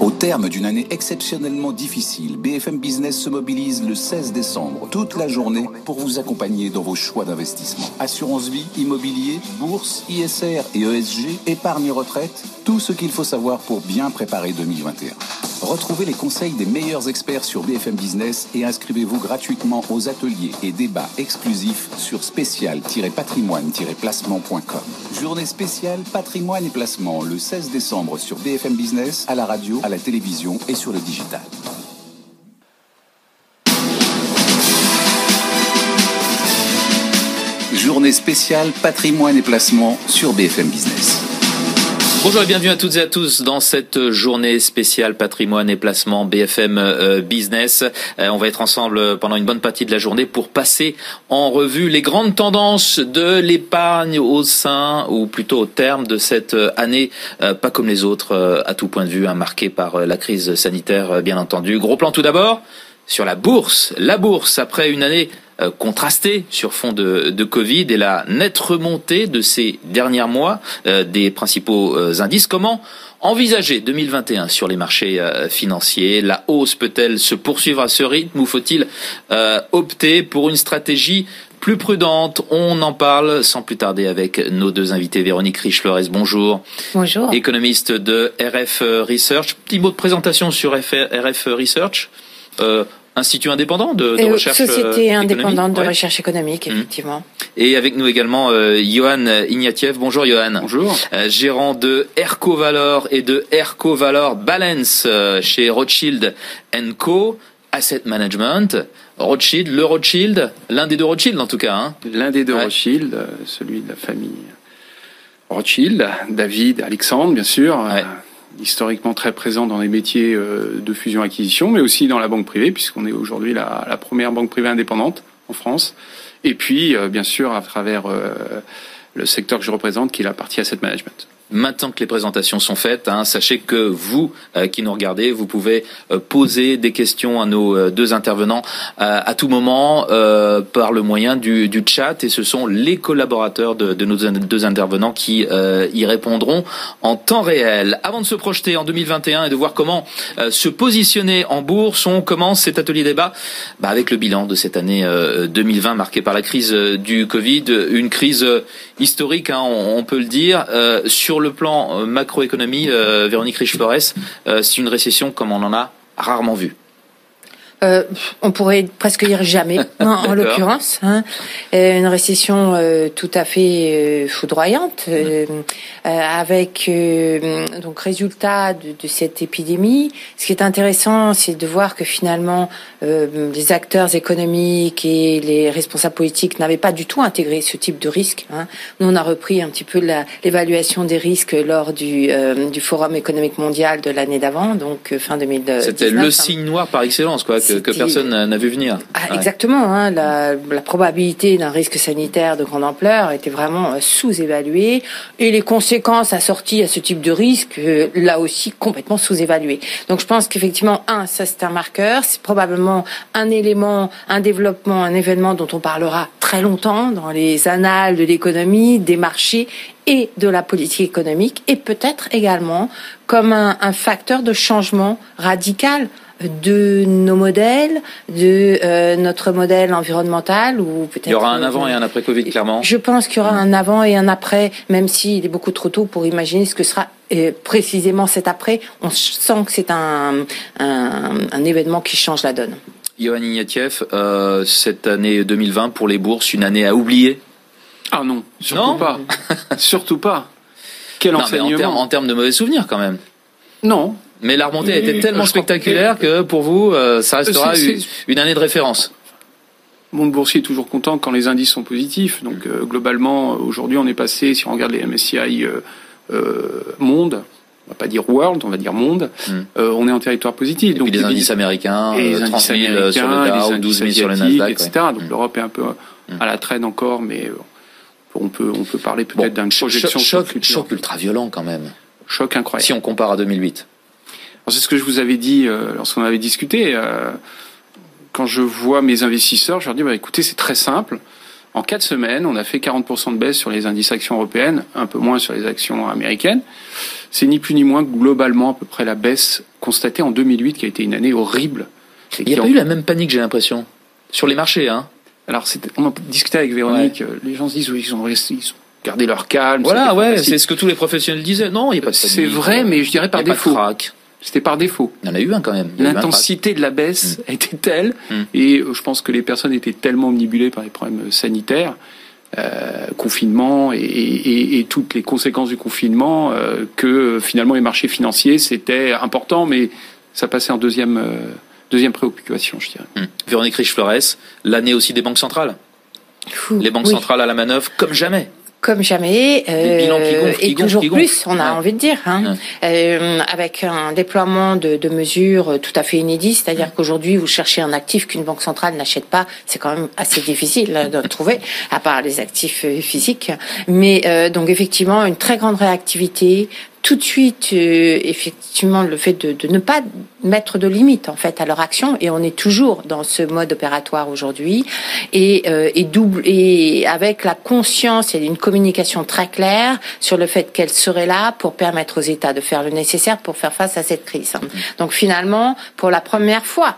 Au terme d'une année exceptionnellement difficile, BFM Business se mobilise le 16 décembre, toute la journée, pour vous accompagner dans vos choix d'investissement. Assurance vie, immobilier, bourse, ISR et ESG, épargne retraite, tout ce qu'il faut savoir pour bien préparer 2021. Retrouvez les conseils des meilleurs experts sur BFM Business et inscrivez-vous gratuitement aux ateliers et débats exclusifs sur spécial-patrimoine-placement.com. Journée spéciale patrimoine et placement le 16 décembre sur BFM Business, à la radio, à la télévision et sur le digital. Journée spéciale patrimoine et placement sur BFM Business. Bonjour et bienvenue à toutes et à tous dans cette journée spéciale patrimoine et placement BFM euh, Business. Euh, on va être ensemble pendant une bonne partie de la journée pour passer en revue les grandes tendances de l'épargne au sein ou plutôt au terme de cette année euh, pas comme les autres à tout point de vue, hein, marquée par la crise sanitaire bien entendu. Gros plan tout d'abord sur la bourse. La bourse après une année euh, contrasté sur fond de, de, Covid et la nette remontée de ces derniers mois euh, des principaux euh, indices. Comment envisager 2021 sur les marchés financiers? La hausse peut-elle se poursuivre à ce rythme ou faut-il opter pour une stratégie plus prudente? On en parle sans plus tarder avec nos deux invités. Véronique Riche-Flores, bonjour. Bonjour. Économiste de RF Research. Petit mot de présentation sur RF Research. Euh, institut indépendant de, de recherche Société euh, indépendante de recherche économique, mmh. effectivement. Et avec nous également euh, Johan Ignatiev. Bonjour Johan. Bonjour. Euh, gérant de Erco Valor et de Erco Valor Balance euh, chez Rothschild Co. Asset Management. Rothschild, le Rothschild, l'un des deux Rothschild en tout cas. Hein. L'un des deux Rothschild, celui de la famille Rothschild, David, Alexandre bien sûr. Ouais historiquement très présent dans les métiers euh, de fusion-acquisition, mais aussi dans la banque privée, puisqu'on est aujourd'hui la, première banque privée indépendante en France. Et puis, euh, bien sûr, à travers euh, le secteur que je représente, qui est la partie asset management. Maintenant que les présentations sont faites, hein, sachez que vous euh, qui nous regardez, vous pouvez euh, poser des questions à nos euh, deux intervenants à tout moment par le moyen du, chat et ce sont les collaborateurs de, de nos deux intervenants qui y répondront en temps réel. Avant de se projeter en 2021 et de voir comment se positionner en bourse, on commence cet atelier débat bah, avec le bilan de cette année 2020 marquée par la crise du Covid, une crise historique, hein, on, on, peut le dire, sur sur le plan euh, macroéconomie, euh, Véronique Riche-Flores, euh, c'est une récession comme on en a rarement vu. Euh, on pourrait presque dire jamais, hein, en l'occurrence. Hein. Euh, une récession euh, tout à fait euh, foudroyante, avec donc résultat de, de, cette épidémie. Ce qui est intéressant, c'est de voir que finalement les acteurs économiques et les responsables politiques n'avaient pas du tout intégré ce type de risque. Hein. Nous, on a repris un petit peu l'évaluation des risques lors du, du Forum économique mondial de l'année d'avant, donc fin 2019. C'était le signe noir par excellence, quoi que, personne n'a vu venir. Ah, exactement. Hein, la, la, probabilité d'un risque sanitaire de grande ampleur était vraiment euh, sous-évaluée et les conséquences assorties à ce type de risque, euh, là aussi, complètement sous-évaluées. Donc je pense qu'effectivement, un, ça c'est un marqueur, c'est probablement un élément, un développement, un événement dont on parlera très longtemps dans les annales de l'économie, des marchés et de la politique économique, et peut-être également comme un, un facteur de changement radical de nos modèles, de euh, notre modèle environnemental ou peut-être. Il y aura un avant et un après Covid, clairement. Je pense qu'il y aura un avant et un après, même s'il est beaucoup trop tôt pour imaginer ce que sera euh, précisément cet après. On sent que c'est un, un, un, événement qui change la donne. Yohann Ignatieff, euh, cette année 2020 pour les bourses, une année à oublier? Ah non, surtout pas. surtout pas. Quel non, enseignement en termes de mauvais souvenirs quand même. Non, mais la remontée a été tellement spectaculaire que pour vous, euh, ça restera une année de référence. Le monde boursier est toujours content quand les indices sont positifs. Donc euh, globalement, aujourd'hui, on est passé, si on regarde les MSCI euh, euh, monde, on va pas dire world, on va dire monde, hmm. euh, on est en territoire positif. Et donc les indices américains, et les indices américains, sur le Dow, 12 000 sur le Nasdaq, etc. Donc l'Europe est un peu hmm. à la traîne encore, mais on peut on peut parler peut-être d'un projection choc, choc, choc ultra violent quand même. Choc incroyable. Si on compare à 2008 c'est ce que je vous avais dit euh, lorsqu'on avait discuté. Euh, quand je vois mes investisseurs, je leur dis bah, écoutez, c'est très simple. En quatre semaines, on a fait 40% de baisse sur les indices actions européennes, un peu moins sur les actions américaines. C'est ni plus ni moins que globalement à peu près la baisse constatée en 2008, qui a été une année horrible. Il n'y a pas eu la même panique, j'ai l'impression, sur les marchés. Hein. Alors, on en discutait avec Véronique. Les gens se disent oui, ils ont, ils ont gardé leur calme. Voilà, ouais, c'est ce que tous les professionnels disaient. Non, il n'y a pas de C'est vrai, mais je dirais par défaut. C'était par défaut. Il y en a eu un quand même. L'intensité de la baisse mm. était telle, mm. et euh, je pense que les personnes étaient tellement omnibulées par les problèmes sanitaires, euh, confinement et, et, et, toutes les conséquences du confinement, euh, que finalement les marchés financiers c'était important, mais ça passait en deuxième euh, deuxième préoccupation, je dirais. Mm. Véronique Riche-Flores, l'année aussi des banques centrales. les banques centrales à la manœuvre comme jamais comme jamais euh, et toujours plus, on a envie de dire, hein. euh, avec un déploiement de, de, mesures tout à fait inédit, c'est-à-dire qu'aujourd'hui vous cherchez un actif qu'une banque centrale n'achète pas, c'est quand même assez difficile de le trouver, à part les actifs euh, physiques. Mais euh, donc effectivement une très grande réactivité, tout de suite euh, effectivement le fait de, de, ne pas mettre de limite en fait à leur action. Et on est toujours dans ce mode opératoire aujourd'hui. Et, euh, et double et avec la conscience et une communication très claire sur le fait qu'elle serait là pour permettre aux États de faire le nécessaire pour faire face à cette crise. Donc finalement pour la première fois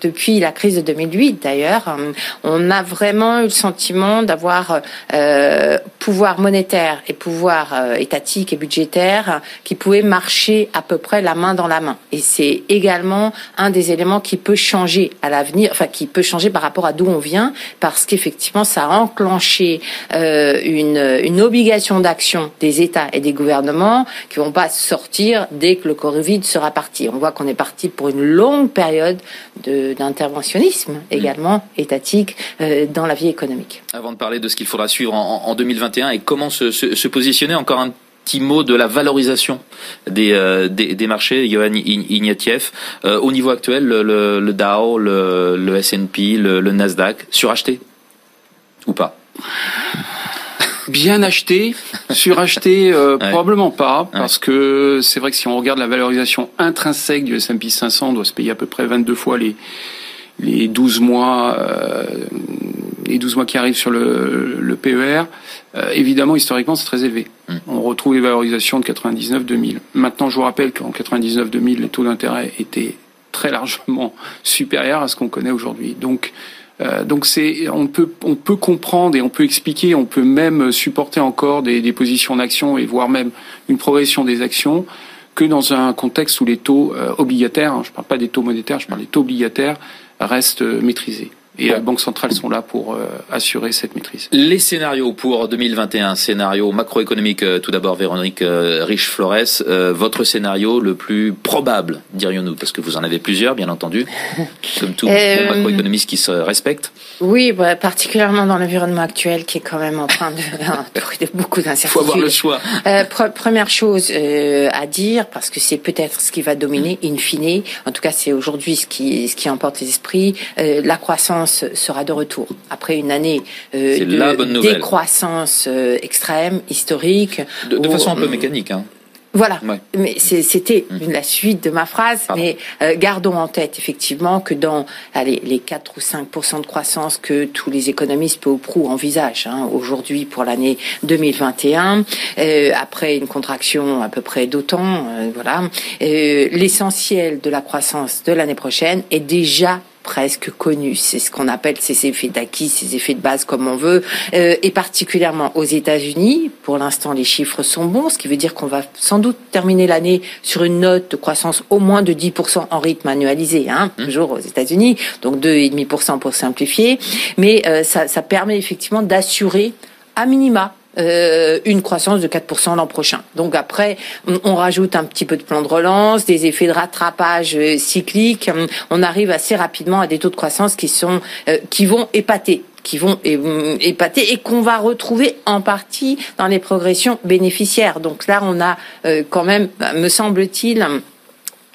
depuis la crise de 2008, d'ailleurs, euh, on a vraiment eu le sentiment d'avoir euh, pouvoir monétaire et pouvoir euh, étatique et budgétaire qui pouvaient marcher à peu près la main dans la main. Et c'est également un des éléments qui peut changer à l'avenir, enfin qui peut changer par rapport à d'où on vient, parce qu'effectivement, ça a enclenché euh, une, une obligation d'action des États et des gouvernements qui vont pas sortir dès que le Covid sera parti. On voit qu'on est parti pour une longue période d'interventionnisme également étatique euh, dans la vie économique. Avant de parler de ce qu'il faudra suivre en, 2021 et comment se, se, positionner, encore un petit mot de la valorisation des, euh, des, marchés, Johan Ignatieff. Euh, au niveau actuel, le, le Dow, le, le S&P, le, le Nasdaq, suracheté ou pas? Bien acheté, suracheté euh, probablement pas, parce que c'est vrai que si on regarde la valorisation intrinsèque du S&P 500, on doit se payer à peu près 22 fois les les 12 mois euh, les 12 mois qui arrivent sur le, le PER. Euh, évidemment, historiquement, c'est très élevé. Mm. On retrouve les valorisations de 99-2000. Maintenant, je vous rappelle qu'en 99-2000, les taux d'intérêt étaient très largement supérieurs à ce qu'on connaît aujourd'hui. Donc, euh, donc c'est, on peut, comprendre et on peut expliquer, on peut même supporter encore des, positions d'action et voire même une progression des actions que dans un contexte où les taux euh, obligataires, hein, je ne parle pas des taux monétaires, je parle des taux obligataires, restent maîtrisés. Et les banques centrales sont là pour euh, assurer cette maîtrise. Les scénarios pour 2021, scénario macroéconomique, euh, tout d'abord Véronique euh, Riche-Flores, votre scénario le plus probable, dirions-nous, parce que vous en avez plusieurs, bien entendu, comme tout macroéconomiste qui se respecte. Oui, bah, particulièrement dans l'environnement actuel qui est quand même en train de, de beaucoup d'incertitudes. Il faut avoir le choix. première chose à dire, parce que c'est peut-être ce qui va dominer in fine, en tout cas c'est aujourd'hui ce qui, ce qui emporte les esprits, la croissance sera de retour après une année euh, de décroissance euh, extrême, historique. De, façon un peu mécanique. Hein. Voilà, mais c'était mmh. la suite de ma phrase. Mais euh, gardons en tête effectivement que dans allez, les 4 ou 5% de croissance que tous les économistes peu ou prou envisagent hein, aujourd'hui pour l'année 2021, après une contraction à peu près d'autant, voilà, l'essentiel de la croissance de l'année prochaine est déjà presque connu. C'est ce qu'on appelle ces effets d'acquis, ces effets de base comme on veut, euh, et particulièrement aux États-Unis. Pour l'instant, les chiffres sont bons, ce qui veut dire qu'on va sans doute terminer l'année sur une note de croissance au moins de 10% en rythme annualisé, hein, mmh. toujours aux États-Unis, donc 2,5% pour simplifier. Mais euh, ça, ça permet effectivement d'assurer à minima euh, une croissance de 4% l'an prochain. Donc après, on, rajoute un petit peu de plan de relance, des effets de rattrapage euh, cyclique. On arrive assez rapidement à des taux de croissance qui sont euh, qui vont épater qui vont épater et qu'on va retrouver en partie dans les progressions bénéficiaires. Donc là, on a quand même, me semble-t-il,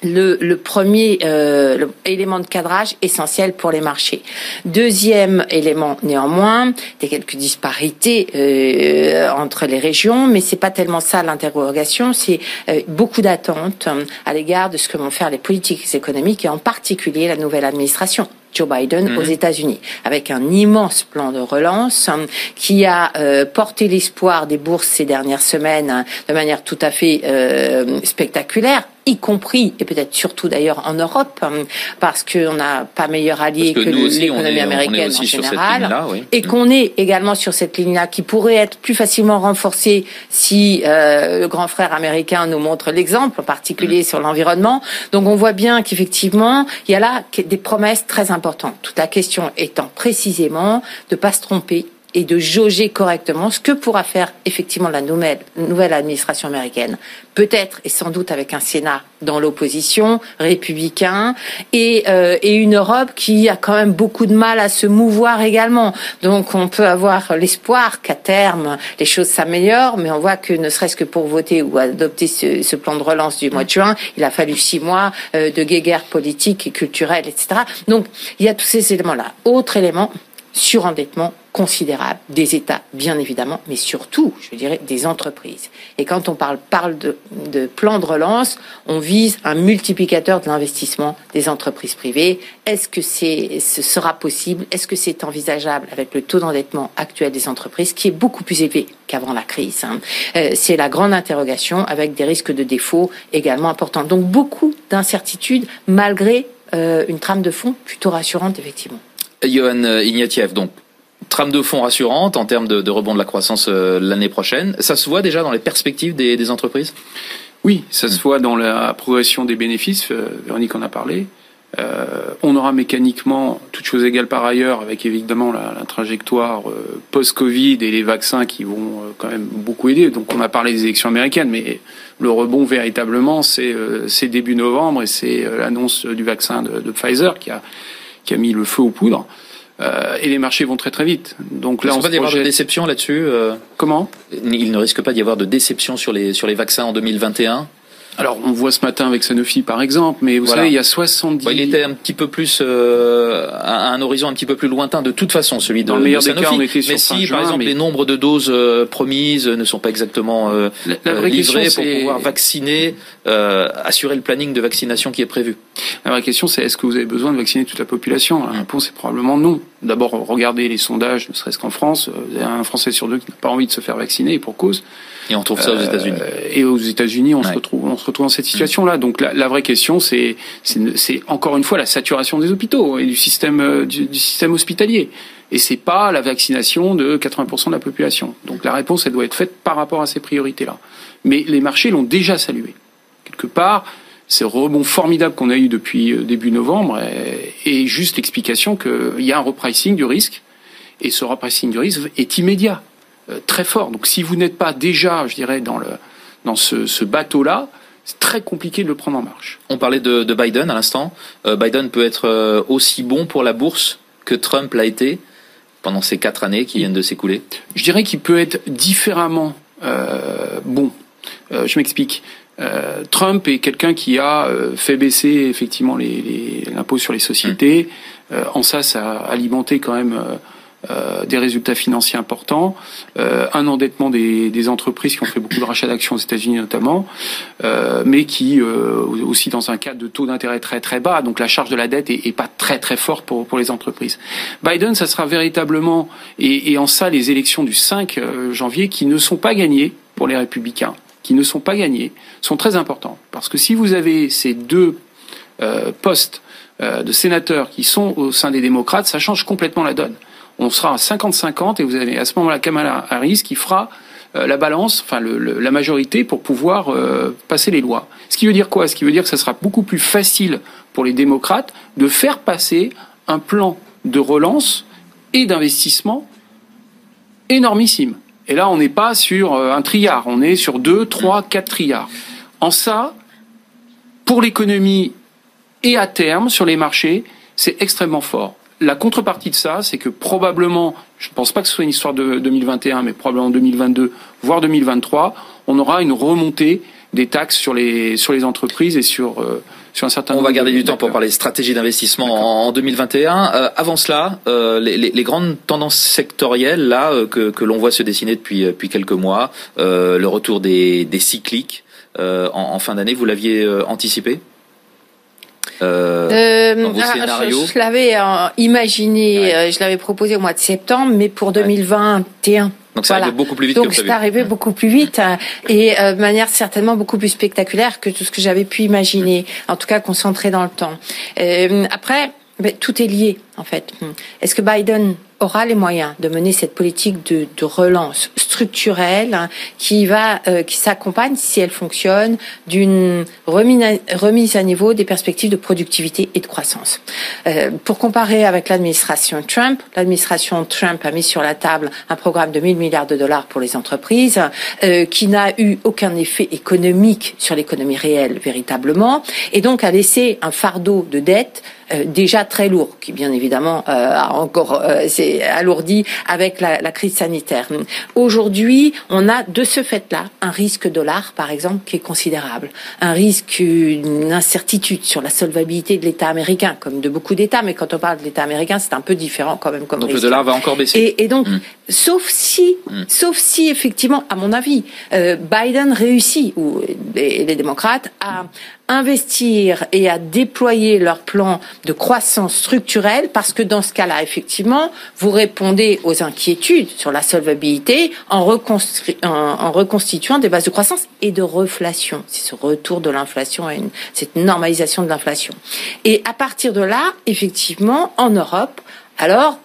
le, premier euh, élément de cadrage essentiel pour les marchés. Deuxième élément, néanmoins, des quelques disparités euh, entre les régions, mais c'est pas tellement ça l'interrogation, c'est euh, beaucoup d'attentes à l'égard de ce que vont faire les politiques économiques et en particulier la nouvelle administration Joe Biden aux mhm. États-Unis, avec un immense plan de relance hein, qui a euh, porté l'espoir des bourses ces dernières semaines hein, de manière tout à fait euh, spectaculaire y compris et peut-être surtout d'ailleurs en Europe, hein, parce qu'on n'a pas meilleur allié que, l'économie américaine en général, et qu'on est également sur cette ligne-là qui pourrait être plus facilement renforcée si euh, le grand frère américain nous montre l'exemple, en particulier mm. sur l'environnement. Donc on voit bien qu'effectivement, il y a là des promesses très importantes. Toute la question étant précisément de pas se tromper et de jauger correctement ce que pourra faire effectivement la nouvelle, nouvelle administration américaine. Peut-être et sans doute avec un Sénat dans l'opposition, républicain, et, euh, et une Europe qui a quand même beaucoup de mal à se mouvoir également. Donc on peut avoir l'espoir qu'à terme les choses s'améliorent, mais on voit que ne serait-ce que pour voter ou adopter ce, ce, plan de relance du mois de juin, il a fallu six mois euh, de guéguerre politique et culturelle, etc. Donc il y a tous ces éléments-là. Autre élément, surendettement considérable des États, bien évidemment, mais surtout, je dirais, des entreprises. Et quand on parle, parle de, plan de relance, on vise un multiplicateur de l'investissement des entreprises privées. Est-ce que c'est, ce sera possible? Est-ce que c'est envisageable avec le taux d'endettement actuel des entreprises, qui est beaucoup plus élevé qu'avant la crise hein? Euh, C'est la grande interrogation, avec des risques de défaut également importants. Donc beaucoup d'incertitudes, malgré euh, une trame de fond plutôt rassurante, effectivement. Johan Ignatieff, donc trame de fond rassurante en termes de, rebond de la croissance euh, l'année prochaine. Ça se voit déjà dans les perspectives des, entreprises? Oui, ça se voit dans la progression des bénéfices. Euh, Véronique en a parlé. Euh, on aura mécaniquement, toutes choses égales par ailleurs, avec évidemment la, trajectoire post-Covid et les vaccins qui vont quand même beaucoup aider. Donc on a parlé des élections américaines, mais le rebond véritablement, c'est début novembre et c'est l'annonce du vaccin de, de Pfizer qui a qui a mis le feu aux poudres. Euh, et les marchés vont très très vite. Donc là, il ne risque pas d'y avoir de déception là-dessus. Euh, Comment? Il ne risque pas d'y avoir de déception sur les sur les vaccins en 2021 alors, on voit ce matin avec Sanofi, par exemple, mais vous savez, il y a 70... il était un petit peu plus, euh, à un horizon un petit peu plus lointain, de toute façon, celui de, Dans le meilleur Sanofi. Des cas, on était mais si, par exemple, les nombres de doses euh, promises ne sont pas exactement euh, la, livrés pour pouvoir vacciner, assurer le planning de vaccination qui est prévu. La vraie question, c'est est-ce que vous avez besoin de vacciner toute la population? La réponse est probablement non. D'abord, regardez les sondages, ne serait-ce qu'en France, un Français sur deux qui n'a pas envie de se faire vacciner, et pour cause. Et on trouve ça aux euh, États-Unis. et aux États-Unis, on se retrouve, on se retrouve dans cette situation-là. Donc la, la, vraie question, c'est, c'est encore une fois la saturation des hôpitaux et du système, euh, du, du système hospitalier. Et c'est pas la vaccination de 80% de la population. Donc la réponse, elle doit être faite par rapport à ces priorités-là. Mais les marchés l'ont déjà salué. Quelque part, ce rebond formidable qu'on a eu depuis euh, début novembre est juste l'explication qu'il y a un repricing du risque. Et ce repricing du risque est immédiat. Euh, très fort. Donc si vous n'êtes pas déjà, je dirais, dans, le, dans ce, bateau-là, c'est très compliqué de le prendre en marche. On parlait de, Biden à l'instant. Euh, Biden peut être euh, aussi bon pour la bourse que Trump l'a été pendant ces quatre années qui viennent de s'écouler Je dirais qu'il peut être différemment bon. je m'explique. Trump est quelqu'un qui a fait baisser effectivement l'impôt sur les sociétés. en ça, ça a alimenté quand même euh, des résultats financiers importants, euh, un endettement des, entreprises qui ont fait beaucoup de rachats d'actions aux États-Unis notamment, euh, mais qui aussi dans un cadre de taux d'intérêt très très bas, donc la charge de la dette est, pas très très forte pour, pour les entreprises. Biden, ça sera véritablement, et, en ça les élections du 5 euh, janvier qui ne sont pas gagnées pour les républicains, qui ne sont pas gagnées, sont très importants. Parce que si vous avez ces deux postes de sénateurs qui sont au sein des démocrates, ça change complètement la donne on sera à 50-50 et vous avez à ce moment-là Kamala Harris qui fera euh, la balance, enfin la majorité pour pouvoir euh, passer les lois. Ce qui veut dire quoi? Ce qui veut dire que ça sera beaucoup plus facile pour les démocrates de faire passer un plan de relance et d'investissement énormissime. Et là, on n'est pas sur euh, un triard, on est sur deux, trois, quatre triards. En ça, pour l'économie et à terme sur les marchés, c'est extrêmement fort la contrepartie de ça, c'est que probablement, je ne pense pas que ce soit une histoire de 2021, mais probablement 2022, voire 2023, on aura une remontée des taxes sur les sur les entreprises et sur euh, sur un certain. On va garder du temps pour parler stratégie d'investissement en, 2021. Euh, avant cela, euh, les, les, grandes tendances sectorielles là que, que l'on voit se dessiner depuis depuis quelques mois, le retour des, des cycliques en, en fin d'année, vous l'aviez anticipé? Euh, dans vos scénarios Je, l'avais imaginé, je l'avais proposé au mois de septembre, mais pour 2021. Donc ça arrive beaucoup plus vite que. Donc c'est arrivé beaucoup plus vite et de manière certainement beaucoup plus spectaculaire que tout ce que j'avais pu imaginer, en tout cas concentré dans le temps. après, ben, tout est lié en fait. Est-ce que Biden aura les moyens de mener cette politique de, de relance structurelle hein, qui va, euh, qui s'accompagne, si elle fonctionne, d'une remise à niveau des perspectives de productivité et de croissance. Euh, pour comparer avec l'administration Trump, l'administration Trump a mis sur la table un programme de 1000 milliards de dollars pour les entreprises, euh, qui n'a eu aucun effet économique sur l'économie réelle véritablement, et donc a laissé un fardeau de dette euh, déjà très lourd, qui bien évidemment euh, a encore euh, s'est alourdi avec la, la, crise sanitaire. Aujourd'hui, on a de ce fait-là un risque dollar, par exemple, qui est considérable, un risque, une incertitude sur la solvabilité de l'État américain, comme de beaucoup d'États. Mais quand on parle de l'État américain, c'est un peu différent quand même comme donc risque. le dollar va encore baisser. Et, et donc, mm. sauf si, mm. sauf si effectivement, à mon avis, Biden réussit ou les, les démocrates à investir et à déployer leur plan de croissance structurelle parce que dans ce cas-là, effectivement, vous répondez aux inquiétudes sur la solvabilité en, en, reconstituant des bases de croissance et de reflation. C'est ce retour de l'inflation à une, cette normalisation de l'inflation. Et à partir de là, effectivement, en Europe, alors,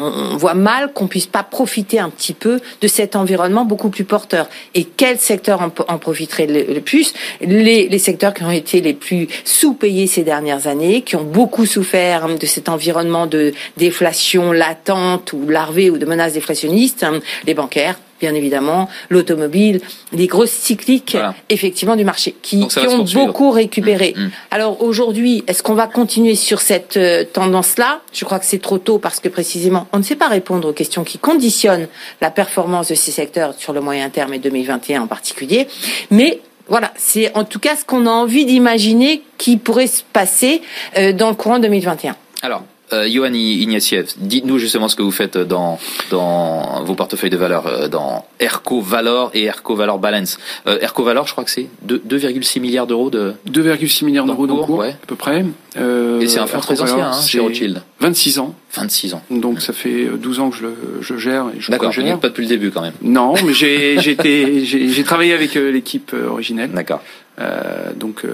on voit mal qu'on puisse pas profiter un petit peu de cet environnement beaucoup plus porteur. Et quel secteur en, profiterait le, plus? Les, les, secteurs qui ont été les plus sous-payés ces dernières années, qui ont beaucoup souffert de cet environnement de déflation latente ou larvée ou de menaces déflationnistes, les bancaires, bien évidemment, l'automobile, les grosses cycliques, effectivement, du marché, qui, qui ont beaucoup récupéré. Mm, mm. Alors aujourd'hui, est-ce qu'on va continuer sur cette euh, tendance-là? Je crois que c'est trop tôt parce que précisément, on ne sait pas répondre aux questions qui conditionnent la performance de ces secteurs sur le moyen terme et 2021 en particulier. Mais voilà, c'est en tout cas ce qu'on a envie d'imaginer qui pourrait se passer euh, dans le courant 2021. Alors, euh, Johan Ignatieff, dites-nous justement ce que vous faites dans, dans vos portefeuilles de valeur, euh, dans ERCO Valor et ERCO Valor Balance. Euh, ERCO Valor, je crois que c'est 2,6 milliards d'euros de 2,6 milliards d'euros de cours, à peu près. Euh, et c'est un fonds très ancien hein, chez Rothschild. 26 ans. 26 ans. Donc ça fait 12 ans que je, le, je gère et je D'accord, pas depuis le début quand même. Non, mais j'ai j'ai travaillé avec l'équipe originelle. D'accord. donc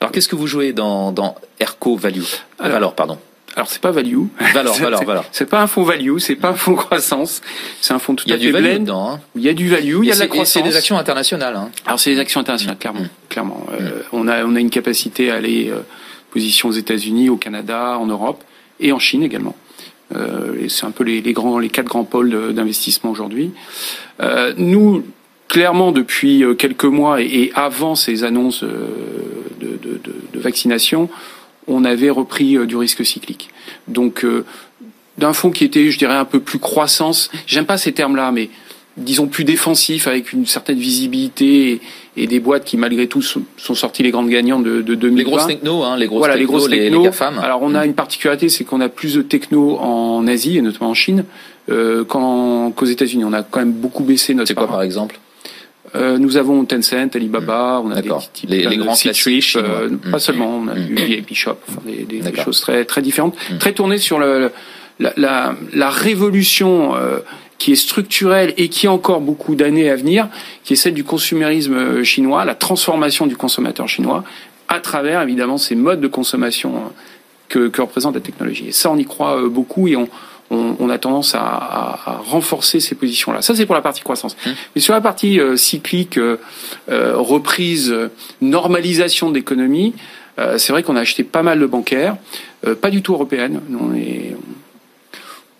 alors qu'est-ce que vous jouez dans, dans Erco Value Alors, pardon. Alors c'est pas value. Valeur, valeur, valeur. C'est pas un fonds value, c'est pas un fonds croissance, c'est un fonds tout à fait blend. Dedans, hein. Il y a du value, il y a de la croissance. C'est des actions internationales. Hein. Alors c'est des actions internationales, clairement, mm. clairement. Euh, mm. on a on a une capacité à aller euh, position aux États-Unis, au Canada, en Europe et en Chine également. Euh, et c'est un peu les, les, grands, les quatre grands pôles d'investissement aujourd'hui. Euh, nous, clairement, depuis euh, quelques mois et, et avant ces annonces de, de, de, vaccination, on avait repris euh, du risque cyclique. Donc, euh, d'un fonds qui était, je dirais, un peu plus croissance, j'aime pas ces termes-là, mais disons plus défensif, avec une certaine visibilité et, des boîtes qui, malgré tout, sont, sorties les grandes gagnantes de, de 2020. Les grosses techno, hein, les grosses voilà, les grosses techno. Les, Alors, on a mm. une particularité, c'est qu'on a plus de techno en Asie, et notamment en Chine, euh, qu'aux États-Unis. On a quand même beaucoup baissé notre... C'est quoi, par exemple? Euh, nous avons Tencent, Alibaba, on a des types, les, les grands classiques, euh, pas seulement, on a du VIP Shop, enfin des, des, des, choses très très différentes, très tournées sur le, la, la, la révolution euh, qui est structurelle et qui a encore beaucoup d'années à venir, qui est celle du consumérisme chinois, la transformation du consommateur chinois, à travers évidemment ces modes de consommation que, que représente la technologie. Et ça, on y croit beaucoup et on on, on a tendance à, à, renforcer ces positions-là. Ça, c'est pour la partie croissance. Mmh. Mais sur la partie euh, cyclique, euh, euh, reprise, normalisation d'économie, c'est vrai qu'on a acheté pas mal de bancaires, pas du tout européennes. On est,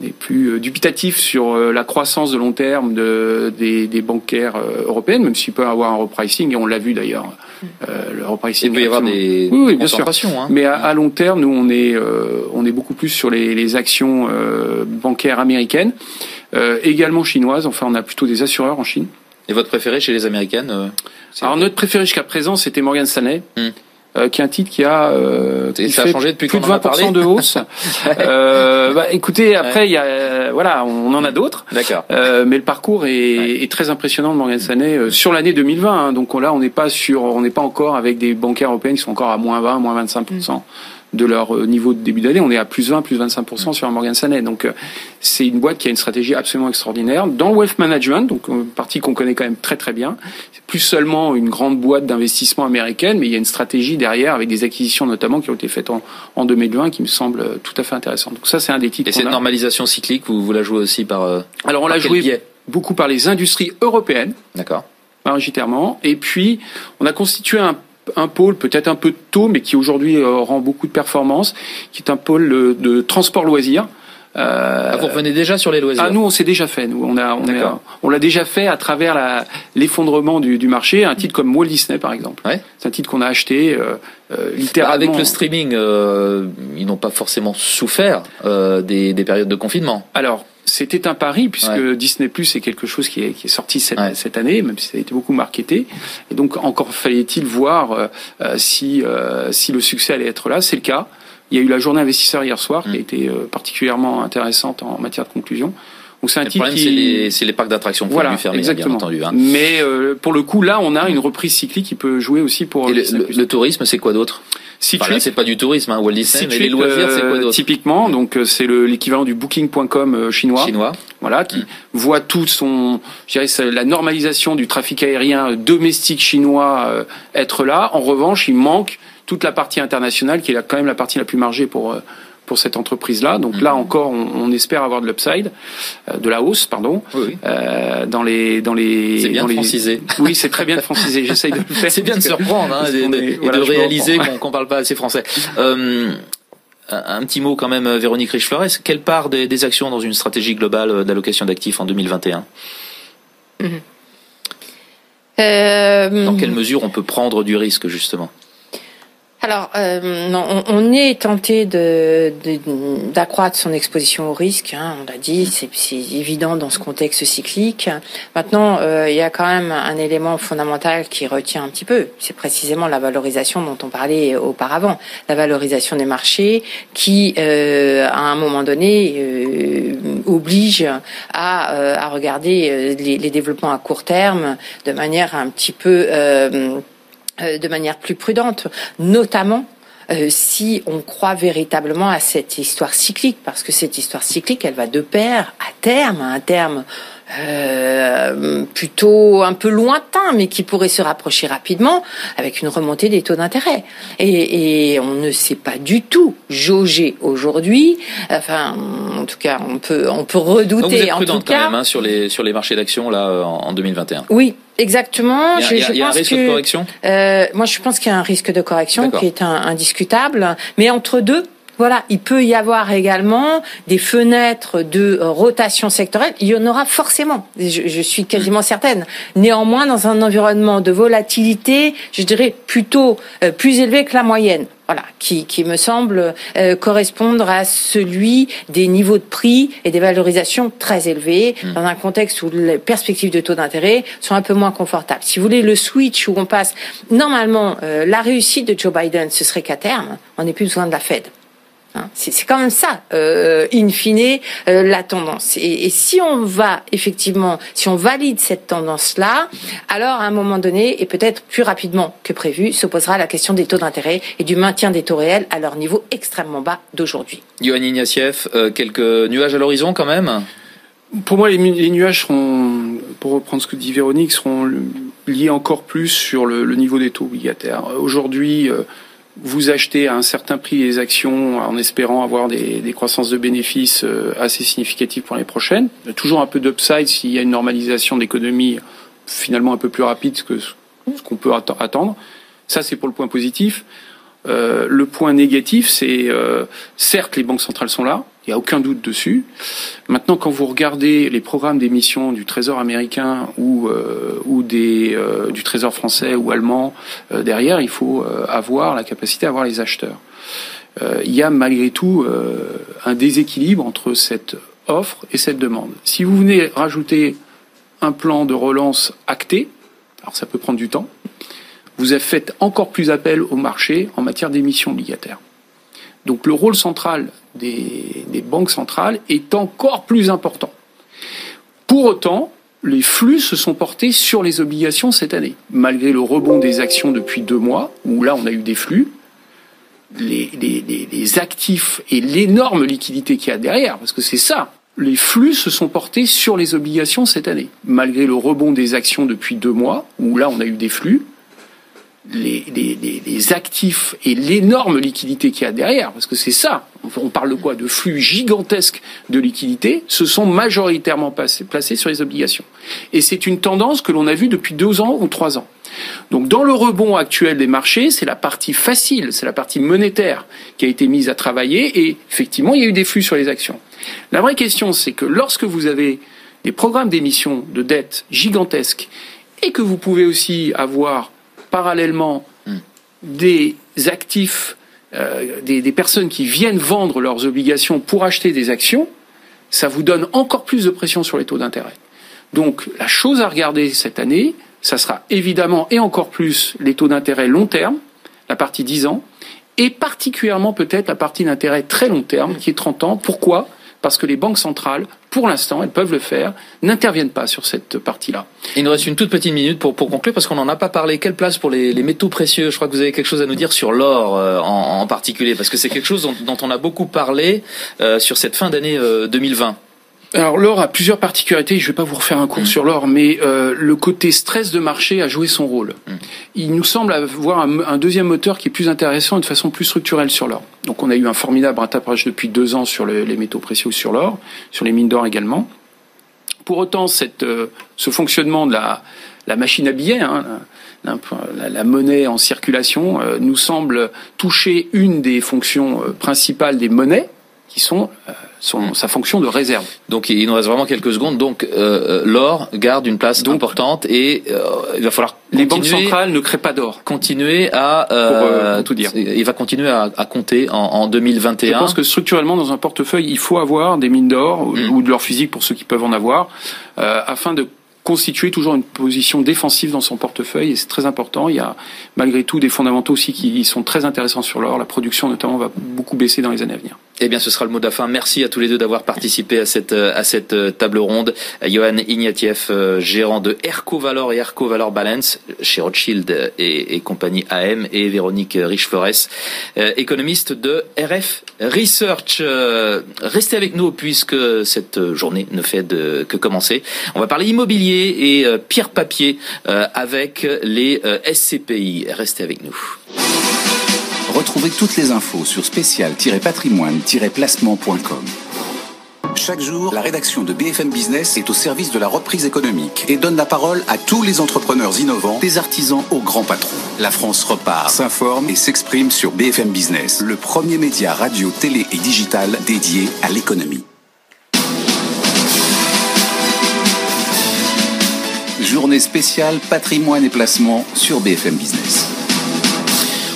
est plus euh, dubitatif sur euh, la croissance de long terme de, des, des bancaires euh, européennes, même s'il peut y avoir un repricing, et on l'a vu d'ailleurs. Euh, le repricing. Il peut y avoir des oui, oui bien sûr. Hein. Mais à, à, long terme, nous, on est, on est beaucoup plus sur les, les actions bancaires américaines, également chinoises. Enfin, on a plutôt des assureurs en Chine. Et votre préféré chez les américaines Alors notre préféré jusqu'à présent, c'était Morgan Stanley. Hmm. qui est un titre qui a, qui ça a changé depuis plus de 20% de hausse. bah, écoutez, après il y a, voilà, on en a d'autres. D'accord. mais le parcours est, est, très impressionnant de Morgan Stanley sur l'année 2020. Hein, donc là, on n'est pas sur, on n'est pas encore avec des bancaires européens qui sont encore à moins 20, moins 25% de leur euh, niveau de début d'année. On est à plus 20, plus 25% sur un Morgan Stanley. Donc euh, c'est une boîte qui a une stratégie absolument extraordinaire. Dans wealth management, donc une partie qu'on connaît quand même très très bien, c'est plus seulement une grande boîte d'investissement américaine, mais il y a une stratégie derrière avec des acquisitions notamment qui ont été faites en, en 2020 qui me semble euh, tout à fait intéressante. Donc ça c'est un des titres. Et cette normalisation cyclique, vous, vous la jouez aussi par Alors on l'a joué beaucoup par les industries européennes. D'accord majoritairement. Et puis, on a constitué un un pôle peut-être un peu tôt, mais qui aujourd'hui euh, rend beaucoup de performances, qui est un pôle euh, de, transport loisir. Euh, ah, vous revenez déjà sur les loisirs Ah, nous, on s'est déjà fait. Nous, on a, on, on l'a déjà fait à travers l'effondrement du, du, marché. Un titre comme Walt Disney, par exemple. Ouais. C'est un titre qu'on a acheté euh, littéralement. Avec le streaming, euh, ils n'ont pas forcément souffert des, des périodes de confinement. Alors, c'était un pari puisque Disney Plus est quelque chose qui est, qui est sorti cette, cette, année, même si ça a été beaucoup marketé. Et donc encore fallait-il voir euh, euh, si euh, si le succès allait être là. C'est le cas. Il y a eu la journée investisseur hier soir qui a mm. été particulièrement intéressante en matière de conclusion. Donc c'est un le problème, qui... c'est les, parcs d'attractions qui voilà, exactement. bien entendu. Hein. Mais pour le coup, là, on a une reprise cyclique qui peut jouer aussi pour. Et le tourisme, c'est quoi d'autre? Enfin, c'est pas du tourisme, hein, Walt Disney, mais les loisirs, c'est quoi d'autre? Typiquement, donc euh, c'est l'équivalent du Booking.com euh, chinois. Chinois. Voilà, qui mm. voit tout son, je dirais, la normalisation du trafic aérien domestique chinois euh, être là. En revanche, il manque toute la partie internationale, qui est quand même la partie la plus margée pour pour cette entreprise-là. Donc là mm. encore, on, on, espère avoir de l'upside, euh, de la hausse, pardon, oui. euh, dans les dans les. C'est bien dans de franciser. Oui, c'est très bien de franciser. J'essaye de le faire. C'est bien de se reprendre hein, et, de, réaliser qu'on ne parle pas assez français. Euh, un petit mot quand même, Véronique Riche-Flores. Quelle part des, des, actions dans une stratégie globale d'allocation d'actifs en 2021 mmh. euh... Dans quelle mesure on peut prendre du risque justement? Alors, euh, non, on, est tenté de, d'accroître son exposition au risque. Hein, on l'a dit, c'est, évident dans ce contexte cyclique. Maintenant, euh, il y a quand même un élément fondamental qui retient un petit peu. C'est précisément la valorisation dont on parlait auparavant, la valorisation des marchés, qui, euh, à un moment donné, euh, oblige à, euh, à regarder les, les, développements à court terme de manière un petit peu euh, de manière plus prudente, notamment euh, si on croit véritablement à cette histoire cyclique, parce que cette histoire cyclique, elle va de pair à terme, à terme euh, plutôt un peu lointain, mais qui pourrait se rapprocher rapidement avec une remontée des taux d'intérêt. Et, et, on ne sait pas du tout jauger aujourd'hui. Enfin, en tout cas, on peut on peut redouter. Donc vous êtes en tout cas, quand même hein, sur les sur les marchés d'actions là en 2021. Oui, Exactement. Il y a, je, il y a un risque de correction? Euh, moi, je pense qu'il y a un risque de correction qui est un, indiscutable, mais entre deux, voilà, il peut y avoir également des fenêtres de rotation sectorielle. Il y en aura forcément, je, je, suis quasiment certaine. Néanmoins, dans un environnement de volatilité, je dirais plutôt euh, plus élevé que la moyenne. Voilà, qui, qui me semble euh, correspondre à celui des niveaux de prix et des valorisations très élevés mmh. dans un contexte où les perspectives de taux d'intérêt sont un peu moins confortables. Si vous voulez, le switch où on passe, normalement, euh, la réussite de Joe Biden, ce serait qu'à terme, on n'ait plus besoin de la Fed. Hein, c'est quand même ça, euh, in fine, euh, la tendance. Et, si on va effectivement, si on valide cette tendance-là, alors à un moment donné, et peut-être plus rapidement que prévu, se posera la question des taux d'intérêt et du maintien des taux réels à leur niveau extrêmement bas d'aujourd'hui. Yohann Ignatieff, euh, quelques nuages à l'horizon quand même? Pour moi, les, nuages seront, pour reprendre ce que dit Véronique, seront liés encore plus sur le, le niveau des taux obligataires. Aujourd'hui, vous achetez à un certain prix les actions en espérant avoir des, croissances de bénéfices euh, assez significatives pour les prochaines. Il y a toujours un peu d'upside s'il y a une normalisation de l'économie finalement un peu plus rapide que ce qu'on peut attendre. Ça, c'est pour le point positif. Euh, le point négatif, c'est euh, certes les banques centrales sont là, il n'y a aucun doute dessus. Maintenant, quand vous regardez les programmes d'émission du Trésor américain ou, euh, ou des, euh, du Trésor français ou allemand, euh, derrière, il faut avoir la capacité à avoir les acheteurs. il y a malgré tout un déséquilibre entre cette offre et cette demande. Si vous venez rajouter un plan de relance acté, alors ça peut prendre du temps, vous avez fait encore plus appel au marché en matière d'émissions obligataires. Donc le rôle central des, banques centrales est encore plus important. Pour autant, les flux se sont portés sur les obligations cette année. Malgré le rebond des actions depuis deux mois, où là on a eu des flux, les actifs et l'énorme liquidité qu'il y a derrière, parce que c'est ça, les flux se sont portés sur les obligations cette année. Malgré le rebond des actions depuis deux mois, où là on a eu des flux, les, les, les actifs et l'énorme liquidité qu'il y a derrière, parce que c'est ça, on parle de quoi? De flux gigantesques de liquidité, se sont majoritairement placés sur les obligations. Et c'est une tendance que l'on a vue depuis deux ans ou trois ans. Donc dans le rebond actuel des marchés, c'est la partie facile, c'est la partie monétaire qui a été mise à travailler et effectivement, il y a eu des flux sur les actions. La vraie question, c'est que lorsque vous avez des programmes d'émission de dette gigantesques et que vous pouvez aussi avoir parallèlement hmm. des actifs, euh, des, des, personnes qui viennent vendre leurs obligations pour acheter des actions, ça vous donne encore plus de pression sur les taux d'intérêt. Donc la chose à regarder cette année, ça sera évidemment et encore plus les taux d'intérêt long terme, la partie 10 ans, et particulièrement peut-être la partie d'intérêt très long terme qui est 30 ans. Pourquoi? Parce que les banques centrales, pour l'instant, elles peuvent le faire, n'interviennent pas sur cette partie-là. Il nous reste une toute petite minute pour, pour conclure, parce qu'on n'en a pas parlé. Quelle place pour les, métaux précieux? Je crois que vous avez quelque chose à nous dire sur l'or euh, en, particulier, parce que c'est quelque chose dont, dont, on a beaucoup parlé euh, sur cette fin d'année euh, 2020. Alors l'or a plusieurs particularités. Je ne vais pas vous refaire un cours mmh. sur l'or, mais euh, le côté stress de marché a joué son rôle. Mmh. Il nous semble avoir un, un, deuxième moteur qui est plus intéressant et de façon plus structurelle sur l'or. Donc on a eu un formidable rattrapage depuis deux ans sur le, les métaux précieux sur l'or, sur les mines d'or également. Pour autant, cette, euh, ce fonctionnement de la, la machine à billets, hein, la, la, la, monnaie en circulation, euh, nous semble toucher une des fonctions principales des monnaies, qui sont son, sa fonction de réserve. Donc il nous reste vraiment quelques secondes. Donc euh, l'or garde une place Donc, importante et euh, il va falloir les banques centrales ne créent pas d'or. Continuer à euh, pour, tout dire. Il va continuer à, à compter en, en, 2021. Je pense que structurellement dans un portefeuille, il faut avoir des mines d'or mm. ou de l'or physique pour ceux qui peuvent en avoir, afin de constituer toujours une position défensive dans son portefeuille et c'est très important. Il y a malgré tout des fondamentaux aussi qui sont très intéressants sur l'or. La production notamment va beaucoup baisser dans les années à venir. Eh bien, ce sera le mot de. Merci à tous les deux d'avoir participé à cette à cette table ronde. Johan Ignatieff, gérant de Erco Valor et Erco Valor Balance chez Rothschild et, compagnie AM, et Véronique Riche-Flores, euh, économiste de RF Research. Euh, restez avec nous puisque cette journée ne fait que commencer. On va parler immobilier et euh, pierre papier avec les SCPI. Restez avec nous. Retrouvez toutes les infos sur spécial-patrimoine-placement.com. Chaque jour, la rédaction de BFM Business est au service de la reprise économique et donne la parole à tous les entrepreneurs innovants, des artisans aux grands patrons. La France repart, s'informe et s'exprime sur BFM Business, le premier média radio, télé et digital dédié à l'économie. Journée spéciale patrimoine et placement sur BFM Business.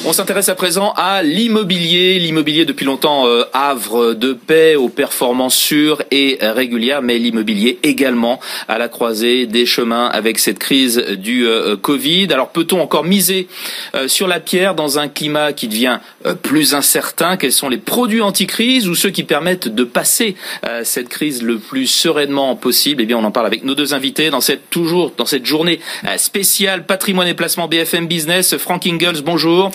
On s'intéresse à présent à l'immobilier. L'immobilier depuis longtemps euh, havre de paix aux performances sûres et régulières, mais l'immobilier également à la croisée des chemins avec cette crise du euh, Covid. Alors peut-on encore miser euh, sur la pierre dans un climat qui devient euh, plus incertain? Quels sont les produits anti-crise ou ceux qui permettent de passer euh, cette crise le plus sereinement possible? Eh bien, on en parle avec nos deux invités dans cette toujours dans cette journée spéciale patrimoine et placement BFM Business. Frank Ingalls, bonjour.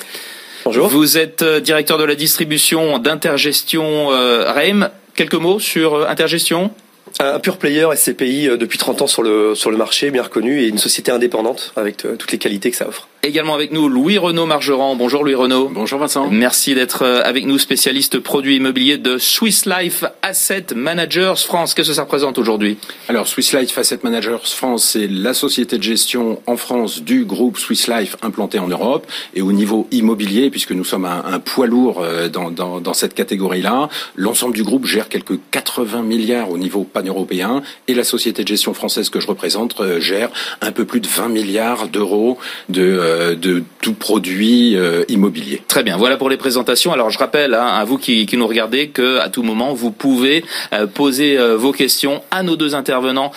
Bonjour. Vous êtes directeur de la distribution d'Intergestion euh, REM. Quelques mots sur Intergestion? Un pur player SCPI depuis 30 ans sur le, sur le marché, bien reconnu, et une société indépendante avec toutes les qualités que ça offre. Également avec nous Louis Renaud Margerand. Bonjour Louis Renaud. Bonjour Vincent. Merci d'être avec nous, spécialiste produits immobiliers de Swiss Life Asset Managers France. Qu'est-ce que ça représente aujourd'hui Alors Swiss Life Asset Managers France, c'est la société de gestion en France du groupe Swiss Life implanté en Europe et au niveau immobilier, puisque nous sommes un, un poids lourd dans, dans, dans cette catégorie-là. L'ensemble du groupe gère quelques 80 milliards au niveau pan-européen et la société de gestion française que je représente gère un peu plus de 20 milliards d'euros de de tout produit immobilier. Très bien. Voilà pour les présentations. Alors je rappelle hein, à vous qui, nous regardez que à tout moment vous pouvez poser vos questions à nos deux intervenants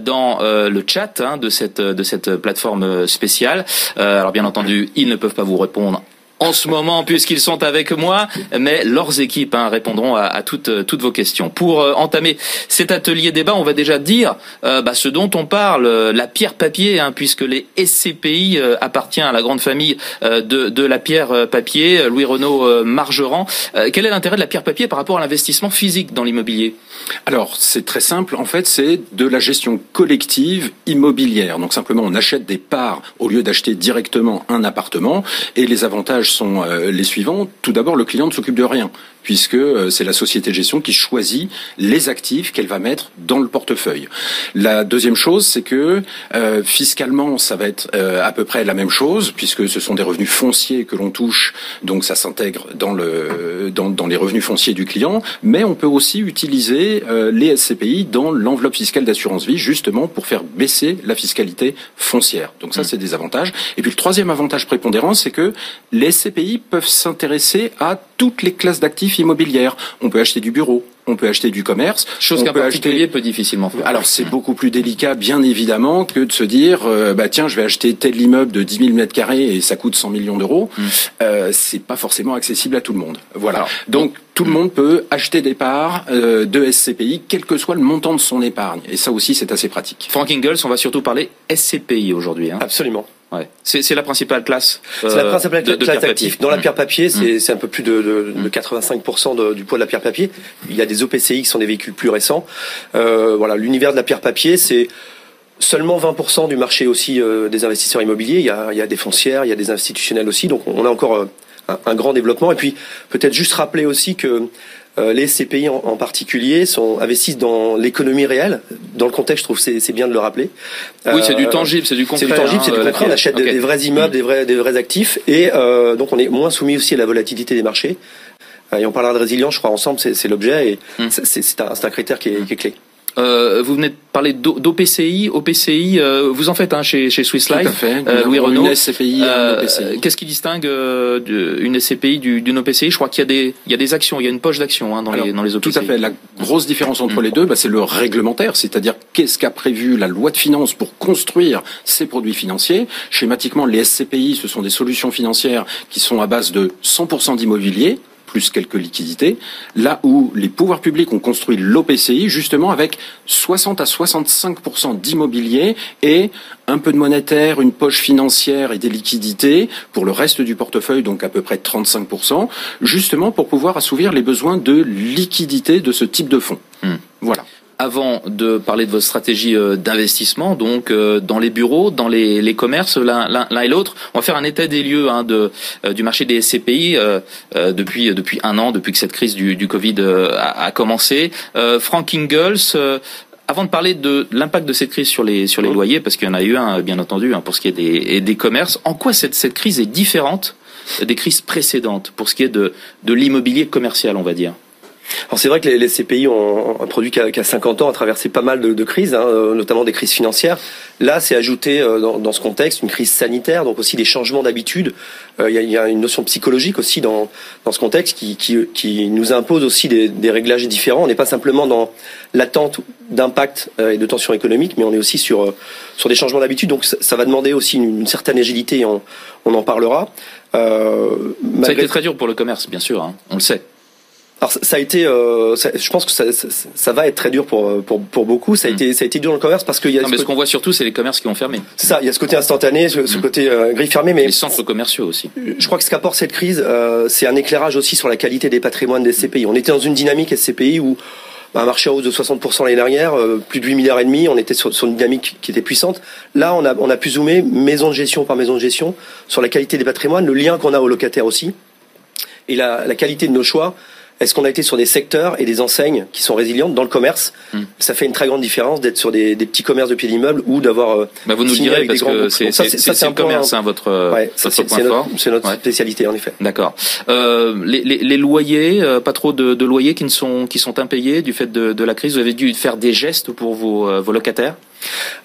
dans le chat hein, de cette de cette plateforme spéciale. alors bien entendu, ils ne peuvent pas vous répondre en ce moment puisqu'ils sont avec moi, mais leurs équipes hein, répondront à, toutes, toutes vos questions. Pour euh, entamer cet atelier débat, on va déjà dire euh, bah, ce dont on parle, euh, la pierre papier, hein, puisque les SCPI appartient à la grande famille de, de la pierre papier. Louis Renaud Margeran, quel est l'intérêt de la pierre papier par rapport à l'investissement physique dans l'immobilier? Alors c'est très simple, en fait c'est de la gestion collective immobilière. Donc simplement on achète des parts au lieu d'acheter directement un appartement et les avantages sont euh, les suivants. Tout d'abord, le client ne s'occupe de rien puisque euh, c'est la société de gestion qui choisit les actifs qu'elle va mettre dans le portefeuille. La deuxième chose, c'est que euh, fiscalement, ça va être euh, à peu près la même chose, puisque ce sont des revenus fonciers que l'on touche, donc ça s'intègre dans, le, dans, dans, les revenus fonciers du client, mais on peut aussi utiliser les SCPI dans l'enveloppe fiscale d'assurance vie, justement pour faire baisser la fiscalité foncière. Donc ça, mmh. c'est des avantages. Et puis le troisième avantage prépondérant, c'est que les SCPI peuvent s'intéresser à toutes les classes d'actifs On peut acheter du bureau, on peut acheter du commerce. Chose qu'un particulier peut difficilement faire. Alors c'est beaucoup plus délicat, bien évidemment, que de se dire, euh, bah tiens, je vais acheter tel immeuble de 10 000 mètres carrés et ça coûte 100 millions d'euros. Mm. Euh, c'est pas forcément accessible à tout le monde. Voilà. Donc tout le monde peut acheter des parts euh, de SCPI, quel que soit le montant de son épargne. Et ça aussi, c'est assez pratique. Frank Ingalls, on va surtout parler SCPI aujourd'hui. Hein. Absolument. Ouais. C'est la principale classe. c'est la principale euh, classe d'actifs. Dans la pierre papier, mmh. c'est un peu plus de, de, de 85% de, du poids de la pierre papier. Il y a des OPCI qui sont des véhicules plus récents. Euh, voilà, l'univers de la pierre papier, c'est seulement 20% du marché aussi euh, des investisseurs immobiliers. Il y, a, il y a des foncières, il y a des institutionnels aussi. Donc on a encore euh, un, un grand développement. Et puis peut-être juste rappeler aussi que euh, les CPI en, particulier sont investissent dans l'économie réelle. Dans le contexte, je trouve c'est c'est bien de le rappeler. Oui, c'est du euh, tangible, c'est du concret. C'est du tangible, c'est du hein, concret. On achète des, vrais immeubles, des vrais des vrais actifs, et euh, donc on est moins soumis aussi à la volatilité des marchés. Et on parlera de résilience, je crois, ensemble, c'est l'objet, et mmh. c'est un, un, critère qui est, qui est clé. Euh, vous venez de parler d'OPCI. OPCI, euh, vous en faites hein, chez, chez Swiss Life. Tout à fait. Euh, Louis Renault. Une SCPI, Qu'est-ce qui distingue une SCPI d'une OPCI Je crois qu'il y a des il y a des actions, il y a une poche d'actions hein, dans, les, dans les OPCI. Tout à fait. La grosse différence entre mm. les deux, bah, c'est le réglementaire, c'est-à-dire qu'est-ce qu'a prévu la loi de finances pour construire ces produits financiers? Schématiquement, les SCPI, ce sont des solutions financières qui sont à base de 100% d'immobilier plus quelques liquidités, là où les pouvoirs publics ont construit l'OPCI justement avec 60 à 65 d'immobilier et un peu de monétaire, une poche financière et des liquidités pour le reste du portefeuille, donc à peu près 35 justement pour pouvoir assouvir les besoins de liquidité de ce type de fonds. Hmm. Voilà avant de parler de votre stratégie euh, d'investissement, donc euh, dans les bureaux, dans les, commerces, l'un et l'autre, on va faire un état des lieux hein, euh, du marché des SCPI depuis un an, depuis que cette crise du, Covid a, commencé. Frank Ingalls. avant de parler de l'impact de cette crise sur les loyers, parce qu'il y en a eu un, bien entendu, hein, pour ce qui est des, commerces, en quoi cette, crise est différente des crises précédentes pour ce qui est de l'immobilier commercial, on va dire? Alors c'est vrai que les, les, CPI ont un produit qui a, qui a 50 ans a traversé pas mal de, de crises, hein, euh, notamment des crises financières. Là, c'est ajouté euh, dans, dans, ce contexte une crise sanitaire, donc aussi des changements d'habitude. Euh, il y, a, y, a, une notion psychologique aussi dans, dans ce contexte qui, qui, qui nous impose aussi des, des réglages différents. On n'est pas simplement dans l'attente d'impact et de tension économique, mais on est aussi sur sur des changements d'habitude. Donc ça, ça, va demander aussi une, une certaine agilité. Et on, on en parlera. Euh, ça a été très dur pour le commerce, bien sûr. Hein, on le sait. Alors ça a été, euh, ça, je pense que ça, ça, ça, va être très dur pour pour, pour beaucoup. Ça a hmm. été ça a été dur dans le commerce parce qu'il y a. Non, mais ce qu'on voit surtout, c'est les commerces qui ont fermé. C'est ça. Il y a ce côté instantané, ce, ce hmm. côté euh, grille fermée, mais les centres commerciaux aussi. Je crois que ce qu'apporte cette crise, euh, c'est un éclairage aussi sur la qualité des patrimoines des SCPI. On était dans une dynamique SCPI où bah, un marché à hausse de 60% l'année dernière, euh, plus de 8 milliards et demi, on était sur, sur, une dynamique qui était puissante. Là, on a, on a pu zoomer maison de gestion par maison de gestion sur la qualité des patrimoines, le lien qu'on a aux locataires aussi, et la, la qualité de nos choix. Est-ce qu'on a été sur des secteurs et des enseignes qui sont résilientes dans le commerce hmm. Ça fait une très grande différence d'être sur des, des, petits commerces de pieds d'immeuble ou d'avoir. Euh, bah vous nous le direz parce que c'est un commerce, hein, votre, ouais, votre point fort. C'est notre, spécialité en effet. D'accord. Euh, les, les, les, loyers, euh, pas trop de, de, loyers qui ne sont qui sont impayés du fait de, de, la crise. Vous avez dû faire des gestes pour vos, euh, vos locataires?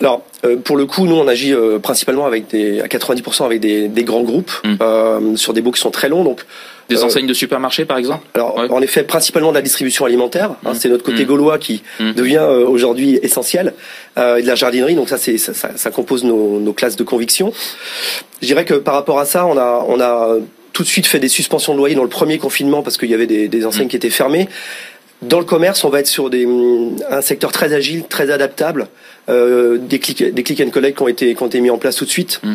Alors, euh, pour le coup, nous, on agit euh, principalement avec des, à 90% avec des, des grands groupes Mm. euh, sur des baux qui sont très longs. Donc, Des enseignes de supermarché, par exemple? alors, Ouais. en effet, principalement de la distribution alimentaire. hein, Mm. c'est notre côté Mm. gaulois qui Mm. devient aujourd'hui essentiel. Et de la jardinerie, donc ça, c'est ça, ça, ça compose nos, nos classes de conviction. Je dirais que par rapport à ça, on a, on a tout de suite fait des suspensions de loyer dans le premier confinement parce qu'il y avait des, des enseignes qui étaient fermées. Dans le commerce, on va être sur des, un secteur très agile, très adaptable, euh, des click, des click and collect qui ont été, qui ont été mis en place tout de suite. Mm.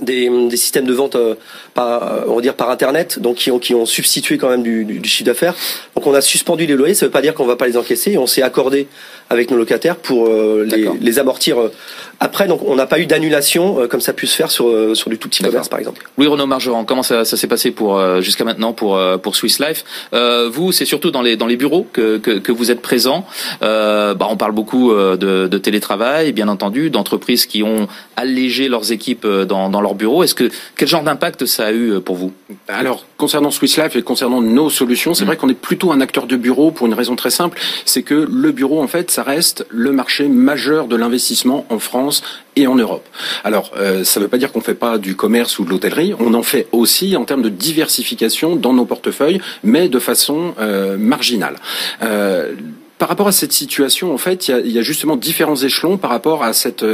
Des, des systèmes de vente euh, par, euh, on va dire par internet, donc qui ont, qui ont substitué quand même du, du, du chiffre d'affaires. Donc on a suspendu les loyers, ça veut pas dire qu'on va pas les encaisser. On s'est accordé avec nos locataires pour euh, les, amortir euh, après. Donc on n'a pas eu d'annulation euh, comme ça a pu se faire sur, euh, sur du tout petit commerce par exemple. Louis Renaud Margeron, comment ça, ça s'est passé pour euh, jusqu'à maintenant pour euh, pour Swiss Life euh, Vous, c'est surtout dans les dans les bureaux que que, que vous êtes présents. Euh, bah, on parle beaucoup euh, de, de télétravail, bien entendu, d'entreprises qui ont allégé leurs équipes dans dans leurs bureaux. Est-ce que quel genre d'impact ça a eu pour vous? Alors, concernant Swiss Life et concernant nos solutions, c'est Mm. vrai qu'on est plutôt un acteur de bureau pour une raison très simple, c'est que le bureau, en fait, ça reste le marché majeur de l'investissement en France et en Europe. Alors, euh, ça ne veut pas dire qu'on fait pas du commerce ou de l'hôtellerie, on en fait aussi en termes de diversification dans nos portefeuilles, mais de façon euh, marginale. Euh, par rapport à cette situation, en fait, il y a, justement différents échelons par rapport à cette,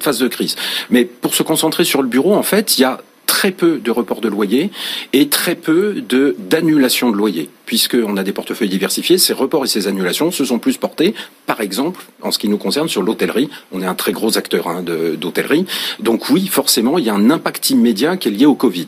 phase de crise. Mais pour se concentrer sur le bureau, en fait, il y a très peu de reports de loyer et très peu de d'annulation de loyer, puisqu'on a des portefeuilles diversifiés. Ces reports et ces annulations se sont plus portés, par exemple, en ce qui nous concerne, sur l'hôtellerie. On est un très gros acteur hein, d'hôtellerie. Donc oui, forcément, il y a un impact immédiat qui est lié au Covid.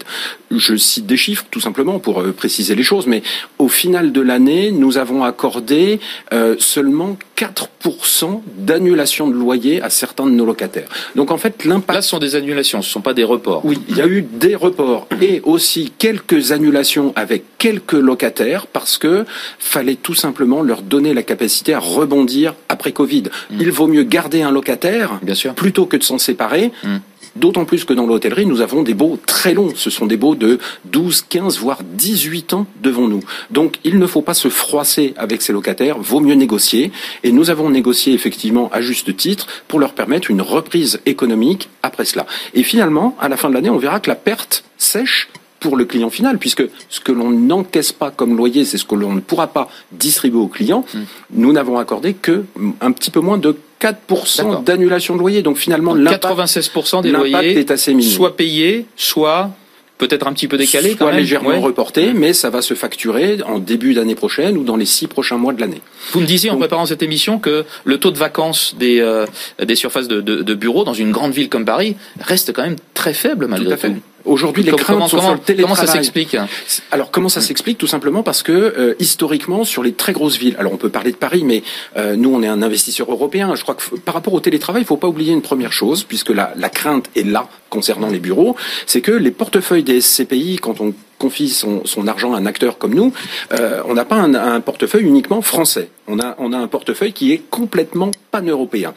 Je cite des chiffres, tout simplement, pour euh, préciser les choses, mais au final de l'année, nous avons accordé euh, seulement 4% d'annulation de loyer à certains de nos locataires. Donc en fait, l'impact... Là, ce sont des annulations, ce sont pas des reports. Oui, il y a eu des reports et aussi quelques annulations avec quelques locataires parce que fallait tout simplement leur donner la capacité à rebondir après Covid. Il vaut mieux garder un locataire Bien sûr. plutôt que de s'en séparer. Mm. D'autant plus que dans l'hôtellerie, nous avons des baux très longs. Ce sont des baux de 12, 15, voire 18 ans devant nous. Donc, il ne faut pas se froisser avec ces locataires. Vaut mieux négocier. Et nous avons négocié effectivement à juste titre pour leur permettre une reprise économique après cela. Et finalement, à la fin de l'année, on verra que la perte sèche pour le client final, puisque ce que l'on n'encaisse pas comme loyer, c'est ce que l'on ne pourra pas distribuer au client. Nous n'avons accordé que un petit peu moins de 4% D'accord. d'annulation de loyer. Donc finalement, l'impact 96% des loyers est assez minime. soit payés, soit peut-être un petit peu décalés soit quand même. légèrement Ouais. reporté, mais ça va se facturer en début d'année prochaine ou dans les six prochains mois de l'année. Vous me disiez en Donc- préparant cette émission que le taux de vacances des, euh, des surfaces de, de, de bureaux dans une grande ville comme Paris reste quand même très faible malgré Tout à fait. Aujourd'hui, les craintes comment, sont sur le télétravail. comment ça s'explique Alors comment ça s'explique Tout simplement parce que euh, historiquement sur les très grosses villes, alors on peut parler de Paris, mais euh, nous on est un investisseur européen. Je crois que par rapport au télétravail, il faut pas oublier une première chose, puisque la, la crainte est là concernant les bureaux, c'est que les portefeuilles des SCPI, quand on confie son, son argent à un acteur comme nous, euh, on n'a pas un, un portefeuille uniquement français. On a, on a un portefeuille qui est complètement pan-européen.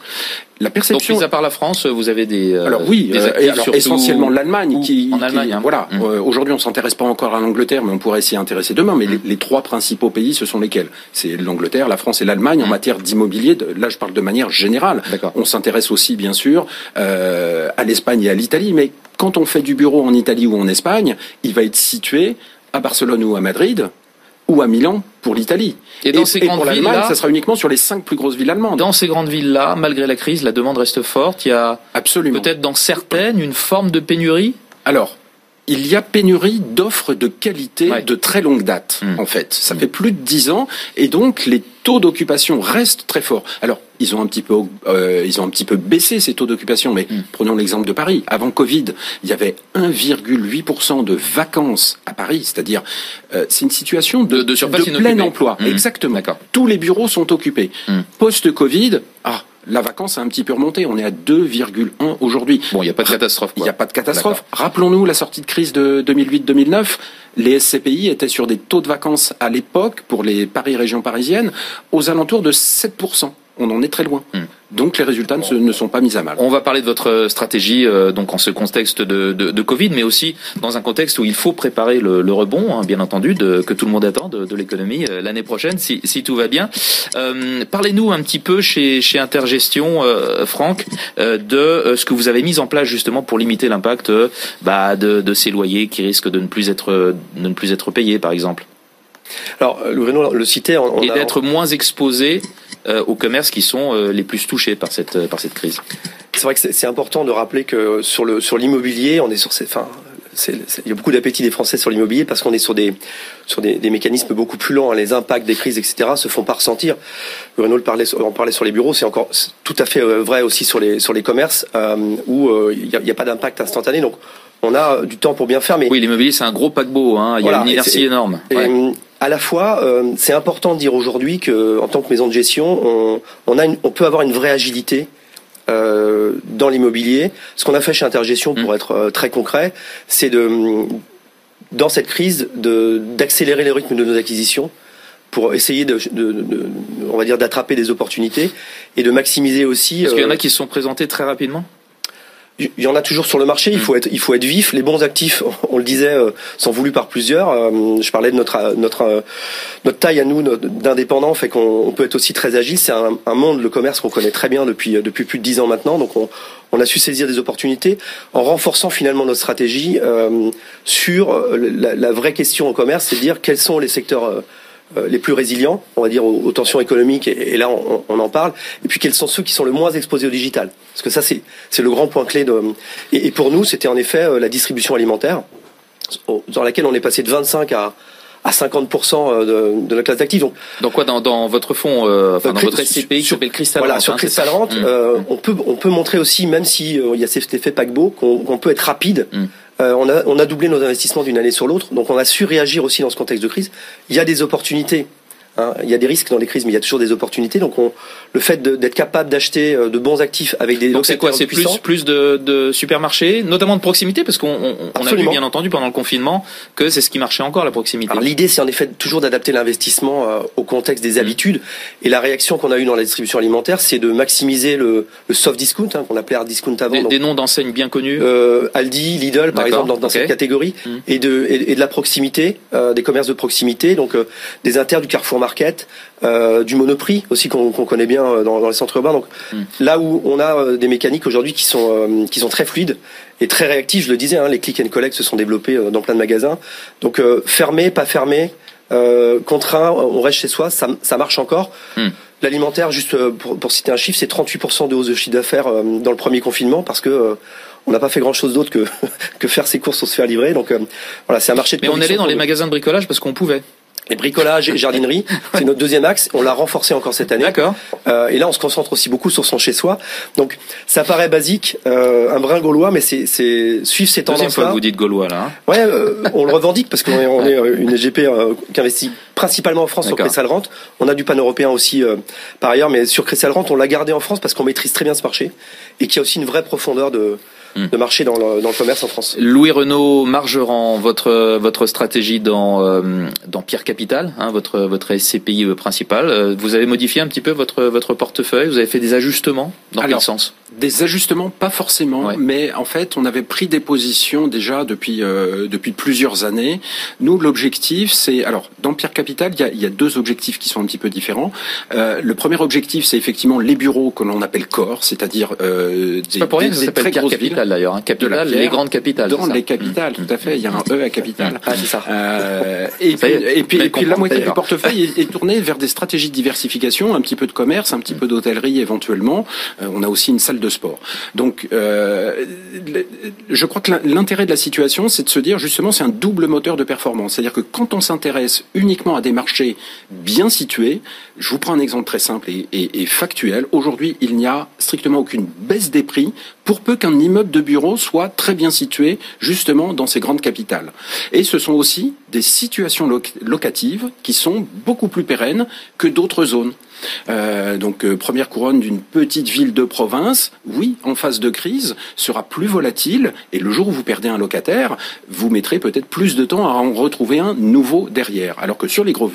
La Donc, perception mis à part la France, vous avez des. euh, alors oui, des euh, actifs alors, surtout essentiellement l'Allemagne qui, en qui- Allemagne, hein. voilà. Mm. euh, Aujourd'hui, on s'intéresse pas encore à l'Angleterre, mais on pourrait s'y intéresser demain. Mais les, les trois principaux pays, ce sont lesquels? C'est l'Angleterre, la France et l'Allemagne en Mm. matière d'immobilier. Là, je parle de manière générale. On s'intéresse aussi, bien sûr, euh, à l'Espagne et à l'Italie. Mais quand on fait du bureau en Italie ou en Espagne, il va être situé à Barcelone ou à Madrid ou à Milan pour l'Italie. Et dans ces grandes pour l'Allemagne, villes-là- ça sera uniquement sur les cinq plus grosses villes allemandes. Dans ces grandes villes-là, malgré la crise, la demande reste forte. Il y a peut-être dans certaines une forme de pénurie? Alors, il y a pénurie d'offres de qualité Ouais. de très longue date, Mm. en fait. Ça fait plus de dix ans, et donc les taux d'occupation restent très forts. Alors, ils ont un petit peu, euh, ils ont un petit peu baissé ces taux d'occupation, mais Mm. prenons l'exemple de Paris. Avant Covid, il y avait 1,8% de vacances à Paris, c'est-à-dire euh, c'est une situation de, De- de surface plein emploi. Mm. Exactement. Tous les bureaux sont occupés. Mm. Post-Covid, ah, la vacance a un petit peu remonté. On est à 2,1 aujourd'hui. Bon, il n'y a pas de catastrophe. Il n'y a pas de catastrophe. Rappelons-nous la sortie de crise de 2008-2009. Les SCPI étaient sur des taux de vacances à l'époque, pour les Paris région parisienne, aux alentours de 7%. On en est très loin. Hmm. Donc les résultats ne, ne, sont pas mis à mal. On va parler de votre stratégie euh, donc en ce contexte de, de, de, Covid, mais aussi dans un contexte où il faut préparer le, le rebond, hein, bien entendu, de, que tout le monde attend de, de l'économie euh, l'année prochaine, si, si, tout va bien. Euh, Parlez-nous un petit peu chez, chez Intergestion, euh, Franck, euh, de ce que vous avez mis en place justement pour limiter l'impact bah, de, de ces loyers qui risquent de ne plus être, de ne plus être payés, par exemple. Alors, le, le citait. et d'être moins exposé euh, aux commerces qui sont euh, les plus touchés par cette, euh, par cette crise. C'est vrai que c'est important de rappeler que sur le sur l'immobilier, on est sur ces, enfin, il y a beaucoup d'appétit des Français sur l'immobilier parce qu'on est sur des sur des, des, mécanismes beaucoup plus lents. Hein. Les impacts des crises, etc., se font pas ressentir. Renaud le parlait, en parlait sur les bureaux, c'est encore tout à fait vrai aussi sur les sur les commerces où il n'y a, a, pas d'impact instantané. Donc on a du temps pour bien faire. Mais oui, l'immobilier c'est un gros paquebot. Hein. Il y a une inertie énorme. Ouais à la fois, euh, c'est important de dire aujourd'hui que, en tant que maison de gestion, on, on, a une, on peut avoir une vraie agilité euh, dans l'immobilier. Ce qu'on a fait chez Intergestion, pour mmh. être euh, très concret, c'est de, dans cette crise, d'accélérer les rythmes de nos acquisitions pour essayer de, de, de on va dire, d'attraper des opportunités et de maximiser aussi. Parce qu'il y en a qui se sont présentés très rapidement? Il y en a toujours sur le marché. Il mm. faut être, il faut être vif. Les bons actifs, on le disait, euh, sont voulus par plusieurs. Euh, je parlais de notre euh, notre notre taille à nous d'indépendants, fait qu'on peut être aussi très agile. C'est un, un, monde, le commerce, qu'on connaît très bien depuis depuis plus de dix ans maintenant. Donc on, on a su saisir des opportunités en renforçant finalement notre stratégie euh, sur la, la, vraie question au commerce, c'est de dire quels sont les secteurs euh, les plus résilients, on va dire, aux, tensions économiques, et, là on, en parle. Et puis quels sont ceux qui sont le moins exposés au digital? Parce que ça, c'est le grand point clé. De, et, pour nous, c'était en effet euh, la distribution alimentaire, dans laquelle on est passé de 25 à, à 50% euh, de, de la classe d'actifs. Donc, donc quoi, dans, dans votre fonds, enfin, dans votre SCPI Crystal Voilà, sur hein, Crystal Rent, mmh. on peut on peut montrer aussi, même si il y a cet effet paquebot, qu'on peut être rapide. Mmh. Euh, on, a, on a doublé nos investissements d'une année sur l'autre, donc on a su réagir aussi dans ce contexte de crise. Il y a des opportunités Hein, il y a des risques dans les crises, mais il y a toujours des opportunités. Donc, on, le fait d'être capable d'acheter euh, de bons actifs avec des donc c'est quoi? C'est plus plus de, de, supermarchés, notamment de proximité, parce qu'on on, a vu bien entendu pendant le confinement que c'est ce qui marchait encore la proximité. l'idée, c'est en effet toujours d'adapter l'investissement euh, au contexte des mmh. habitudes. Et la réaction qu'on a eue dans la distribution alimentaire, c'est de maximiser le, le soft discount, hein, qu'on appelait hard discount avant. Des, noms d'enseignes bien connus. Euh, Aldi, Lidl, par exemple, dans, dans cette catégorie, mmh. et de et, de la proximité, euh, des commerces de proximité, donc des inters du Carrefour Market. Euh, du Monoprix aussi qu'on connaît bien euh, dans, les centres urbains. Donc hmm. là où on a euh, des mécaniques aujourd'hui qui sont qui sont très fluides et très réactives, je le disais, hein, les click and collect se sont développés dans plein de magasins. Donc fermé, pas fermé, contraint, on reste chez soi, ça, ça marche encore. Hmm. L'alimentaire, juste pour, pour, citer un chiffre, c'est 38% de hausse de chiffre d'affaires dans le premier confinement parce que on n'a pas fait grand chose d'autre que, que faire ses courses ou se faire livrer. Donc voilà, c'est un marché de Mais on allait dans les magasins de bricolage parce qu'on pouvait. Les bricolages et jardinerie, c'est notre deuxième axe. On l'a renforcé encore cette année. D'accord. Euh, et là, on se concentre aussi beaucoup sur son chez-soi. Donc, ça paraît basique, euh, un brin gaulois, mais c'est suivre ces tendances-là. Deuxième fois que vous dites gaulois là. Hein. ouais, euh, on le revendique parce qu'on est, on est euh, une SGP euh, qui investit principalement en France sur Cressal Rente. On a du pan européen aussi par ailleurs, mais sur Cressal Rente, on l'a gardé en France parce qu'on maîtrise très bien ce marché et qu'il y a aussi une vraie profondeur de Hmm. de marché dans le, dans le, commerce en France. Louis Renault Margerand, votre votre stratégie dans euh, dans Pierre Capital, hein, votre votre SCPI principal, euh, vous avez modifié un petit peu votre votre portefeuille, vous avez fait des ajustements dans quel sens? Des ajustements, pas forcément, mais en fait, on avait pris des positions déjà depuis euh, depuis plusieurs années. Nous, l'objectif, c'est alors dans Pierre Capital, il y a, il y a deux objectifs qui sont un petit peu différents. le premier objectif, c'est effectivement les bureaux que l'on appelle corps, c'est-à-dire des, pas pour rien, des, très grosses villes d'ailleurs, hein, les grandes capitales. Dans les capitales, tout à fait. Il y a un E à capitale. Ah, c'est ça. Euh, et, puis, et puis, et puis la moitié du portefeuille est, est tournée vers des stratégies de diversification, un petit peu de commerce, un petit peu d'hôtellerie éventuellement. Euh, on a aussi une salle de sport. Donc, euh, je crois que l'intérêt de la situation, c'est de se dire justement, c'est un double moteur de performance. C'est-à-dire que quand on s'intéresse uniquement à des marchés bien situés, je vous prends un exemple très simple et factuel. Aujourd'hui, il n'y a strictement aucune baisse des prix pour peu qu'un immeuble de bureau soit très bien situé justement dans ces grandes capitales. Et ce sont aussi des situations locatives qui sont beaucoup plus pérennes que d'autres zones. Euh, donc euh, première couronne d'une petite ville de province, oui, en phase de crise, sera plus volatile et le jour où vous perdez un locataire, vous mettrez peut-être plus de temps à en retrouver un nouveau derrière. Alors que sur les grosses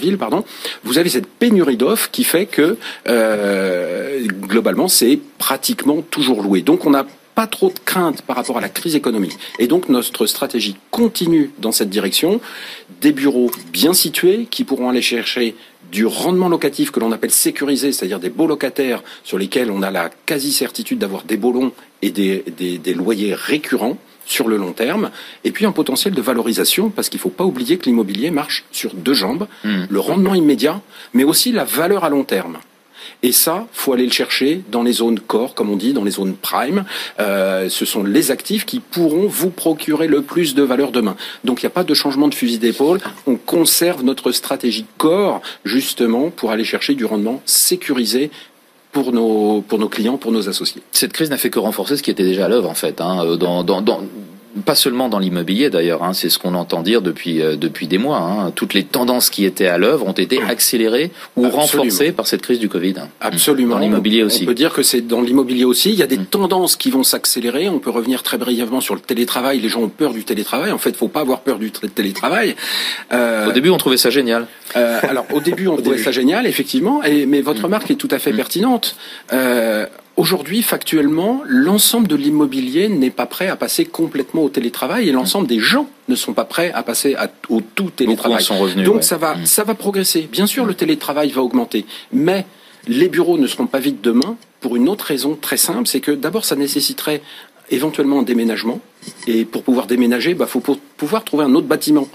villes, pardon, vous avez cette pénurie d'offres qui fait que euh, globalement c'est pratiquement toujours loué. Donc on a pas trop de crainte par rapport à la crise économique. Et donc notre stratégie continue dans cette direction. Des bureaux bien situés qui pourront aller chercher du rendement locatif que l'on appelle sécurisé, c'est-à-dire des beaux locataires sur lesquels on a la quasi-certitude d'avoir des beaux et des, des, des loyers récurrents sur le long terme, et puis un potentiel de valorisation, parce qu'il ne faut pas oublier que l'immobilier marche sur deux jambes, Mmh. le rendement immédiat, mais aussi la valeur à long terme. Et ça, faut aller le chercher dans les zones core, comme on dit, dans les zones prime. Euh, ce sont les actifs qui pourront vous procurer le plus de valeur demain. Donc il n'y a pas de changement de fusil d'épaule. On conserve notre stratégie core justement pour aller chercher du rendement sécurisé pour nos pour nos clients, pour nos associés. Cette crise n'a fait que renforcer ce qui était déjà à l'œuvre en fait, hein, euh, pas seulement dans l'immobilier d'ailleurs, hein, c'est ce qu'on entend dire depuis euh, depuis des mois. Hein. Toutes les tendances qui étaient à l'œuvre ont été accélérées ou Absolument. renforcées par cette crise du Covid. Absolument. Dans l'immobilier aussi. On peut dire que c'est dans l'immobilier aussi. Il y a des tendances qui vont s'accélérer. On peut revenir très brièvement sur le télétravail. Les gens ont peur du télétravail. En fait, faut pas avoir peur du tra- télétravail. Euh, Au début, on trouvait ça génial. euh, alors, au début, on trouvait ça génial, effectivement. Et, mais votre remarque est tout à fait pertinente. Aujourd'hui, factuellement, l'ensemble de l'immobilier n'est pas prêt à passer complètement au télétravail et l'ensemble des gens ne sont pas prêts à passer à- au tout télétravail. sont revenus. Donc ouais. ça va, ça va progresser. Bien sûr, le télétravail va augmenter, mais les bureaux ne seront pas vides demain pour une autre raison très simple, c'est que d'abord ça nécessiterait éventuellement un déménagement, et pour pouvoir déménager, bah faut pour- pouvoir trouver un autre bâtiment.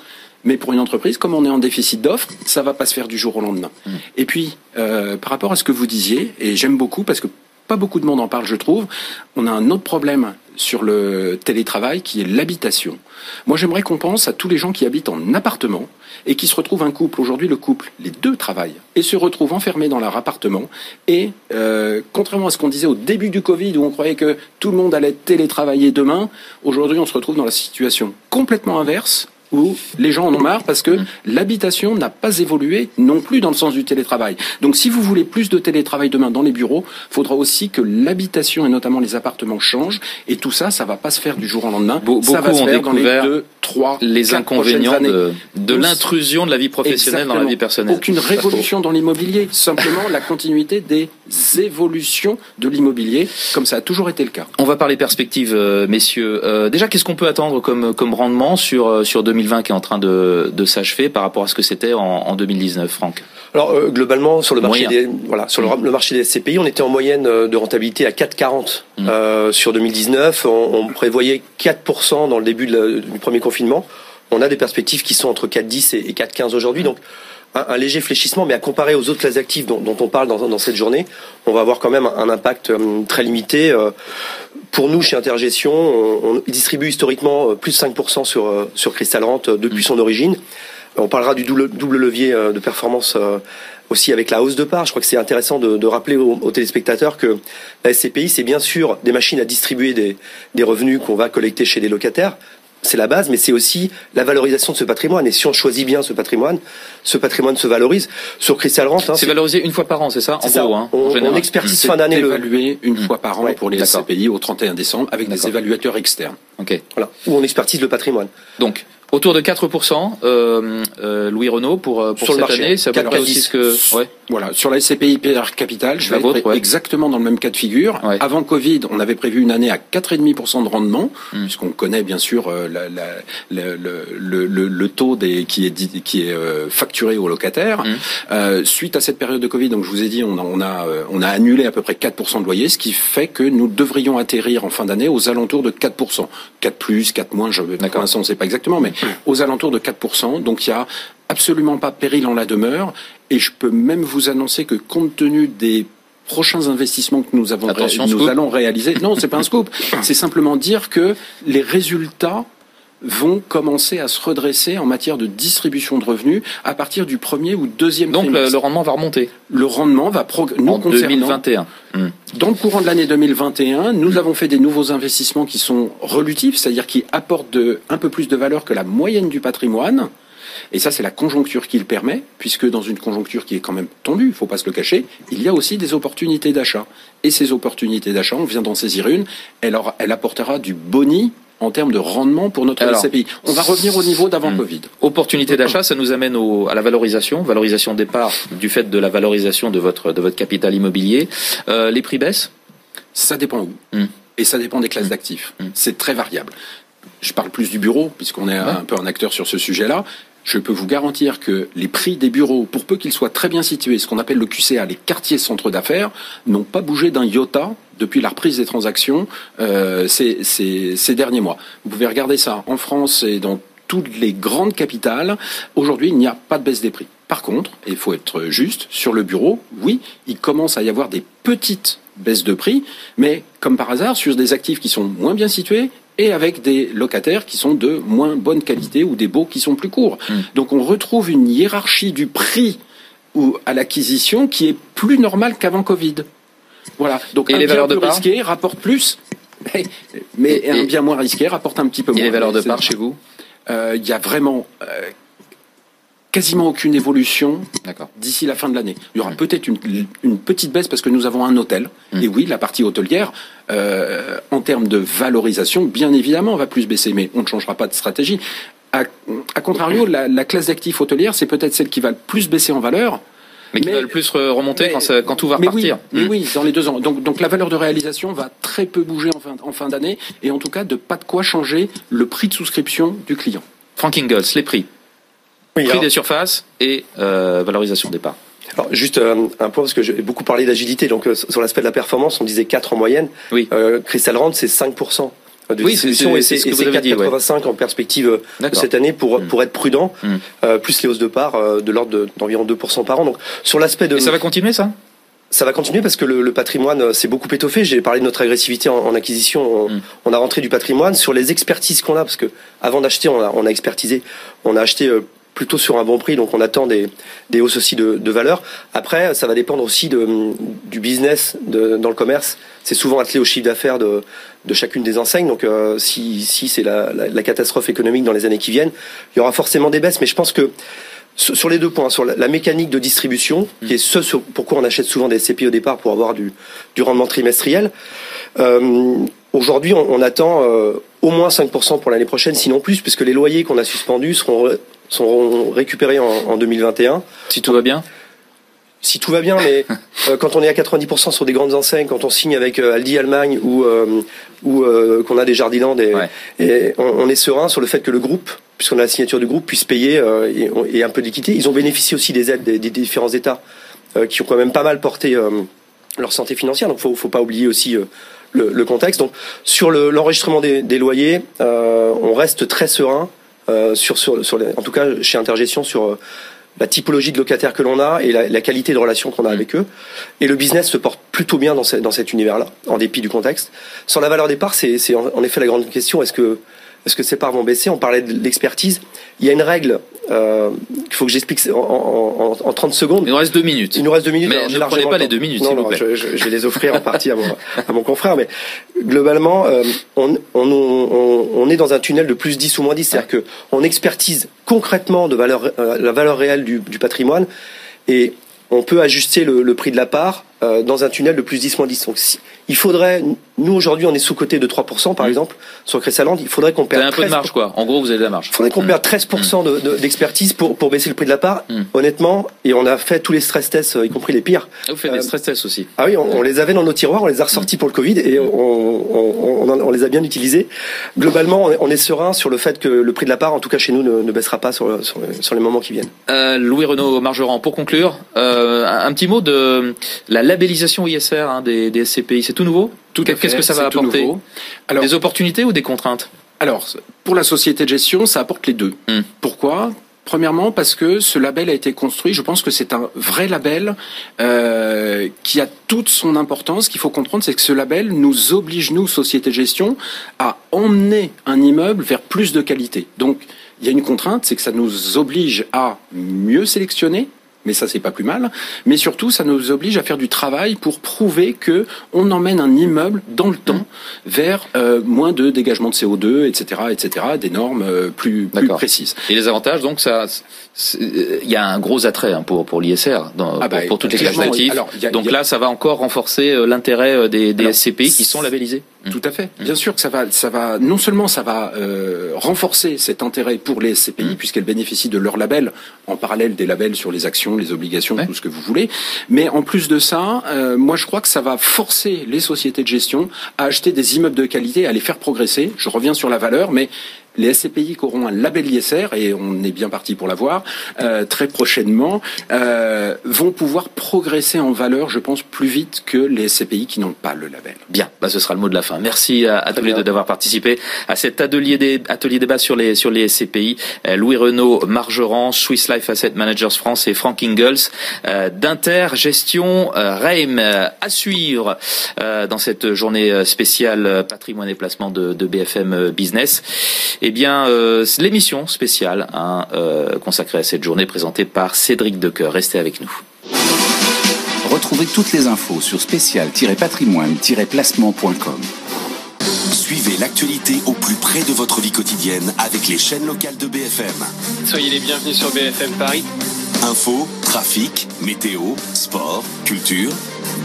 Mais pour une entreprise, comme on est en déficit d'offres, ça va pas se faire du jour au lendemain. Et puis, euh, par rapport à ce que vous disiez, et j'aime beaucoup parce que pas beaucoup de monde en parle, je trouve, on a un autre problème sur le télétravail qui est l'habitation. Moi, j'aimerais qu'on pense à tous les gens qui habitent en appartement et qui se retrouvent un couple. Aujourd'hui, le couple, les deux travaillent et se retrouvent enfermés dans leur appartement. Et euh, contrairement à ce qu'on disait au début du Covid, où on croyait que tout le monde allait télétravailler demain, aujourd'hui, on se retrouve dans la situation complètement inverse où les gens en ont marre parce que l'habitation n'a pas évolué non plus dans le sens du télétravail. Donc si vous voulez plus de télétravail demain dans les bureaux, faudra aussi que l'habitation et notamment les appartements changent et tout ça, ça va pas se faire du jour au lendemain. Be- ça va se ont faire dans les deux, trois, Les inconvénients de, l'intrusion de la vie professionnelle dans la vie personnelle. Aucune révolution dans l'immobilier, simplement la continuité des évolutions de l'immobilier, comme ça a toujours été le cas. On va parler perspectives, euh, messieurs. Euh, déjà, qu'est-ce qu'on peut attendre comme, comme rendement sur, euh, sur 2020 qui est en train de, de s'achever par rapport à ce que c'était en, en 2019, Franck Alors euh, globalement sur le marché Moyen. des voilà sur le, le marché des SCPI, on était en moyenne euh, de rentabilité à 4,40 Mm. euh, sur 2019. On, on prévoyait 4% dans le début de la- du premier confinement. On a des perspectives qui sont entre 4,10 et, et 4,15 aujourd'hui. Donc un, un léger fléchissement, mais à comparer aux autres classes actives dont, dont on parle dans, dans cette journée, on va avoir quand même un, impact très limité. Euh, pour nous, chez Intergestion, on, on distribue historiquement euh, plus de 5% sur, euh, sur Crystal Rent euh, depuis son origine. On parlera du double, double levier de performance euh, aussi avec la hausse de part. Je crois que c'est intéressant de, de rappeler aux, aux téléspectateurs que la SCPI, c'est bien sûr des machines à distribuer des, des revenus qu'on va collecter chez les locataires. C'est la base, mais c'est aussi la valorisation de ce patrimoine. Et si on choisit bien ce patrimoine, ce patrimoine se valorise. Sur Crystal Rent, hein, C'est valorisé une fois par an, c'est ça En c'est ça. gros, hein, en on, on expertise fin d'année le, évalué une fois par an Ouais, pour les. SCPI au 31 décembre avec des évaluateurs externes. Ok. voilà, où on expertise le patrimoine. Donc, autour de 4%, euh, euh, Louis Renault, pour, euh, pour Sur le cette marché. année, c'est à peu près aussi ce que... Ouais. Voilà, sur la SCPI PR Capital, je La vais vôtre, être ouais. exactement dans le même cas de figure. Ouais. Avant Covid, on avait prévu une année à 4,5% de rendement, Mm. puisqu'on connaît bien sûr euh, la- la- le, le- le- le- le taux des, qui est, qui est facturé aux locataires. Mm. Euh, suite à cette période de Covid, donc je vous ai dit, on a, on a, on a annulé à peu près 4% de loyer, ce qui fait que nous devrions atterrir en fin d'année aux alentours de 4%. 4 plus, 4 moins, je, pour l'instant on ne sait pas exactement, mais aux alentours de 4%. Donc il y a absolument pas péril en la demeure. Et je peux même vous annoncer que compte tenu des prochains investissements que nous avons nous allons réaliser non c'est pas un scoop c'est simplement dire que les résultats vont commencer à se redresser en matière de distribution de revenus à partir du premier ou deuxième Donc, le, trimestre. le rendement va remonter le rendement va prog- nous en concernant 2021. Hmm. dans le courant de l'année 2021, nous avons fait des nouveaux investissements qui sont relutifs, c'est-à-dire qui apportent de, un peu plus de valeur que la moyenne du patrimoine. Et ça, c'est la conjoncture qui le permet, puisque dans une conjoncture qui est quand même tendue, il faut pas se le cacher, il y a aussi des opportunités d'achat. Et ces opportunités d'achat, on vient d'en saisir une, elle, elle apportera du boni en termes de rendement pour notre SCPI. On va revenir au niveau d'avant hmm. Covid. Opportunité d'achat, ça nous amène à la valorisation, valorisation départ du fait de la valorisation de votre, de votre capital immobilier. Euh, les prix baissent? Ça dépend où. Hmm. Et ça dépend des classes hmm. d'actifs. C'est très variable. Je parle plus du bureau, puisqu'on est un peu un acteur sur ce sujet-là je peux vous garantir que les prix des bureaux, pour peu qu'ils soient très bien situés, ce qu'on appelle le QCA, les quartiers centres d'affaires, n'ont pas bougé d'un iota depuis la reprise des transactions euh, ces, ces, ces derniers mois. Vous pouvez regarder ça en France et dans toutes les grandes capitales. Aujourd'hui, il n'y a pas de baisse des prix. Par contre, et il faut être juste, sur le bureau, oui, il commence à y avoir des petites baisses de prix, mais comme par hasard, sur des actifs qui sont moins bien situés et avec des locataires qui sont de moins bonne qualité ou des baux qui sont plus courts. Hmm. Donc on retrouve une hiérarchie du prix ou à l'acquisition qui est plus normale qu'avant Covid. Voilà. Donc et un les bien valeurs plus de risqué rapporte plus, mais, un bien moins risqué rapporte un petit peu moins. Et les valeurs de part chez vous euh, Il y a vraiment euh, quasiment aucune évolution d'ici la fin de l'année. Il y aura mmh. peut-être une, petite baisse parce que nous avons un hôtel. Mmh. Et oui, la partie hôtelière, euh, en termes de valorisation, bien évidemment, va plus baisser, mais on ne changera pas de stratégie. À, contrario, la, classe d'actifs hôtelière, c'est peut-être celle qui va le plus baisser en valeur. Mais qui va le plus remonter quand, tout va repartir. Oui, mais mmh. oui, dans les deux ans. Donc, donc la valeur de réalisation va très peu bouger en fin, en fin d'année, et en tout cas, de pas de quoi changer le prix de souscription du client. Frank Ingalls, les prix prix des surfaces et euh, valorisation des parts. Alors juste euh, un point parce que j'ai beaucoup parlé d'agilité donc euh, sur l'aspect de la performance on disait 4 en moyenne. Oui. Crystal Rand c'est 5 de oui, distribution et c'est 4,85 en perspective de cette année pour mm. pour être prudent mm. plus les hausses de parts de l'ordre d'environ 2% par an. Donc sur l'aspect de Et ça va continuer ça? Ça va continuer parce que le, patrimoine s'est beaucoup étoffé. J'ai parlé de notre agressivité en, acquisition. Mm. On, a rentré du patrimoine sur les expertises qu'on a parce que avant d'acheter, on a, on a expertisé. On a acheté plutôt sur un bon prix, donc on attend des, des hausses aussi de, de valeur. Après, ça va dépendre aussi de, du business de, dans le commerce. C'est souvent attelé au chiffre d'affaires de, de chacune des enseignes. Donc euh, si, si c'est la, la, catastrophe économique dans les années qui viennent, il y aura forcément des baisses. Mais je pense que sur les deux points, sur la, mécanique de distribution, mmh. qui est ce sur, pourquoi on achète souvent des SCPI au départ pour avoir du, du rendement trimestriel. Euh, Aujourd'hui, on, on, attend euh, au moins 5% pour l'année prochaine, sinon plus, puisque les loyers qu'on a suspendus seront sont récupérés en, 2021. Si tout va bien si tout va bien, mais euh, quand on est à 90% sur des grandes enseignes, quand on signe avec euh, Aldi Allemagne ou euh, ou qu'on a des Jardiland et, et on, est serein sur le fait que le groupe, puisqu'on a la signature du groupe, puisse payer et, un peu d'équité. Ils ont bénéficié aussi des aides des, différents États qui ont quand même pas mal porté leur santé financière. Donc faut faut pas oublier aussi le, contexte. Donc sur l'enregistrement des, des, loyers, on reste très serein. Euh, sur, sur, sur en tout cas chez Intergestion sur la typologie de locataires que l'on a et la, la, qualité de relation qu'on a mm. avec eux. Et le business se porte plutôt bien dans, dans cet univers-là, en dépit du contexte. Sur la valeur des parts, c'est en, effet la grande question. Est-ce que est-ce que ces parts vont baisser? On parlait de l'expertise. Il y a une règle euh, qu'il faut que j'explique en, en, 30 secondes. Il nous reste deux minutes. Il nous reste deux minutes. Mais ne prenez pas les deux minutes, s'il vous plaît. Je, je, vais les offrir en partie à mon, à mon confrère. Mais globalement, euh, on, on, on, est dans un tunnel de plus 10 ou moins 10. C'est-à-dire que on expertise concrètement de valeur, euh, la valeur réelle du, du patrimoine et on peut ajuster le, le prix de la part euh, dans un tunnel de plus 10 moins 10. Donc il faudrait, nous aujourd'hui on est sous-côté de 3% par mmh. exemple, sur Cressaland, il faudrait qu'on perde... un peu de marge quoi, en gros vous avez de la marge. Il faudrait qu'on mmh. perde 13% d'expertise pour, pour baisser le prix de la part, mmh. honnêtement, et on a fait tous les stress tests, y compris les pires. Ah, vous faites des euh, stress tests aussi Ah oui, on, les avait dans nos tiroirs, on les a ressortis pour le Covid et on, on, les a bien utilisés. Globalement, on est, serein sur le fait que le prix de la part, en tout cas chez nous, ne, baissera pas sur, sur, sur, les moments qui viennent. Euh, Louis Renaud Margerand, pour conclure, euh, un, petit mot de la labellisation ISR Hein, des, des, SCPI. C'est tout nouveau Qu'est-ce que ça va apporter alors, Des opportunités ou des contraintes Alors, pour la société de gestion, ça apporte les deux. Hmm. Pourquoi? Premièrement, parce que ce label a été construit. Je pense que c'est un vrai label euh, qui a toute son importance. Ce qu'il faut comprendre, c'est que ce label nous oblige, nous, société de gestion, à emmener un immeuble vers plus de qualité. Donc, il y a une contrainte, c'est que ça nous oblige à mieux sélectionner, mais ça c'est pas plus mal. Mais surtout, ça nous oblige à faire du travail pour prouver que on emmène un immeuble dans le temps vers euh, moins de dégagement de CO2, etc., etc., des normes euh, plus, plus précises. Et les avantages, donc ça, il y a un gros attrait hein, pour pour l'ISR ah bah, pour, toutes les classes d'actifs. Donc là, ça va encore renforcer euh, l'intérêt des, des SCPI qui sont labellisés. Tout à fait. Bien sûr que ça va, ça va. Non seulement ça va renforcer cet intérêt pour les SCPI mmh. puisqu'elles bénéficient de leur label en parallèle des labels sur les actions les obligations, tout ce que vous voulez. Mais en plus de ça, euh, moi je crois que ça va forcer les sociétés de gestion à acheter des immeubles de qualité, à les faire progresser. Je reviens sur la valeur, mais les SCPI qui auront un label ISR, et on est bien parti pour l'avoir, euh, très prochainement, euh, vont pouvoir progresser en valeur, je pense, plus vite que les SCPI qui n'ont pas le label. Bien, bah, ce sera le mot de la fin. Merci à, tous les deux d'avoir participé à cet atelier, des, atelier débat sur les, sur les SCPI. Euh, Louis Renaud, Margeran, Swiss Life Asset Managers France et Frank Ingalls euh, d'Inter Gestion euh, Reim à suivre dans cette journée spéciale patrimoine et placement de, de BFM Business eh bien, euh, l'émission spéciale hein, euh, consacrée à cette journée présentée par Cédric Decoeur. Restez avec nous. Retrouvez toutes les infos sur spécial-patrimoine-placement.com. Suivez l'actualité au plus près de votre vie quotidienne avec les chaînes locales de BFM. Soyez les bienvenus sur BFM Paris. Info, trafic, météo, sport, culture.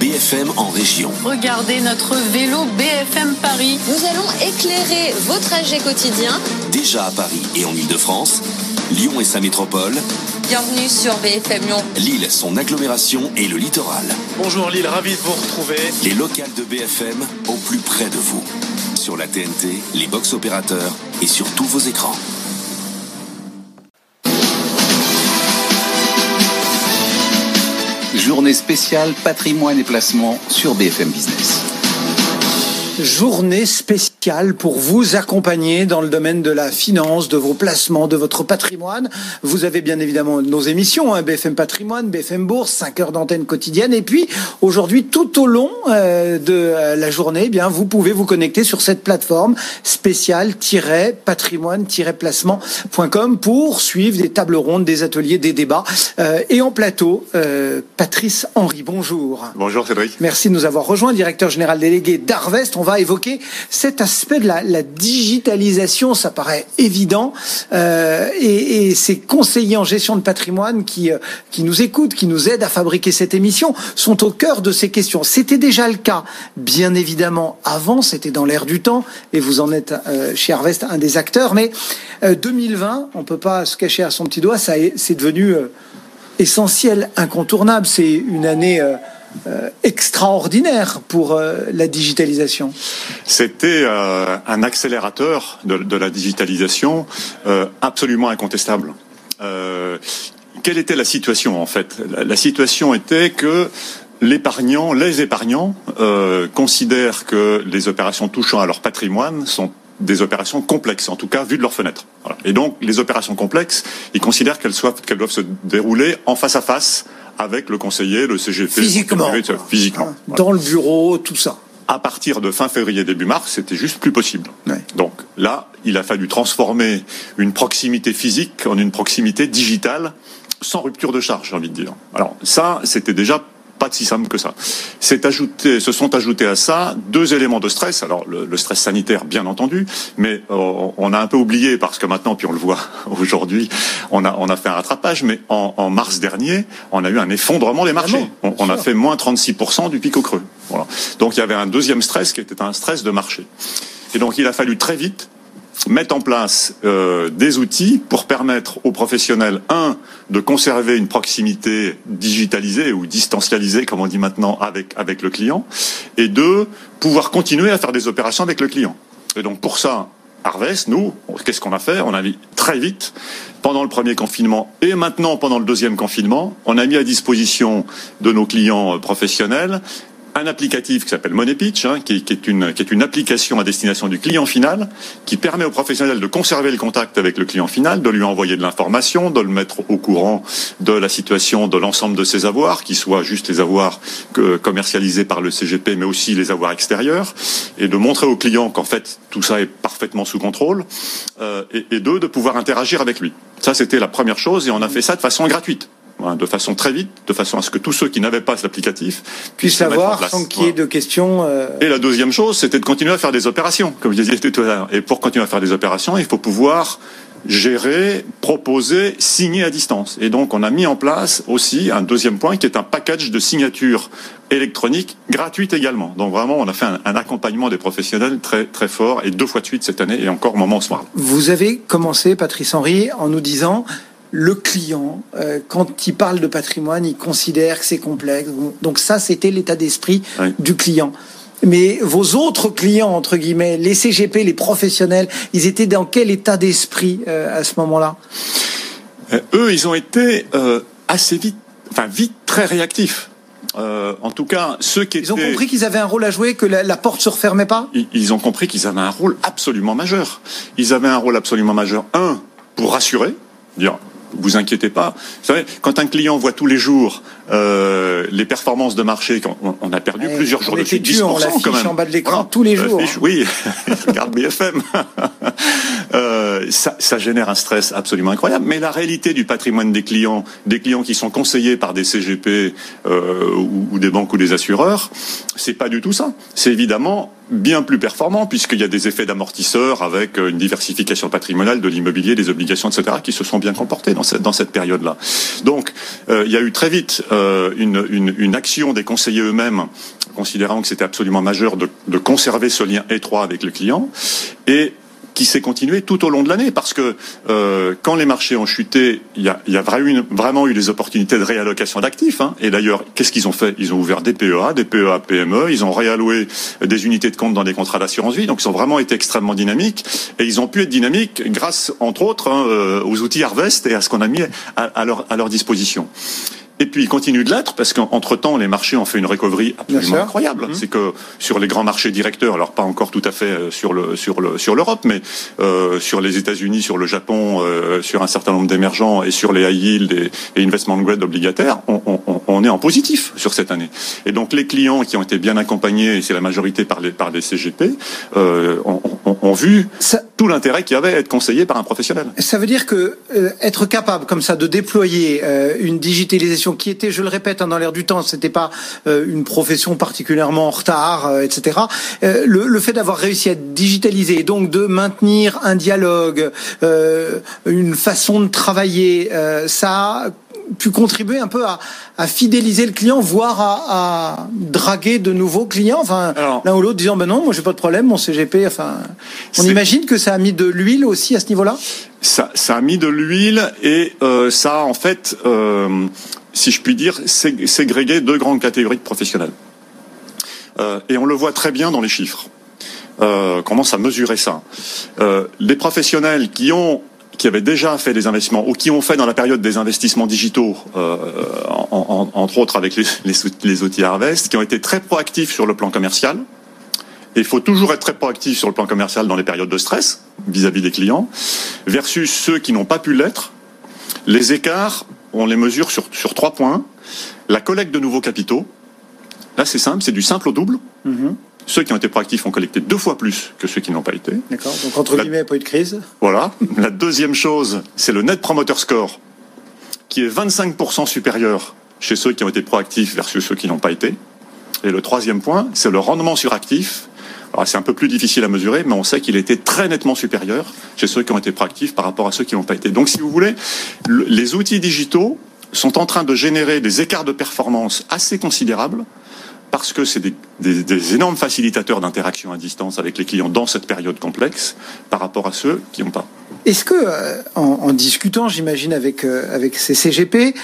BFM en région. Regardez notre vélo BFM Paris. Nous allons éclairer vos trajets quotidiens. Déjà à Paris et en Ile-de-France, Lyon et sa métropole. Bienvenue sur BFM Lyon. Lille, son agglomération et le littoral. Bonjour Lille, ravi de vous retrouver. Les locales de BFM au plus près de vous. Sur la TNT, les box opérateurs et sur tous vos écrans. Journée spéciale patrimoine et placement sur BFM Business. Journée spéciale pour vous accompagner dans le domaine de la finance, de vos placements, de votre patrimoine. Vous avez bien évidemment nos émissions, hein, BFM Patrimoine, BFM Bourse, 5 heures d'antenne quotidienne. Et puis aujourd'hui, tout au long euh, de euh, la journée, eh bien vous pouvez vous connecter sur cette plateforme spéciale-patrimoine-placement.com pour suivre des tables rondes, des ateliers, des débats. Euh, et en plateau, Patrice Henry, bonjour. Bonjour Cédric. Merci de nous avoir rejoint, directeur général délégué d'Arvest va évoquer cet aspect de la, digitalisation, ça paraît évident, euh, et, ces conseillers en gestion de patrimoine qui, euh, qui nous écoutent, qui nous aident à fabriquer cette émission, sont au cœur de ces questions. C'était déjà le cas, bien évidemment, avant, c'était dans l'air du temps, et vous en êtes euh, chez Harvest un des acteurs, mais 2020, on peut pas se cacher à son petit doigt, ça c'est devenu essentiel, incontournable. C'est une année euh, extraordinaire pour euh, la digitalisation. C'était euh, un accélérateur de, la digitalisation absolument incontestable. quelle était la situation en fait? La, situation était que l'épargnant, les épargnants considèrent que les opérations touchant à leur patrimoine sont des opérations complexes, en tout cas vues de leur fenêtre. Et donc, les opérations complexes, ils considèrent qu'elles doivent se dérouler en face à face avec le conseiller, le CGP. Physiquement. Physiquement. Dans le bureau, tout ça. À partir de fin février, début mars, c'était juste plus possible. Donc là, il a fallu transformer une proximité physique en une proximité digitale sans rupture de charge, j'ai envie de dire. Alors ça, c'était déjà pas si simple que ça. C'est ajouté, se sont ajoutés à ça deux éléments de stress. Alors le, stress sanitaire, bien entendu, mais euh, on a un peu oublié parce que maintenant, puis on le voit aujourd'hui, on a on a fait un rattrapage. Mais en, mars dernier, on a eu un effondrement des marchés. On, a fait moins 36% du pic au creux. Voilà. Donc il y avait un deuxième stress qui était un stress de marché. Et donc il a fallu très vite mettre en place euh, des outils pour permettre aux professionnels, un, de conserver une proximité digitalisée ou distancialisée, comme on dit maintenant, avec, avec le client, et deux, pouvoir continuer à faire des opérations avec le client. Et donc pour ça, Harvest, nous, qu'est-ce qu'on a fait? On a mis très vite, pendant le premier confinement et maintenant pendant le deuxième confinement, on a mis à disposition de nos clients euh, professionnels un applicatif qui s'appelle Money Pitch, hein, qui, est une, qui est une application à destination du client final, qui permet aux professionnels de conserver le contact avec le client final, de lui envoyer de l'information, de le mettre au courant de la situation de l'ensemble de ses avoirs, qui soient juste les avoirs que, commercialisés par le CGP, mais aussi les avoirs extérieurs, et de montrer au client qu'en fait tout ça est parfaitement sous contrôle, euh, et, et deux, de pouvoir interagir avec lui. Ça, c'était la première chose, et on a fait ça de façon gratuite. Hein, de façon très vite, de façon à ce que tous ceux qui n'avaient pas cet applicatif puissent l'avoir sans qu'il y ait de questions. Euh... Et la deuxième chose, c'était de continuer à faire des opérations, comme je disais tout à l'heure. Et pour continuer à faire des opérations, il faut pouvoir gérer, proposer, signer à distance. Et donc, on a mis en place aussi un deuxième point qui est un package de signature électronique gratuite également. Donc vraiment, on a fait un, un, accompagnement des professionnels très très fort et deux fois de suite cette année et encore au moment où on se parle. Vous avez commencé, Patrice Henry, en nous disant le client, euh, quand il parle de patrimoine, il considère que c'est complexe. Donc ça, c'était l'état d'esprit oui. du client. Mais vos autres clients, entre guillemets, les CGP, les professionnels, ils étaient dans quel état d'esprit euh, à ce moment-là? Euh, Eux, ils ont été assez vite, enfin vite très réactifs. Euh, en tout cas, ceux qui ils ont compris qu'ils avaient un rôle à jouer, que la, la porte se refermait pas? Ils, ils ont compris qu'ils avaient un rôle absolument majeur. Ils avaient un rôle absolument majeur. Un, pour rassurer, dire vous inquiétez pas. Vous savez, quand un client voit tous les jours euh, les performances de marché, on, on a perdu plusieurs jours de suite, dessus, 10% on l'affiche quand même. en bas de l'écran Voilà. tous les jours. L'affiche, oui, regarde BFM. Euh, ça, ça génère un stress absolument incroyable. Mais la réalité du patrimoine des clients, des clients qui sont conseillés par des CGP euh, ou, ou des banques ou des assureurs, c'est pas du tout ça. C'est évidemment bien plus performant puisqu'il y a des effets d'amortisseur avec euh, une diversification patrimoniale de l'immobilier, des obligations, etc., qui se sont bien comportés dans cette, dans cette période-là. Donc, euh, il y a eu très vite euh, une, action des conseillers eux-mêmes, considérant que c'était absolument majeur de, conserver ce lien étroit avec le client, et qui s'est continué tout au long de l'année parce que euh, quand les marchés ont chuté, il y a, vraiment, eu, des opportunités de réallocation d'actifs. Hein. Et d'ailleurs, qu'est-ce qu'ils ont fait? Ils ont ouvert des PEA, des PEA PME, ils ont réalloué des unités de compte dans des contrats d'assurance vie. Donc, ils ont vraiment été extrêmement dynamiques et ils ont pu être dynamiques grâce, entre autres, hein, euh, aux outils Harvest et à ce qu'on a mis à leur disposition. Et puis il continue de l'être parce qu'entre temps les marchés ont fait une recovery absolument incroyable. Mmh. C'est que sur les grands marchés directeurs, alors pas encore tout à fait euh, sur le sur le sur l'Europe, mais euh, sur les États-Unis, sur le Japon, euh, sur un certain nombre d'émergents et sur les high yield et, et investment grade obligataires, on, on, on, est en positif sur cette année. Et donc les clients qui ont été bien accompagnés, et c'est la majorité par les par les CGP, euh, ont, ont, vu ça, tout l'intérêt qu'il y avait à être conseillé par un professionnel. Ça veut dire que euh, être capable comme ça de déployer euh, une digitalisation qui était, je le répète, hein, dans l'air du temps, c'était pas euh, une profession particulièrement en retard, euh, etc. Euh, le, le, fait d'avoir réussi à digitaliser, donc de maintenir un dialogue, une façon de travailler, ça a pu contribuer un peu à, à fidéliser le client, voire à, à, draguer de nouveaux clients, enfin l'un ou l'autre disant ben non, moi j'ai pas de problème, mon CGP, enfin on imagine que ça a mis de l'huile aussi à ce niveau-là? Ça, ça, a mis de l'huile et euh, ça a en fait, euh, si je puis dire, ségrégué deux grandes catégories de professionnels. Euh, et on le voit très bien dans les chiffres. Euh, commence à mesurer ça? Euh, les professionnels qui ont qui avaient déjà fait des investissements ou qui ont fait dans la période des investissements digitaux, euh, en, en, entre autres avec les, outils Harvest, qui ont été très proactifs sur le plan commercial. Et il faut toujours être très proactif sur le plan commercial dans les périodes de stress vis-à-vis -vis des clients, versus ceux qui n'ont pas pu l'être. Les écarts, on les mesure sur, sur trois points. La collecte de nouveaux capitaux. Là, c'est simple, c'est du simple au double. -hmm. Ceux qui ont été proactifs ont collecté deux fois plus que ceux qui n'ont pas été. D'accord. Donc entre la... guillemets, pas eu de crise. Voilà. la deuxième chose, c'est le net promoter score, qui est 25% supérieur chez ceux qui ont été proactifs versus ceux qui n'ont pas été. Et le troisième point, c'est le rendement sur actif. C'est un peu plus difficile à mesurer, mais on sait qu'il était très nettement supérieur chez ceux qui ont été proactifs par rapport à ceux qui n'ont pas été. Donc si vous voulez, le, les outils digitaux sont en train de générer des écarts de performance assez considérables parce que c'est des, énormes facilitateurs d'interaction à distance avec les clients dans cette période complexe par rapport à ceux qui n'ont pas. Est-ce que, euh, en, discutant, j'imagine, avec, euh, avec ces CGP,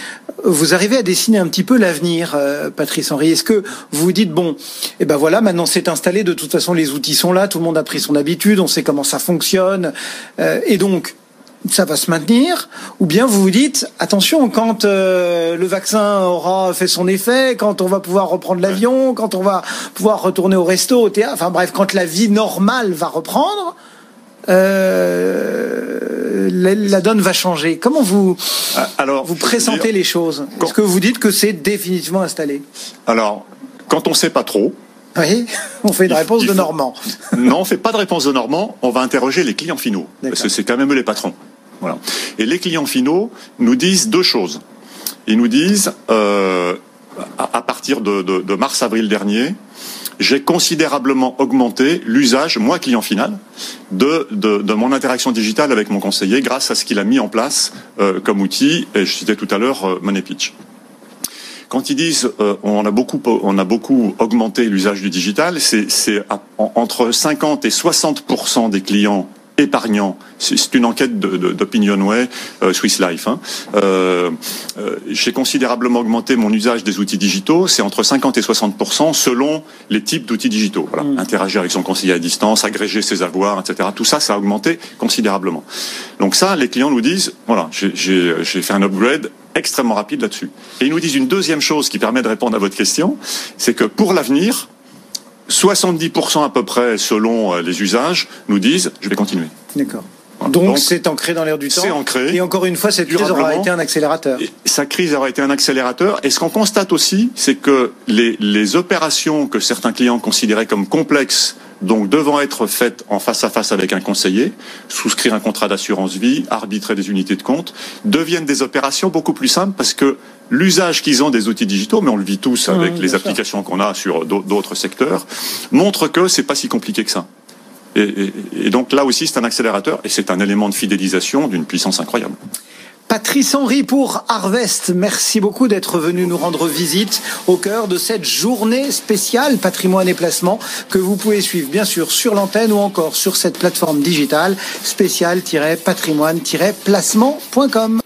vous arrivez à dessiner un petit peu l'avenir, euh, Patrice Henry? Est-ce que vous vous dites, bon, eh ben voilà, maintenant c'est installé, de toute façon les outils sont là, tout le monde a pris son habitude, on sait comment ça fonctionne, et donc ça va se maintenir Ou bien vous vous dites, attention, quand euh, le vaccin aura fait son effet, quand on va pouvoir reprendre l'avion, quand on va pouvoir retourner au resto, au théâtre, enfin bref, quand la vie normale va reprendre, euh, la, la, donne va changer. Comment vous, Alors, vous pressentez dire, les choses? Est-ce que vous dites que c'est définitivement installé? Alors, quand on ne sait pas trop, oui, on fait une il, réponse de faut... Normand. non, on fait pas de réponse de Normand. On va interroger les clients finaux parce que c'est quand même eux les patrons. Et les clients finaux nous disent deux choses. ils nous disent, euh, à, partir de, mars-avril dernier, j'ai considérablement augmenté l'usage, moi client final, de, de, mon interaction digitale avec mon conseiller grâce à ce qu'il a mis en place euh, comme outil. Et je citais tout à l'heure euh, Money Pitch. Quand ils disent euh, on a beaucoup on a beaucoup augmenté l'usage du digital, c'est entre 50 et 60% des clients épargnant. C'est une enquête d'Opinionway, euh, Swiss Life. Hein. Euh, euh, J'ai considérablement augmenté mon usage des outils digitaux. C'est entre 50 et 60% selon les types d'outils digitaux. Voilà. Mm. Interagir avec son conseiller à distance, agréger ses avoirs, etc. Tout ça, ça a augmenté considérablement. Donc ça, les clients nous disent, voilà, j'ai fait un upgrade extrêmement rapide là-dessus. Et ils nous disent une deuxième chose qui permet de répondre à votre question, c'est que pour l'avenir, 70% à peu près, selon euh, les usages, nous disent je vais continuer. D'accord. Donc c'est ancré dans l'air du temps. C'est ancré. Et encore une fois, cette crise aura été un accélérateur. sa crise aura été un accélérateur. Et ce qu'on constate aussi, c'est que les, les opérations que certains clients considéraient comme complexes donc devant être faites en face à face avec un conseiller, souscrire un contrat d'assurance vie, arbitrer des unités de compte, deviennent des opérations beaucoup plus simples parce que l'usage qu'ils ont des outils digitaux, mais on le vit tous avec les applications qu'on a sur d'autres secteurs, montre que c'est pas si compliqué que ça. Et, et donc là aussi, c'est un accélérateur et c'est un élément de fidélisation d'une puissance incroyable. Patrice Henry pour Harvest, merci beaucoup d'être venu nous rendre visite au cœur de cette journée spéciale patrimoine et placement que vous pouvez suivre bien sûr sur l'antenne ou encore sur cette plateforme digitale spécial-patrimoine-placement.com.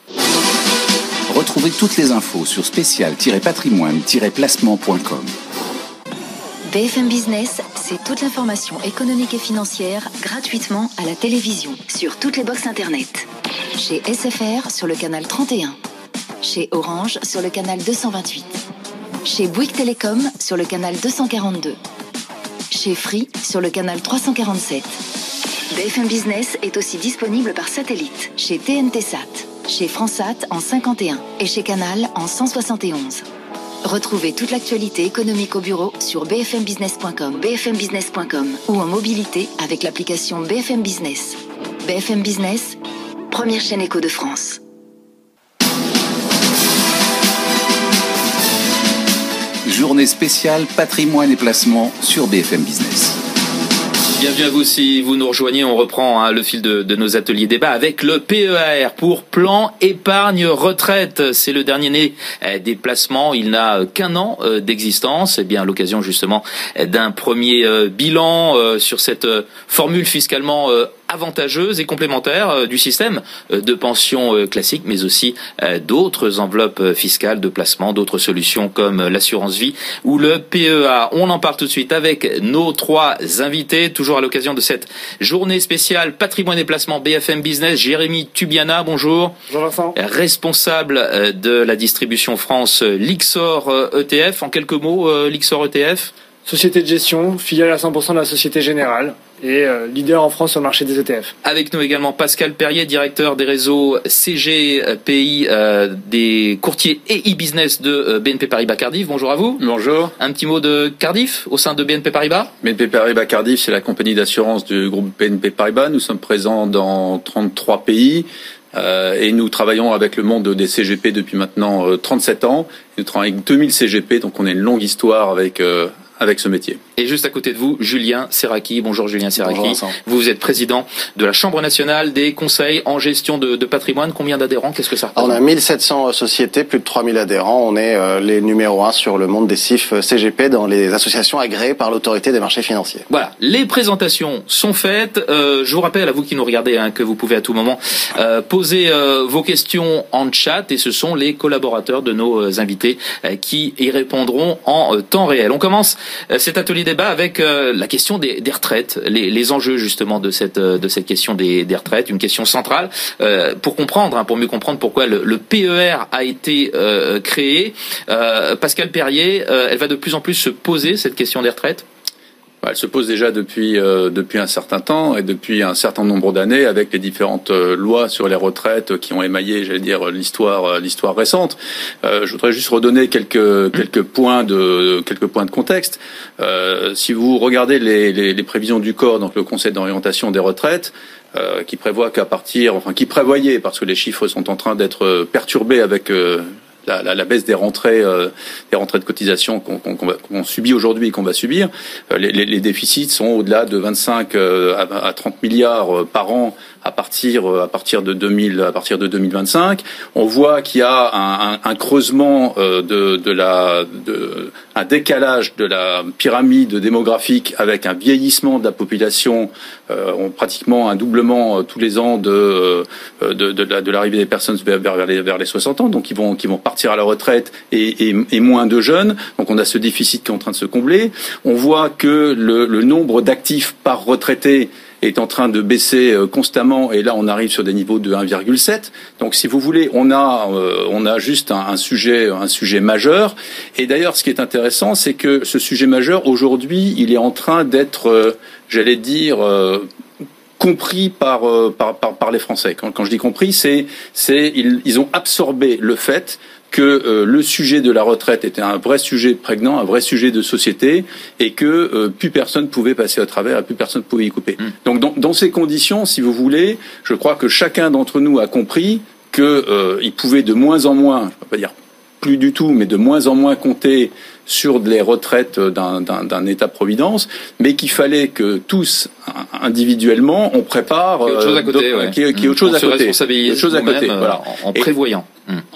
Retrouvez toutes les infos sur spécial-patrimoine-placement.com. BFM Business, c'est toute l'information économique et financière gratuitement à la télévision sur toutes les boxes Internet. Chez SFR sur le canal 31. Chez Orange sur le canal 228. Chez Bouygues Télécom sur le canal 242. Chez Free sur le canal 347. BFM Business est aussi disponible par satellite chez TNT Sat, chez Fransat en 51 et chez Canal en 171. Retrouvez toute l'actualité économique au bureau sur bfmbusiness.com, bfmbusiness.com ou en mobilité avec l'application BFM Business. BFM Business, première chaîne éco de France. Journée spéciale patrimoine et placement sur BFM Business. Bienvenue à vous si vous nous rejoignez. On reprend hein, le fil de, nos ateliers débat avec le PEAR pour plan épargne retraite. C'est le dernier né eh, des placements. Il n'a qu'un an euh, d'existence. Et eh bien l'occasion justement d'un premier euh, bilan euh, sur cette formule fiscalement avantageuse et complémentaire euh, du système euh, de pension euh, classique, mais aussi d'autres enveloppes fiscales de placement, d'autres solutions comme l'assurance vie ou le PEA. On en parle tout de suite avec nos trois invités, toujours à l'occasion de cette journée spéciale patrimoine et placement BFM Business. Jérémy Tubiana, bonjour. Bonjour Vincent. Responsable de la distribution France Lixor ETF. En quelques mots, Lixor ETF Société de gestion, filiale à 100% de la Société Générale et euh, leader en France sur le marché des ETF. Avec nous également Pascal Perrier, directeur des réseaux CGPI euh, des courtiers et e-business de euh, BNP Paribas Cardiff. Bonjour à vous. Bonjour. Un petit mot de Cardiff au sein de BNP Paribas? BNP Paribas Cardiff, c'est la compagnie d'assurance du groupe BNP Paribas. Nous sommes présents dans 33 pays. et nous travaillons avec le monde des CGP depuis maintenant 37 ans. Nous travaillons avec 2000 CGP, donc on a une longue histoire avec avec ce métier. Et juste à côté de vous, Julien Serraki. Bonjour Julien Serraki. vous êtes président de la Chambre nationale des conseils en gestion de, de patrimoine. Combien d'adhérents? Qu'est-ce que ça représente? On a 1700 sociétés, plus de 3000 adhérents. On est euh, les numéros 1 sur le monde des CIF euh, CGP dans les associations agréées par l'autorité des marchés financiers. Voilà, les présentations sont faites. Euh, je vous rappelle à vous qui nous regardez hein, que vous pouvez à tout moment euh, poser vos questions en chat et ce sont les collaborateurs de nos invités qui y répondront en temps réel. On commence cet atelier débat avec euh, la question des, retraites, les, enjeux justement de cette euh, question des, retraites, une question centrale euh, pour comprendre, hein, pour mieux comprendre pourquoi le, le PER a été créé. Pascal Perrier, elle va de plus en plus se poser cette question des retraites? Elle se pose déjà depuis euh, depuis un certain temps et depuis un certain nombre d'années avec les différentes euh, lois sur les retraites qui ont émaillé, j'allais dire, l'histoire euh, l'histoire récente. je voudrais juste redonner quelques quelques points de quelques points de contexte. si vous regardez les, les, les, prévisions du corps, donc le Conseil d'orientation des retraites, qui prévoit qu'à partir, enfin qui prévoyait, parce que les chiffres sont en train d'être perturbés avec la, baisse des rentrées, euh, des rentrées de cotisation qu'on subit aujourd'hui et qu'on va subir, euh, les, déficits sont au-delà de 25 à, à 30 milliards par an à partir à partir de 2000 à partir de 2025. On voit qu'il y a un, un, un creusement de, de la de, un décalage de la pyramide démographique avec un vieillissement de la population, euh, pratiquement un doublement tous les ans de de, de, l'arrivée des personnes vers, les, vers les 60 ans, donc ils vont qui vont partir à la retraite et, et, et, moins de jeunes. Donc on a ce déficit qui est en train de se combler. On voit que le, le nombre d'actifs par retraité est en train de baisser euh, constamment et là on arrive sur des niveaux de 1,7. Donc si vous voulez, on a euh, on a juste un, sujet un sujet majeur et d'ailleurs ce qui est intéressant c'est que ce sujet majeur aujourd'hui, il est en train d'être euh, j'allais dire compris par, par, par, par, les Français. Quand, quand je dis compris, c'est c'est ils, ils ont absorbé le fait que euh, le sujet de la retraite était un vrai sujet prégnant, un vrai sujet de société, et que euh, plus personne pouvait passer à travers, et plus personne pouvait y couper. Mmh. Donc dans, dans, ces conditions, si vous voulez, je crois que chacun d'entre nous a compris qu'il euh, pouvait de moins en moins, je ne peux pas dire plus du tout, mais de moins en moins compter sur les retraites d'un État-providence, mais qu'il fallait que tous, individuellement, on prépare... Qu'il y ait autre chose à côté. Ouais. Ait autre chose à côté. Chose à côté voilà. en, en prévoyant.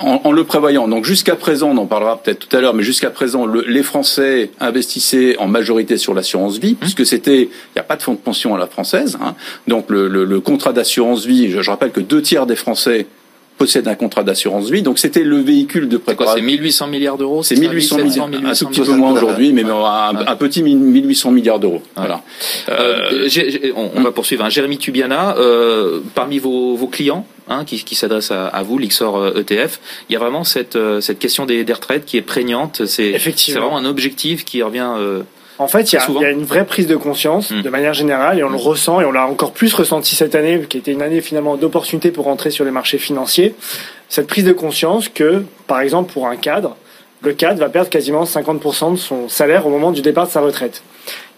En, en, le prévoyant. Donc jusqu'à présent, on en parlera peut-être tout à l'heure, mais jusqu'à présent, le, les Français investissaient en majorité sur l'assurance vie, puisque c'était, il n'y a pas de fonds de pension à la française. Hein. Donc le, le, le contrat d'assurance vie, je, je rappelle que deux tiers des Français possède un contrat d'assurance vie. Donc c'était le véhicule de préparation. C'est 1800 milliards d'euros C'est 1800 milliards, un tout petit peu moins aujourd'hui, mais un, un, petit 1800 milliards d'euros. Voilà. Euh, on, on, va poursuivre. Hein. Jérémy Tubiana, euh, parmi vos, vos clients, Hein, qui, qui s'adresse à, à, vous, l'IXOR ETF. Il y a vraiment cette, euh, cette question des, des retraites qui est prégnante. C'est vraiment un objectif qui revient. Euh, en fait, il y, a, il y, a une vraie prise de conscience mmh. de manière générale et on mmh. le ressent et on l'a encore plus ressenti cette année, qui était une année finalement d'opportunité pour rentrer sur les marchés financiers. Cette prise de conscience que, par exemple, pour un cadre, le cadre va perdre quasiment 50% de son salaire au moment du départ de sa retraite.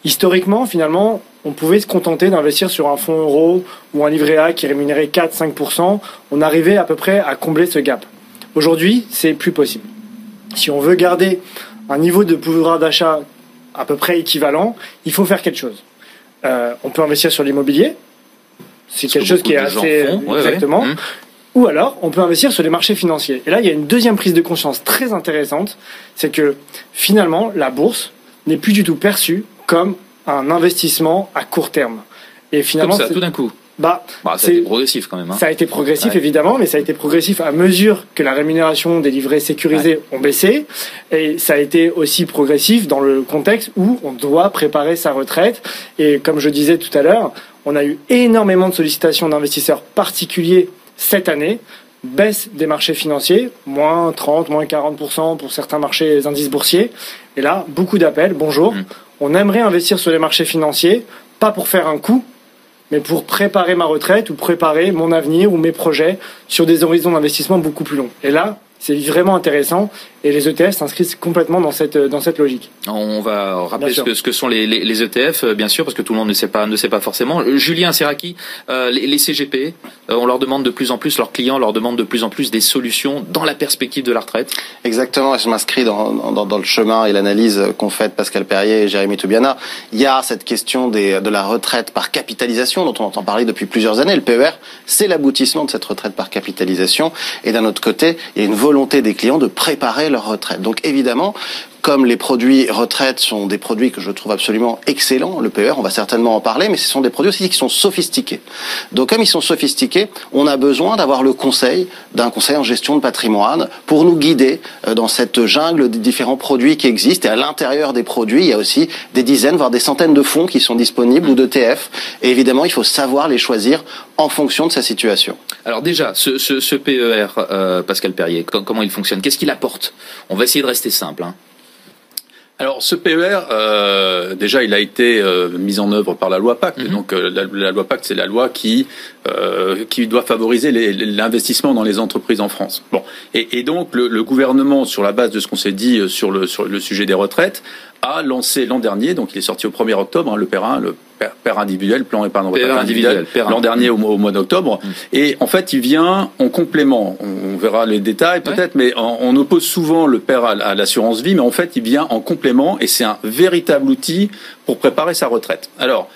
Historiquement, finalement, on pouvait se contenter d'investir sur un fonds euro ou un livret A qui rémunérait 4-5%. On arrivait à peu près à combler ce gap. Aujourd'hui, c'est plus possible. Si on veut garder un niveau de pouvoir d'achat à peu près équivalent, il faut faire quelque chose. Euh, on peut investir sur l'immobilier, c'est quelque chose qui est assez exactement. Ouais. Ou alors, on peut investir sur les marchés financiers. Et là, il y a une deuxième prise de conscience très intéressante, c'est que finalement, la bourse n'est plus du tout perçue comme un investissement à court terme. Et finalement, comme ça, tout d'un coup. Bah, bah ça a été progressif quand même. Hein. Ça a été progressif ouais. évidemment, mais ça a été progressif à mesure que la rémunération des livrets sécurisés ouais. ont baissé, et ça a été aussi progressif dans le contexte où on doit préparer sa retraite. Et comme je disais tout à l'heure, on a eu énormément de sollicitations d'investisseurs particuliers cette année, baisse des marchés financiers, moins 30, moins 40% pour certains marchés indices boursiers. Et là, beaucoup d'appels. Bonjour, mmh. on aimerait investir sur les marchés financiers, pas pour faire un coup, mais pour préparer ma retraite ou préparer mon avenir ou mes projets sur des horizons d'investissement beaucoup plus longs. Et là, c'est vraiment intéressant et les ETF s'inscrivent complètement dans cette dans cette logique. On va rappeler ce que, ce que, sont les, les, les, ETF, bien sûr, parce que tout le monde ne sait pas ne sait pas forcément. Julien Serraki, euh, les, les, CGP, euh, on leur demande de plus en plus, leurs clients leur demandent de plus en plus des solutions dans la perspective de la retraite. Exactement, je m'inscris dans, dans, dans, le chemin et l'analyse qu'ont fait Pascal Perrier et Jérémy Toubiana. Il y a cette question des, de la retraite par capitalisation dont on entend parler depuis plusieurs années. Le PER, c'est l'aboutissement de cette retraite par capitalisation. Et d'un autre côté, il y a une volonté des clients de préparer leur retraite. Donc évidemment, comme les produits retraite sont des produits que je trouve absolument excellents, le PER, on va certainement en parler, mais ce sont des produits aussi qui sont sophistiqués. Donc comme ils sont sophistiqués, on a besoin d'avoir le conseil d'un conseil en gestion de patrimoine pour nous guider euh, dans cette jungle des différents produits qui existent. Et à l'intérieur des produits, il y a aussi des dizaines, voire des centaines de fonds qui sont disponibles ou d'ETF. Et évidemment, il faut savoir les choisir en fonction de sa situation. Alors déjà, ce, ce, ce PER, euh, Pascal Perrier, comment il fonctionne? Qu'est-ce qu'il apporte? On va essayer de rester simple. Hein. Alors ce PER, euh, déjà, il a été euh, mis en œuvre par la loi Pacte. -hmm. Donc euh, la, la, loi Pacte, c'est la loi qui euh, qui doit favoriser l'investissement dans les entreprises en France. Bon, et, et donc le, le, gouvernement, sur la base de ce qu'on s'est dit sur le sur le sujet des retraites, a lancé l'an dernier, donc il est sorti au 1er octobre, hein, le PER 1, le père, individuel, plan épargne retraite individuel, l'an dernier au, mois d'octobre. Mm. Et en fait, il vient en complément. On, verra les détails peut-être, mais on, oppose souvent le père à, l'assurance vie, mais en fait, il vient en complément et c'est un véritable outil pour préparer sa retraite. Alors,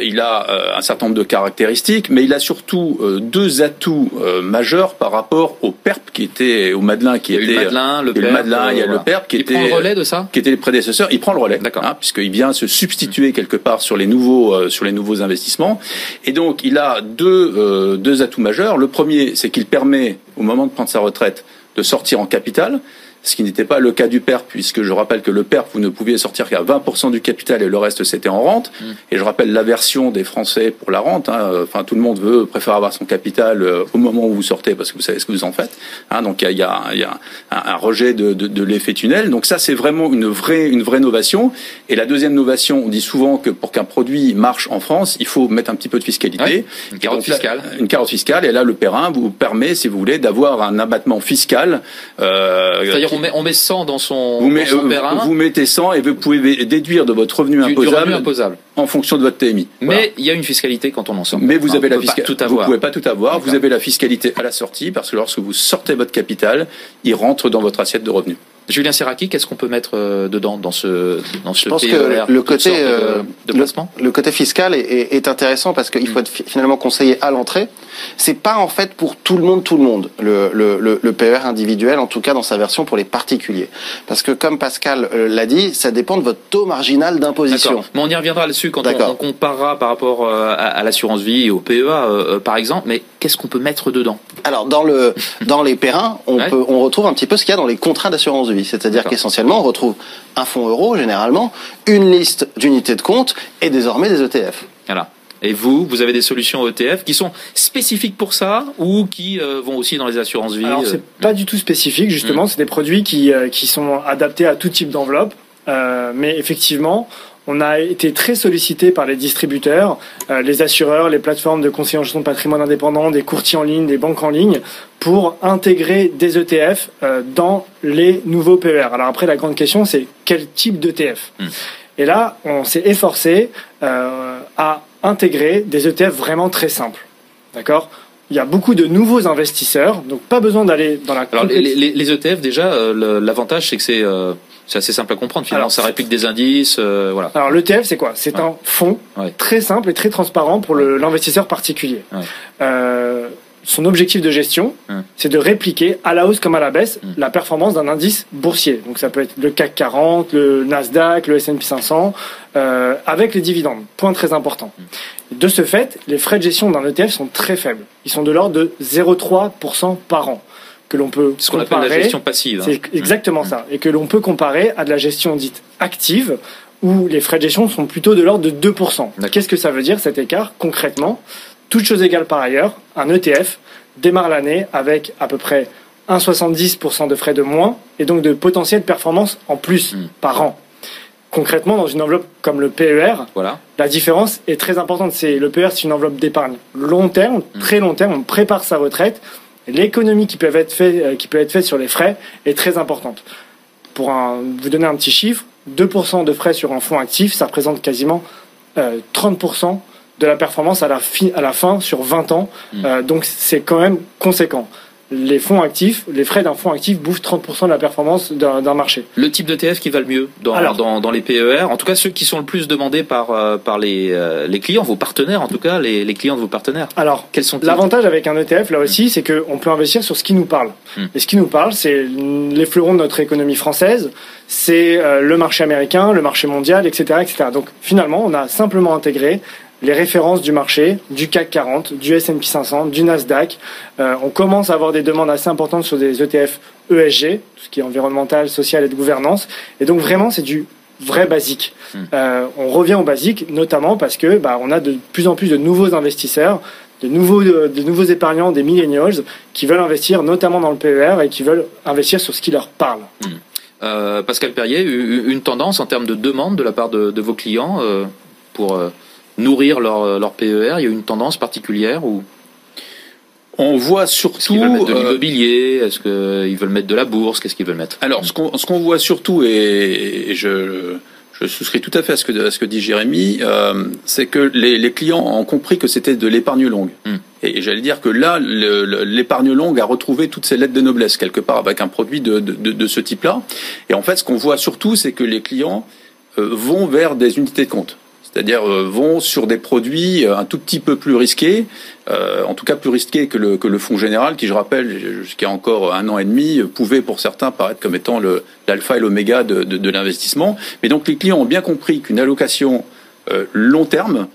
il a euh, un certain nombre de caractéristiques, mais il a surtout euh, deux atouts majeurs par rapport au PERP qui était au Madelin qui était le Madelin, le PERP, Madelin, il y a le PERP qui il était prend le relais de ça, qui était le prédécesseur. Il prend le relais, d'accord, hein, puisqu'il vient se substituer quelque part sur les nouveaux sur les nouveaux investissements. Et donc il a deux deux atouts majeurs. Le premier, c'est qu'il permet au moment de prendre sa retraite de sortir en capital ce qui n'était pas le cas du PERP, puisque je rappelle que le PERP, vous ne pouviez sortir qu'à 20% du capital et le reste c'était en rente. Mm. Et je rappelle l'aversion des Français pour la rente. Hein. Enfin, tout le monde veut préfère avoir son capital euh, au moment où vous sortez parce que vous savez ce que vous en faites. Hein. Donc il y a, y a un, rejet de, de, de l'effet tunnel. Donc ça, c'est vraiment une vraie, une vraie novation. Et la deuxième novation, on dit souvent que pour qu'un produit marche en France, il faut mettre un petit peu de fiscalité. une carotte fiscale. une carotte fiscale. Et là, le Perrin vous permet, si vous voulez, d'avoir un abattement fiscal. Euh, on met, on met 100 dans son, vous, dans vous, mettez 100 et vous pouvez déduire de votre revenu imposable, imposable. en fonction de votre TMI. Mais il y a une fiscalité quand on en sort. Mais vous avez la fiscalité. Vous pouvez pas tout avoir. Vous avez la fiscalité à la sortie parce que lorsque vous sortez votre capital, il rentre dans votre assiette de revenus. Julien Serraki, qu'est-ce qu'on peut mettre euh, dedans dans ce dans ce Je pense que e le côté de, de placement le, côté fiscal est, est, intéressant parce qu'il faut être finalement conseillé à l'entrée. C'est pas en fait pour tout le monde tout le monde le, le, le, PER individuel en tout cas dans sa version pour les particuliers parce que comme Pascal euh, l'a dit, ça dépend de votre taux marginal d'imposition. Mais on y reviendra là-dessus quand on, on, comparera par rapport euh, à, l'assurance vie et au PEA par exemple. Mais qu'est-ce qu'on peut mettre dedans? Alors dans le dans les périns, on peut on retrouve un petit peu ce qu'il y a dans les contrats d'assurance vie. C'est-à-dire qu'essentiellement, on retrouve un fonds euro, généralement, une liste d'unités de compte et désormais des ETF. Voilà. Et vous, vous avez des solutions ETF qui sont spécifiques pour ça ou qui euh, vont aussi dans les assurances vie Alors, c'est euh, pas du tout spécifique, justement. Hmm. C'est des produits qui, euh, qui sont adaptés à tout type d'enveloppe. mais effectivement, on a été très sollicité par les distributeurs, euh, les assureurs, les plateformes de conseil en gestion de patrimoine indépendant, des courtiers en ligne, des banques en ligne, pour intégrer des ETF euh, dans les nouveaux PER. Alors après, la grande question, c'est quel type d'ETF hmm. Et là, on s'est efforcé euh, à intégrer des ETF vraiment très simples. D'accord? Il y a beaucoup de nouveaux investisseurs, donc pas besoin d'aller dans la. Alors les, les, ETF déjà, l'avantage c'est que c'est c'est assez simple à comprendre. Finalement, ça réplique des indices. Euh, voilà. Alors l'ETF, c'est quoi? C'est un fonds très simple et très transparent pour l'investisseur particulier. Euh, son objectif de gestion, c'est de répliquer à la hausse comme à la baisse la performance d'un indice boursier. Donc ça peut être le CAC 40, le Nasdaq, le S&P 500, euh, avec les dividendes. Point très important. De ce fait, les frais de gestion d'un ETF sont très faibles. Ils sont de l'ordre de 0,3% par an que l'on peut ce qu'on appelle la gestion passive. C'est mmh. exactement mmh. ça, et que l'on peut comparer à de la gestion dite active, où les frais de gestion sont plutôt de l'ordre de 2%. Qu'est-ce que ça veut dire cet écart? Concrètement Toutes choses égales par ailleurs, un ETF démarre l'année avec à peu près 1,70% de frais de moins et donc de potentiel performance en plus mmh. par an. Concrètement, dans une enveloppe comme le PER, voilà. la différence est très importante. C'est le PER, c'est une enveloppe d'épargne long terme, très long terme. On prépare sa retraite l'économie qui peut être faite euh, qui peut être faite sur les frais est très importante. Pour vous donner un petit chiffre, 2% de frais sur un fonds actif, ça représente quasiment 30% euh, de la performance à la, à la fin sur 20 ans. Mmh. Euh, donc c'est quand même conséquent les fonds actifs, les frais d'un fonds actif bouffent 30% de la performance d'un marché. Le type d'ETF qui va le mieux dans, dans, les PER, en tout cas ceux qui sont le plus demandés par, euh, par les, euh, les clients, vos partenaires en tout cas, les, les clients de vos partenaires. Alors, quels sont L'avantage avec un ETF là aussi, c'est qu'on peut investir sur ce qui nous parle. Hmm. Et ce qui nous parle, c'est les fleurons de notre économie française, c'est euh, le marché américain, le marché mondial, etc., etc. Donc finalement, on a simplement intégré les références du marché, du CAC 40, du S&P 500, du Nasdaq. Euh, on commence à avoir des demandes assez importantes sur des ETF ESG, tout ce qui est environnemental, social et de gouvernance. Et donc vraiment, c'est du vrai basique. Hmm. Euh, on revient au basique, notamment parce que bah, on a de plus en plus de nouveaux investisseurs, de nouveaux, de, nouveaux épargnants, des millennials, qui veulent investir notamment dans le PER et qui veulent investir sur ce qui leur parle. Hmm. Euh, Pascal Perrier, une tendance en termes de demande de la part de, de vos clients pour nourrir leur, leur PER Il y a une tendance particulière ou on voit surtout. Est-ce qu'ils veulent mettre de euh, l'immobilier? Est-ce qu'ils veulent mettre de la bourse? Qu'est-ce qu'ils veulent mettre? Alors, ce qu'on ce qu'on voit surtout, et, je je souscris tout à fait à ce que, à ce que dit Jérémy. Euh, c'est que les, les, clients ont compris que c'était de l'épargne longue. Mm. Et, j'allais dire que là, l'épargne longue a retrouvé toutes ses lettres de noblesse quelque part avec un produit de, de, de, de ce type-là. Et en fait, ce qu'on voit surtout, c'est que les clients euh, vont vers des unités de compte c'est-à-dire euh, vont sur des produits euh, un tout petit peu plus risqués, euh, en tout cas plus risqués que le, que le fonds général, qui je rappelle jusqu'à encore un an et demi pouvait pour certains paraître comme étant l'alpha et l'oméga de, de, de l'investissement. Mais donc les clients ont bien compris qu'une allocation long terme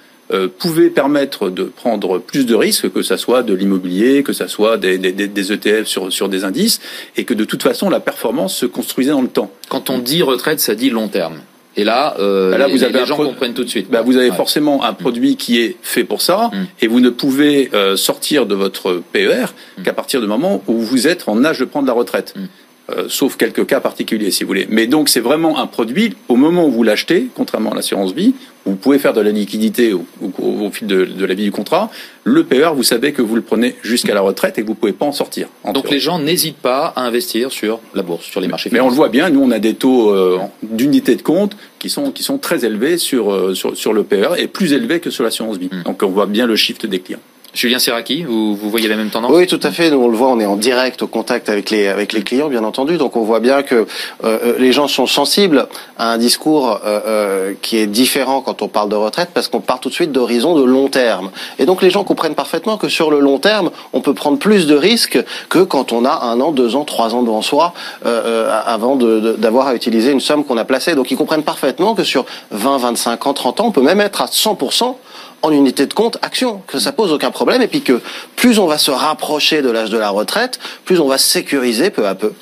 pouvait permettre de prendre plus de risques, que ça soit de l'immobilier, que ça soit des, des, des, ETF sur, sur des indices, et que de toute façon la performance se construisait dans le temps. Quand on dit retraite, ça dit long terme. Et là, euh, là vous les, avez les gens comprennent tout de suite. Bah, vous avez forcément un produit qui est fait pour ça, mm. et vous ne pouvez euh, sortir de votre PER mm. qu'à partir du moment où vous êtes en âge de prendre la retraite. Euh, sauf quelques cas particuliers, si vous voulez. Mais donc, c'est vraiment un produit, au moment où vous l'achetez, contrairement à l'assurance vie, vous pouvez faire de la liquidité au, au, au fil de, de, la vie du contrat. Le PER, vous savez que vous le prenez jusqu'à la retraite et que vous pouvez pas en sortir. En donc, les gens n'hésitent pas à investir sur la bourse, sur les marchés financiers. Mais on le voit bien, nous, on a des taux euh, d'unité de compte qui sont, qui sont très élevés sur, euh, sur, sur le PER et plus élevés que sur l'assurance vie. Mmh. Donc, on voit bien le shift des clients. Julien Serraki, vous, vous, voyez la même tendance? Oui, tout à fait. Nous, on le voit, on est en direct au contact avec les avec les clients, bien entendu. Donc, on voit bien que euh, les gens sont sensibles à un discours euh, euh, qui est différent quand on parle de retraite, parce qu'on part tout de suite d'horizons de long terme. Et donc, les gens comprennent parfaitement que sur le long terme, on peut prendre plus de risques que quand on a un an, deux ans, trois ans devant soi, avant d'avoir de, à utiliser une somme qu'on a placée. Donc, ils comprennent parfaitement que sur 20, 25 ans, 30 ans, on peut même être à 100 en unité de compte action, que ça pose aucun problème, et puis que plus on va se rapprocher de l'âge de la retraite, plus on va sécuriser peu à peu.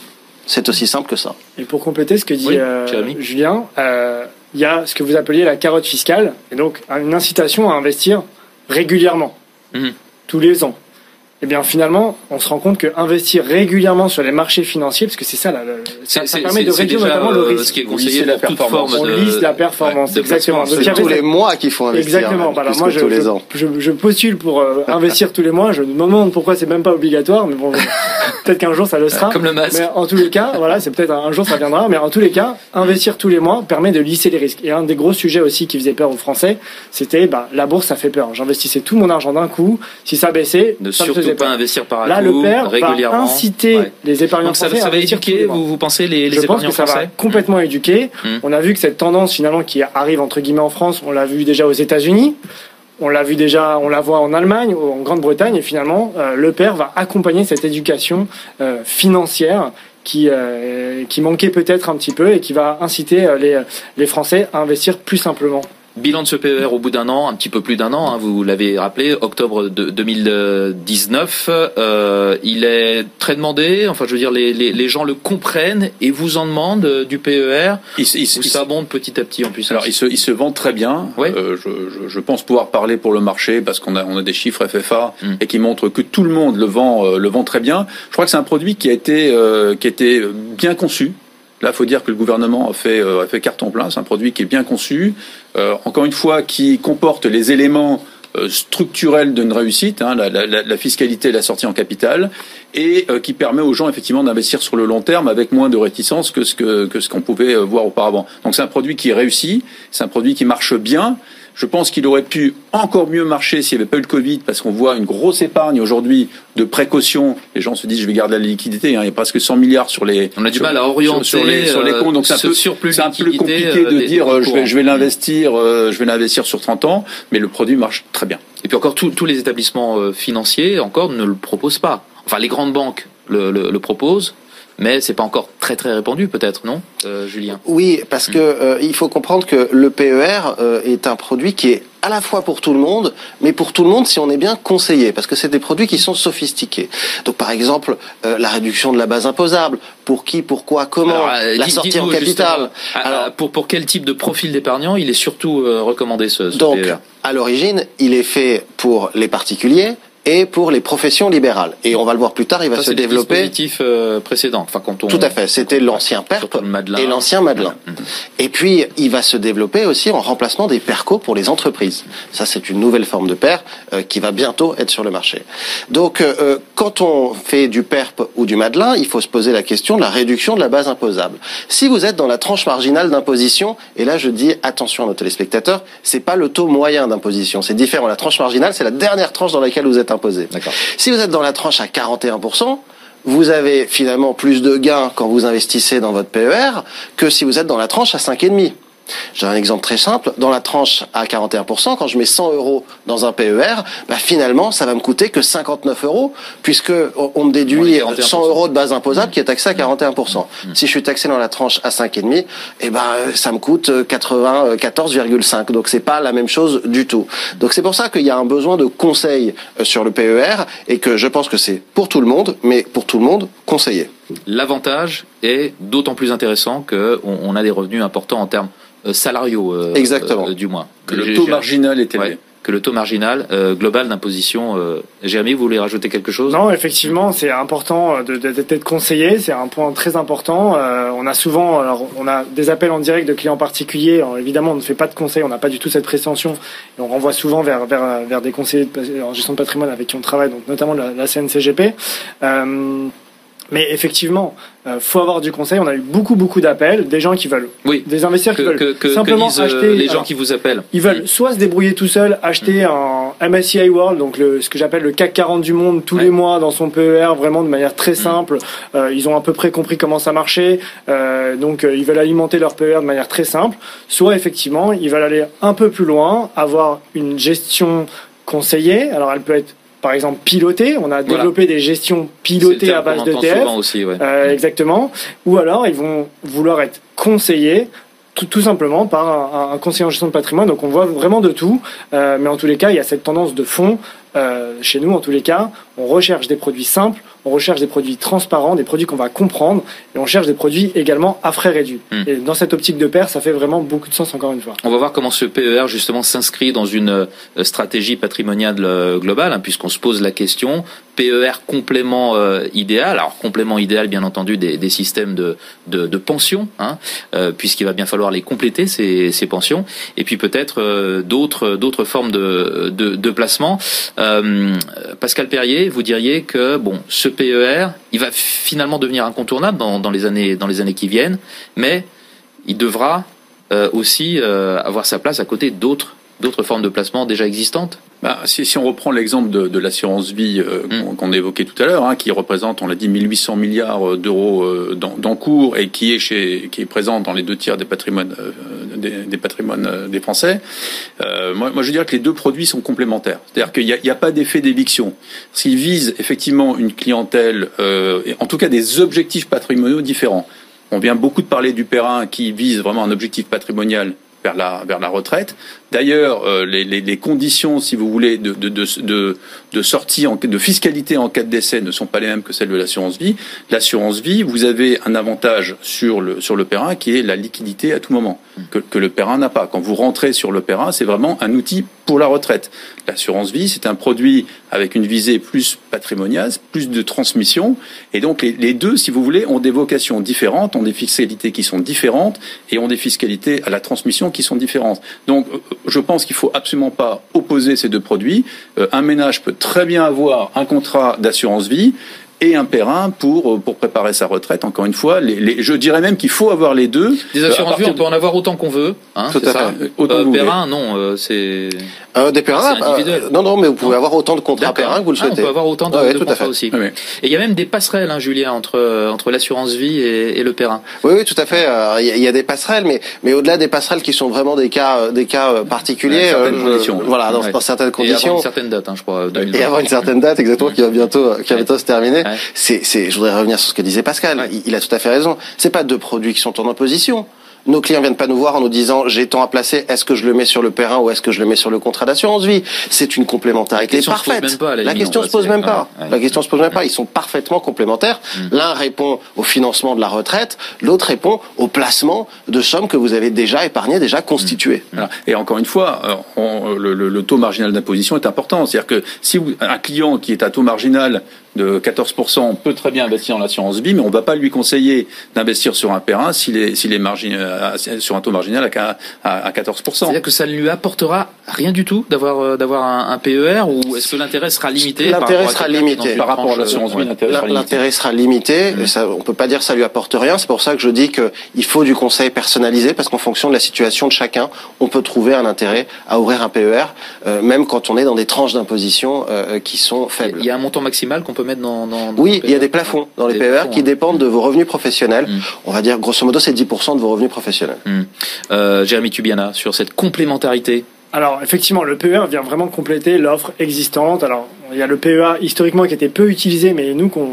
C'est aussi simple que ça. Et pour compléter ce que dit oui, euh, Julien, euh, il y a ce que vous appeliez la carotte fiscale, et donc une incitation à investir régulièrement, mmh. tous les ans eh bien finalement, on se rend compte que investir régulièrement sur les marchés financiers, parce que c'est ça, là, ça, ça permet de réduire notamment le risque. Ce qui est conseillé la performance. On lisse la performance, exactement. Donc, c'est tous les mois qu'il faut investir. Exactement. Voilà, moi, je, je, je, je, postule pour euh, investir tous les mois. Je me demande pourquoi c'est même pas obligatoire, mais bon, peut-être qu'un jour ça le sera. Comme le masque. Mais en tous les cas, voilà, c'est peut-être un jour ça viendra, mais en tous les cas, investir tous les mois permet de lisser les risques. Et un des gros sujets aussi qui faisait peur aux Français, c'était bah, la bourse, ça fait peur. J'investissais tout mon argent d'un coup. Si ça baissait, ne ça surtout pas investir par Là, le père va inciter ouais. les épargnants ça, français ça va éduquer, vous, vous pensez, les, les Je épargnants pense que français ça va complètement éduquer. Mmh. On a vu que cette tendance, finalement, qui arrive, entre guillemets, en France, on l'a vu déjà aux États-Unis. On l'a vu déjà, on la voit en Allemagne, en Grande-Bretagne, et finalement, euh, le père va accompagner cette éducation euh, financière qui, euh, qui manquait peut-être un petit peu et qui va inciter les, les Français à investir plus simplement. Bilan de ce PER au bout d'un an, un petit peu plus d'un an, hein, vous l'avez rappelé, octobre de 2019. Euh, il est très demandé, enfin je veux dire, les, les, les, gens le comprennent et vous en demandent euh, du PER. Il, il, il s'abonde petit à petit en plus. Alors il se, il se vend très bien. Ouais. Euh, je, je, je, pense pouvoir parler pour le marché parce qu'on a, on a des chiffres FFA mm. et qui montrent que tout le monde le vend, euh, le vend très bien. Je crois que c'est un produit qui a été, euh, qui a été bien conçu. Là, il faut dire que le gouvernement a fait, euh, a fait carton plein. C'est un produit qui est bien conçu, euh, encore une fois, qui comporte les éléments euh, structurels d'une réussite, hein, la, la, la, fiscalité et la sortie en capital, et euh, qui permet aux gens effectivement d'investir sur le long terme avec moins de réticence que ce que, que ce qu'on pouvait voir auparavant. Donc c'est un produit qui est réussi, c'est un produit qui marche bien. Je pense qu'il aurait pu encore mieux marcher s'il n'y avait pas eu le Covid, parce qu'on voit une grosse épargne aujourd'hui de précaution. Les gens se disent, je vais garder la liquidité. Hein. Il y a presque 100 milliards sur les. On a du sur, mal à orienter sur, les, sur les comptes. Donc c'est un, peu, un peu compliqué de dire, euh, je vais, je vais l'investir, euh, je vais l'investir sur 30 ans, mais le produit marche très bien. Et puis encore, tous les établissements euh, financiers encore ne le proposent pas. Enfin, les grandes banques le, le, le proposent, mais c'est pas encore très très répandu peut-être, non, euh, Julien? Oui, parce que euh, il faut comprendre que le PER euh, est un produit qui est à la fois pour tout le monde, mais pour tout le monde si on est bien conseillé, parce que c'est des produits qui sont sophistiqués. Donc par exemple, euh, la réduction de la base imposable, pour qui, pourquoi, comment, Alors, euh, la sortie en capital. Alors, pour, pour quel type de profil d'épargnant il est surtout recommandé ce, ce donc, PER à l'origine, il est fait pour les particuliers, et pour les professions libérales. Et on va le voir plus tard, il va Ça, se c'est le développer. dispositif euh, précédent. Enfin, quand on... Tout à fait, c'était l'ancien PERP et l'ancien Madelin. Et puis, il va se développer aussi en remplacement des PERCO pour les entreprises. Ça, c'est une nouvelle forme de PER euh, qui va bientôt être sur le marché. Donc, euh, euh, quand on fait du PERP ou du Madelin, il faut se poser la question de la réduction de la base imposable. Si vous êtes dans la tranche marginale d'imposition, et là, je dis attention à nos téléspectateurs, c'est pas le taux moyen d'imposition, c'est différent. La tranche marginale, c'est la dernière tranche dans laquelle vous êtes imposé. Si vous êtes dans la tranche à 41%, vous avez finalement plus de gains quand vous investissez dans votre PER que si vous êtes dans la tranche à 5,5. J'ai un exemple très simple. Dans la tranche à 41%, quand je mets 100 euros dans un PER, bah finalement, ça va me coûter que 59 euros, puisque on me déduit 100 euros de base imposable qui est taxé à 41%. Si je suis taxé dans la tranche à 5,5, eh ben, ça me coûte 94,5. Donc c'est pas la même chose du tout. Donc c'est pour ça qu'il y a un besoin de conseil euh, sur le PER et que je pense que c'est pour tout le monde, mais pour tout le monde, conseillé. L'avantage est d'autant plus intéressant qu'on on a des revenus importants en termes euh, salariaux, euh, Exactement. euh, du moins. Que le taux marginal est élevé. Ouais, que le taux marginal euh, global d'imposition. Euh... Jérémy, vous voulez rajouter quelque chose? Non, effectivement, c'est important d'être conseillé. C'est un point très important. Euh, on a souvent, alors, on a des appels en direct de clients particuliers. Alors, évidemment, on ne fait pas de conseil. On n'a pas du tout cette prétention. Et on renvoie souvent vers, vers, vers des conseillers de- en gestion de patrimoine avec qui on travaille, donc notamment la, la CNCGP. Mais effectivement, euh, faut avoir du conseil. On a eu beaucoup, beaucoup d'appels, des gens qui veulent, oui. des investisseurs que, qui veulent que, que, simplement que disent, euh, acheter. les gens alors, qui vous appellent. ils veulent soit se débrouiller tout seuls, acheter un MSCI World, donc le, ce que j'appelle le CAC 40 du monde, tous les mois dans son PER, vraiment de manière très simple. Euh, ils ont à peu près compris comment ça marchait, euh, donc euh, ils veulent alimenter leur PER de manière très simple. Soit effectivement, ils veulent aller un peu plus loin, avoir une gestion conseillée. Alors elle peut être par exemple pilotée. On a Voilà. développé des gestions pilotées à base aussi, ouais. Euh, exactement. Ou alors ils vont vouloir être conseillés tout, tout simplement par un, un conseiller en gestion de patrimoine. Donc on voit vraiment de tout. Euh, mais en tous les cas, il y a cette tendance de fond. Euh, chez nous, en tous les cas, on recherche des produits simples, on recherche des produits transparents, des produits qu'on va comprendre, et on cherche des produits également à frais réduits. Hmm. Et dans cette optique de pair, ça fait vraiment beaucoup de sens encore une fois. On va voir comment ce PER justement s'inscrit dans une euh, stratégie patrimoniale euh, globale, hein, puisqu'on se pose la question PER complément euh, idéal. Alors complément idéal, bien entendu, des, des systèmes de, de, de pension, hein, euh, puisqu'il va bien falloir les compléter ces, ces pensions, et puis peut-être d'autres d'autres formes de, de, de placement. Euh, Pascal Perrier, vous diriez que bon, ce PER, va finalement devenir incontournable dans, dans les années dans les années qui viennent, mais il devra euh, aussi euh, avoir sa place à côté d'autres d'autres formes de placement déjà existantes Bah, si, si on reprend l'exemple de, de l'assurance vie euh, Mm. qu'on qu'on évoquait tout à l'heure, hein, qui représente, on l'a dit, 1800 milliards d'euros euh, d'en- d'encours et qui est chez, qui est présent dans les deux tiers des patrimoines euh, des, des patrimoines euh, des Français. Euh, moi, moi, je dirais que les deux produits sont complémentaires. C'est-à-dire qu'il n'y a, a pas d'effet d'éviction. S'ils visent effectivement une clientèle, euh, en tout cas des objectifs patrimoniaux différents. On vient beaucoup de parler du Perrin qui vise vraiment un objectif patrimonial vers la, vers la retraite. D'ailleurs, euh, les, les, les conditions, si vous voulez, de, de, de, de, de sortie, en, de fiscalité en cas de décès ne sont pas les mêmes que celles de l'assurance vie. L'assurance vie, vous avez un avantage sur le, sur le Perrin qui est la liquidité à tout moment, que, que le Perrin n'a pas. Quand vous rentrez sur le Perrin, c'est vraiment un outil pour la retraite. L'assurance vie, c'est un produit avec une visée plus patrimoniale, plus de transmission. Et donc, les, les deux, si vous voulez, ont des vocations différentes, ont des fiscalités qui sont différentes et ont des fiscalités à la transmission qui sont différentes. Donc, euh, je pense qu'il faut absolument pas opposer ces deux produits. Euh, un ménage peut très bien avoir un contrat d'assurance vie et un Perrin pour euh, pour préparer sa retraite. Encore une fois, les, les, je dirais même qu'il faut avoir les deux. Des Euh, assurances vie, partir on peut en avoir autant qu'on veut. Hein, Tout à ça fait. Euh, vous Perrin, non, euh, c'est. Euh, des euh, non, non, mais vous pouvez avoir autant de contrats. Perrins que vous le Ah, souhaitez. on peut avoir autant de, Ouais, de tout à contrats fait. aussi. Oui. Et il y a même des passerelles, hein, Julien, entre entre l'assurance vie et, et le Perrin. Oui, oui, tout à fait. Euh, Il y, a- il y a des passerelles, mais mais au-delà des passerelles qui sont vraiment des cas euh, des cas euh, particuliers, Dans certaines euh, conditions. voilà, dans, Ouais. dans certaines Et avant conditions. une certaine date, hein, je crois. 2020. Et avoir une certaine date, exactement, qui va bientôt, qui va bientôt se terminer. Ouais. C'est, je voudrais revenir sur ce que disait Pascal. Il, il a tout à fait raison. C'est pas deux produits qui sont en opposition. nos clients viennent pas nous voir en nous disant j'ai tant à placer, est-ce que je le mets sur le Perrin ou est-ce que je le mets sur le contrat d'assurance vie? C'est une complémentarité parfaite. la question on se pose même pas. La question se pose même pas. Ils sont parfaitement complémentaires. L'un répond au financement de la retraite, l'autre répond au placement de sommes que vous avez déjà épargnées, déjà constituées. Voilà. Et encore une fois, euh, on- le, le- le taux marginal d'imposition est important. C'est-à-dire que si vous, un client qui est à taux marginal de 14% peut très bien investir dans l'assurance vie, mais on ne va pas lui conseiller d'investir sur un Perrin s'il est, s'il est margin- euh, sur un taux marginal à, à, à 14%. C'est-à-dire que ça ne lui apportera rien du tout d'avoir euh, d'avoir un, un PER ou est-ce que l'intérêt sera limité par L'intérêt rapport à sera limité. Par rapport à l'assurance vie, l'intérêt sera limité. L'intérêt sera limité. Mmh. Et ça, on peut pas dire que ça lui apporte rien. C'est pour ça que je dis qu'il faut du conseil personnalisé parce qu'en fonction de la situation de chacun, on peut trouver un intérêt à ouvrir un PER, euh, même quand on est dans des tranches d'imposition euh, qui sont faibles. Il y a un montant maximal qu'on peut mettre dans. dans, dans Oui, il y a des plafonds dans les PER plafonds, qui hein. dépendent de vos revenus professionnels. Mm. On va dire grosso modo c'est 10% de vos revenus professionnels. Hmm. Euh, Jérémy Tubiana, sur cette complémentarité. Alors effectivement, le PEA vient vraiment compléter l'offre existante. Alors il y a le PEA historiquement qui était peu utilisé, mais nous qu'on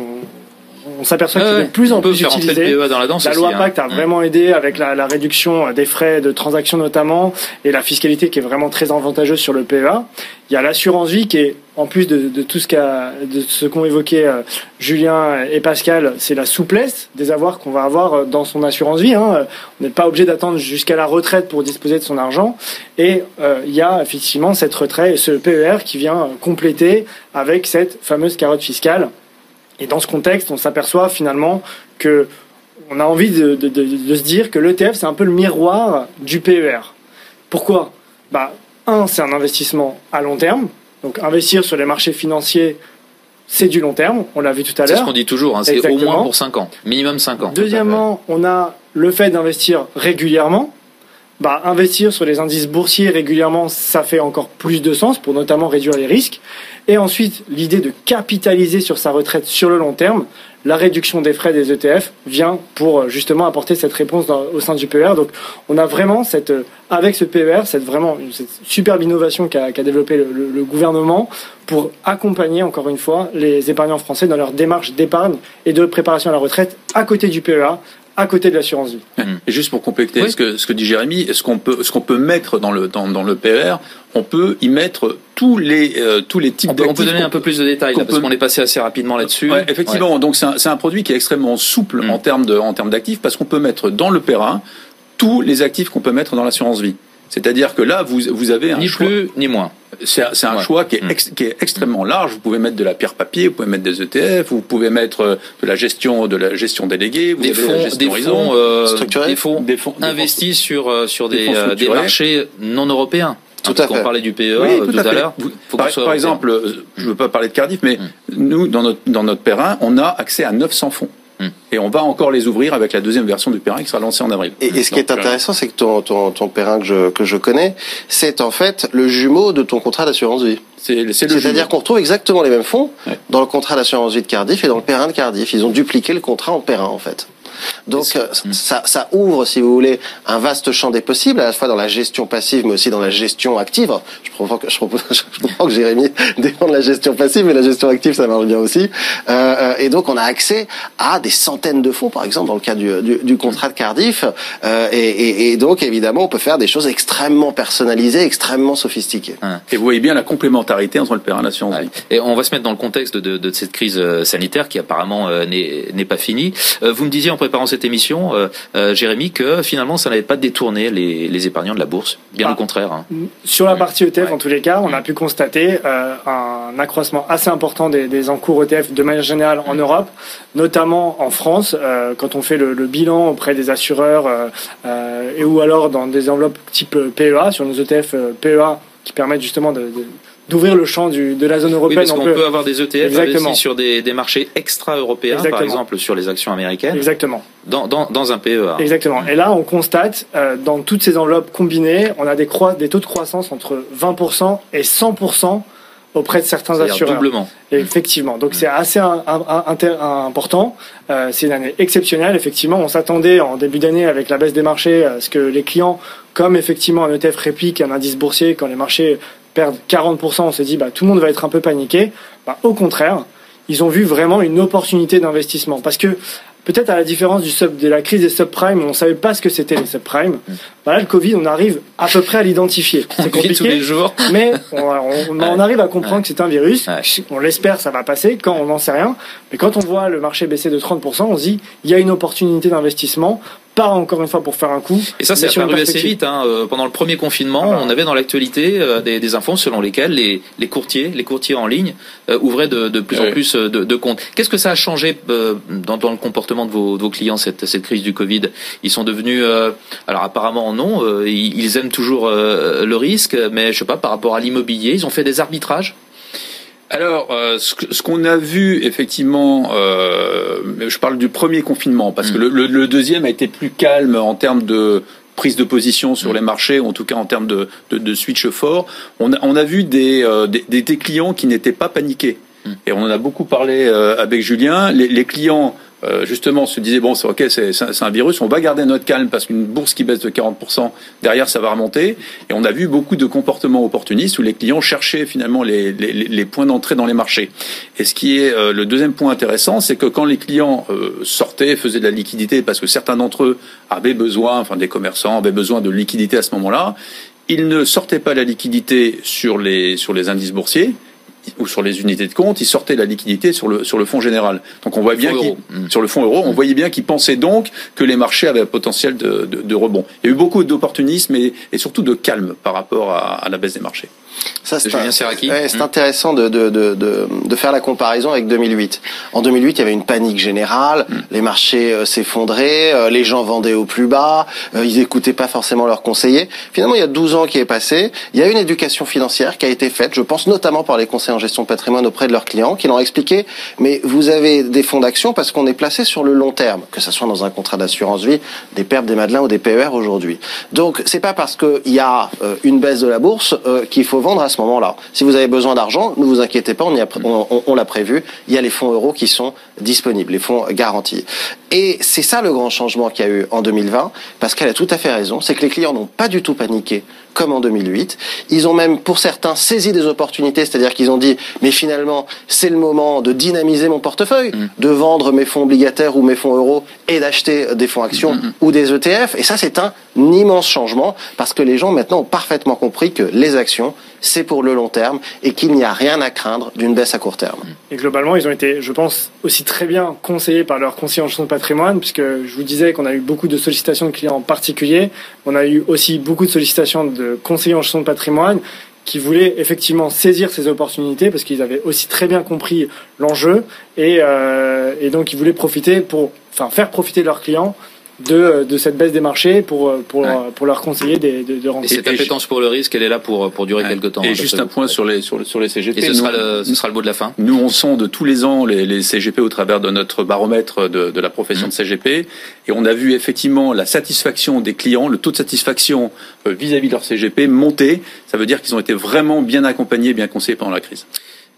on s'aperçoit qu'il est ouais. de plus On en peut plus faire utilisé. PEA dans la danse La aussi, loi hein. Pacte a Mm. vraiment aidé avec la, la réduction des frais de transaction notamment et la fiscalité qui est vraiment très avantageuse sur le PEA. Il y a l'assurance vie qui est en plus de, de tout ce qu'a de ce qu'ont évoqué euh, Julien et Pascal, c'est la souplesse des avoirs qu'on va avoir euh, dans son assurance vie. Hein. On n'est pas obligé d'attendre jusqu'à la retraite pour disposer de son argent. Et euh, il y a effectivement cette retraite, ce PER qui vient compléter avec cette fameuse carotte fiscale. Et dans ce contexte, on s'aperçoit finalement que on a envie de, de- de- de se dire que l'ETF, c'est un peu le miroir du PER. Pourquoi? Bah, Un, c'est un investissement à long terme. Donc investir sur les marchés financiers, c'est du long terme. On l'a vu tout à C'est l'heure. ce qu'on dit toujours, hein, c'est au moins pour 5 ans, minimum 5 ans. Deuxièmement, on a le fait d'investir régulièrement. Bah, investir sur les indices boursiers régulièrement, ça fait encore plus de sens pour notamment réduire les risques. Et ensuite, l'idée de capitaliser sur sa retraite sur le long terme, la réduction des frais des ETF vient pour euh, justement apporter cette réponse au sein du PER. Donc, on a vraiment cette, euh, avec ce PER, cette vraiment cette superbe innovation qu'a qu'a développé le gouvernement pour accompagner encore une fois les épargnants français dans leur démarche d'épargne et de préparation à la retraite à côté du PEA, à côté de l'assurance vie. Et juste pour compléter ce, que, ce que dit Jérémy, ce qu'on peut, ce qu'on peut mettre dans le, dans, dans le PER, on peut y mettre tous les, euh, tous les types On peut, on peut d'actifs donner un peu plus de détails, là, qu'on parce qu'on est passé assez rapidement là-dessus. Ouais, effectivement, donc c'est un, c'est un produit qui est extrêmement souple Mm. en termes de, en termes d'actifs parce qu'on peut mettre dans le PER tous les actifs qu'on peut mettre dans l'assurance vie. C'est-à-dire que là, vous, vous avez un Ni choix. plus ni moins. C'est un, c'est un Ouais. choix qui est, Mm. ex- qui est extrêmement large. Vous pouvez mettre de la pierre papier, vous pouvez mettre des ETF, vous pouvez mettre euh, de la gestion, de la gestion déléguée, vous Des avez la fonds, gestion des horizon, fonds, euh, structurés. des fonds des fonds, des fonds- investis sur euh, sur des des, fonds euh, des structurés. marchés non européens. Tout Hein, parce à qu'on fait. parlait du Oui, euh, tout tout, à l'heure. Vous- Faut par, exemple, je ne veux pas parler de Cardiff, mais nous, dans notre, dans notre Perrin, on a accès à 900 fonds. Mm. Et on va encore les ouvrir avec la deuxième version du Perrin qui sera lancée en avril. Et, et ce qui est Donc, euh, intéressant, c'est que ton, ton, ton Perrin que je, que je connais, c'est en fait le jumeau de ton contrat d'assurance vie. C'est c'est le C'est-à-dire qu'on retrouve exactement les mêmes fonds Ouais. dans le contrat d'assurance vie de Cardiff et dans le Perrin de Cardiff. Ils ont dupliqué le contrat en Perrin, en fait. Donc euh, ça, ça ouvre, si vous voulez, un vaste champ des possibles, à la fois dans la gestion passive, mais aussi dans la gestion active. Je comprends que, je comprends, je comprends que Jérémy défend la gestion passive, mais la gestion active, ça marche bien aussi. Euh, euh, et donc on a accès à des centaines de fonds, par exemple, dans le cas du, du, du contrat de Cardiff. Euh, et, et, et donc évidemment, on peut faire des choses extrêmement personnalisées, extrêmement sophistiquées. Et vous voyez bien la complémentarité entre le Perrin et l'assurance vie. Et on va se mettre dans le contexte de, de cette crise euh, sanitaire qui apparemment euh, n'est n'est pas finie. Euh, Vous me disiez en préparant cette émission, euh, euh, Jérémy, que finalement ça n'avait pas détourné les, les épargnants de la bourse. Bien Ah. au contraire. hein. Sur la partie ETF, en tous les cas, on a pu constater euh, un accroissement assez important des, des encours ETF de manière générale en Europe, notamment en France, quand on fait le, le bilan auprès des assureurs et ou alors dans des enveloppes type PEA, sur nos ETF PEA qui permettent justement de, de- d'ouvrir le champ du, de la zone Oui, européenne. parce on qu'on peut avoir des ETF Exactement. sur des, des marchés extra-européens, par exemple sur les actions américaines, Exactement. dans, dans, dans un PEA. Exactement. Et là, on constate, euh, dans toutes ces enveloppes combinées, on a des, croi- des taux de croissance entre 20% et 100% auprès de certains C'est-à-dire assureurs. doublement. Effectivement. Donc c'est assez un- un- un- inter- important. Euh, c'est une année exceptionnelle. Effectivement, on s'attendait en début d'année avec la baisse des marchés à ce que les clients, comme effectivement un ETF réplique un indice boursier, quand les marchés perdent 40%, on s'est dit bah tout le monde va être un peu paniqué. Bah, au contraire, ils ont vu vraiment une opportunité d'investissement parce que peut-être à la différence du sub, de la crise des subprimes, on savait pas ce que c'était les subprimes. Voilà, le Covid, on arrive à peu près à l'identifier. C'est compliqué, tous les jours. mais on, on- on arrive à comprendre que c'est un virus. On l'espère, ça va passer. Quand on n'en sait rien, mais quand on voit le marché baisser de 30%, on se dit il y a une opportunité d'investissement. Pas encore une fois pour faire un coup. Et ça, c'est apparu assez vite. Hein. Euh, Pendant le premier confinement, on avait dans l'actualité euh, des, des infos selon lesquelles les, les courtiers, les courtiers en ligne, euh, ouvraient de, de plus en plus de, de comptes. Qu'est-ce que ça a changé euh, dans, dans le comportement de vos, de vos clients cette, cette crise du Covid? Ils sont devenus, euh, alors apparemment non, euh, ils, ils aiment toujours euh, le risque, mais je sais pas par rapport à l'immobilier, ils ont fait des arbitrages? Alors, euh, ce qu'on a vu effectivement, euh, je parle du premier confinement, parce que le, le- le deuxième a été plus calme en termes de prise de position sur les marchés, ou en tout cas en termes de, de, de switch fort. On a, on a vu des, euh, des, des- des clients qui n'étaient pas paniqués. Et on en a beaucoup parlé euh, avec Julien. Les, les clients, euh, justement, se disaient bon, c'est ok, c'est un- virus, on va garder notre calme parce qu'une bourse qui baisse de 40%, derrière, ça va remonter. Et on a vu beaucoup de comportements opportunistes où les clients cherchaient finalement les, points d'entrée dans les marchés. Et ce qui est euh, le deuxième point intéressant, c'est que quand les clients euh, sortaient, faisaient de la liquidité, parce que certains d'entre eux avaient besoin, enfin des commerçants avaient besoin de liquidité à ce moment-là, ils ne sortaient pas la liquidité sur les indices boursiers ou sur les unités de compte, ils sortaient la liquidité sur le, sur le fonds général. Donc on voit bien fonds qu'ils- euro. Mm. sur le fonds euro, on voyait bien qu'ils pensaient donc que les marchés avaient un potentiel de, de, de rebond. Il y a eu beaucoup d'opportunisme et, et surtout de calme par rapport à, à la baisse des marchés. Ça, c'est Julien un- Serraki. ouais, c'est Mm. intéressant de, de, de, de, de faire la comparaison avec 2008. En 2008, il y avait une panique générale, les marchés euh, s'effondraient, euh, les gens vendaient au plus bas, euh, ils écoutaient pas forcément leurs conseillers. Finalement, il y a 12 ans qui est passé, il y a une éducation financière qui a été faite, je pense notamment par les conseillers en gestion de patrimoine auprès de leurs clients, qui leur ont expliqué, mais vous avez des fonds d'action parce qu'on est placé sur le long terme, que ce soit dans un contrat d'assurance vie, des pertes, des Madelins ou des PER aujourd'hui. Donc, c'est pas parce qu'il y a une baisse de la bourse qu'il faut vendre à ce moment-là. Si vous avez besoin d'argent, ne vous inquiétez pas, on, y a pr- on, on- on l'a prévu. Il y a les fonds euros qui sont disponibles, les fonds garantis. Et c'est ça le grand changement qu'il y a eu en 2020. Pascal a tout à fait raison, c'est que les clients n'ont pas du tout paniqué comme en 2008. Ils ont même, pour certains, saisi des opportunités, c'est-à-dire qu'ils ont dit, mais finalement, c'est le moment de dynamiser mon portefeuille, de vendre mes fonds obligataires ou mes fonds euros et d'acheter des fonds actions ou des ETF. Et ça, c'est un immense changement parce que les gens maintenant ont parfaitement compris que les actions, c'est pour le long terme et qu'il n'y a rien à craindre d'une baisse à court terme. Et globalement, ils ont été, je pense, aussi très bien conseillés par leurs conseillers en gestion de patrimoine, puisque je vous disais qu'on a eu beaucoup de sollicitations de clients en particulier. On a eu aussi beaucoup de sollicitations de conseillers en gestion de patrimoine qui voulaient effectivement saisir ces opportunités parce qu'ils avaient aussi très bien compris l'enjeu et, euh, et donc ils voulaient profiter pour, enfin, faire profiter leurs clients de, de cette baisse des marchés pour, pour, pour leur conseiller de, de Et rentrer. cette appétence pour le risque, elle est là pour, pour durer quelques temps. Et hein, juste d'après un point sur les, sur, le- sur les CGP. Et ce Nous, sera, le, ce sera le mot de la fin. Nous, on sonde tous les ans les, les CGP au travers de notre baromètre de, de la profession de CGP. Et on a vu effectivement la satisfaction des clients, le taux de satisfaction euh, vis-à-vis de leur CGP monter. Ça veut dire qu'ils ont été vraiment bien accompagnés, bien conseillés pendant la crise.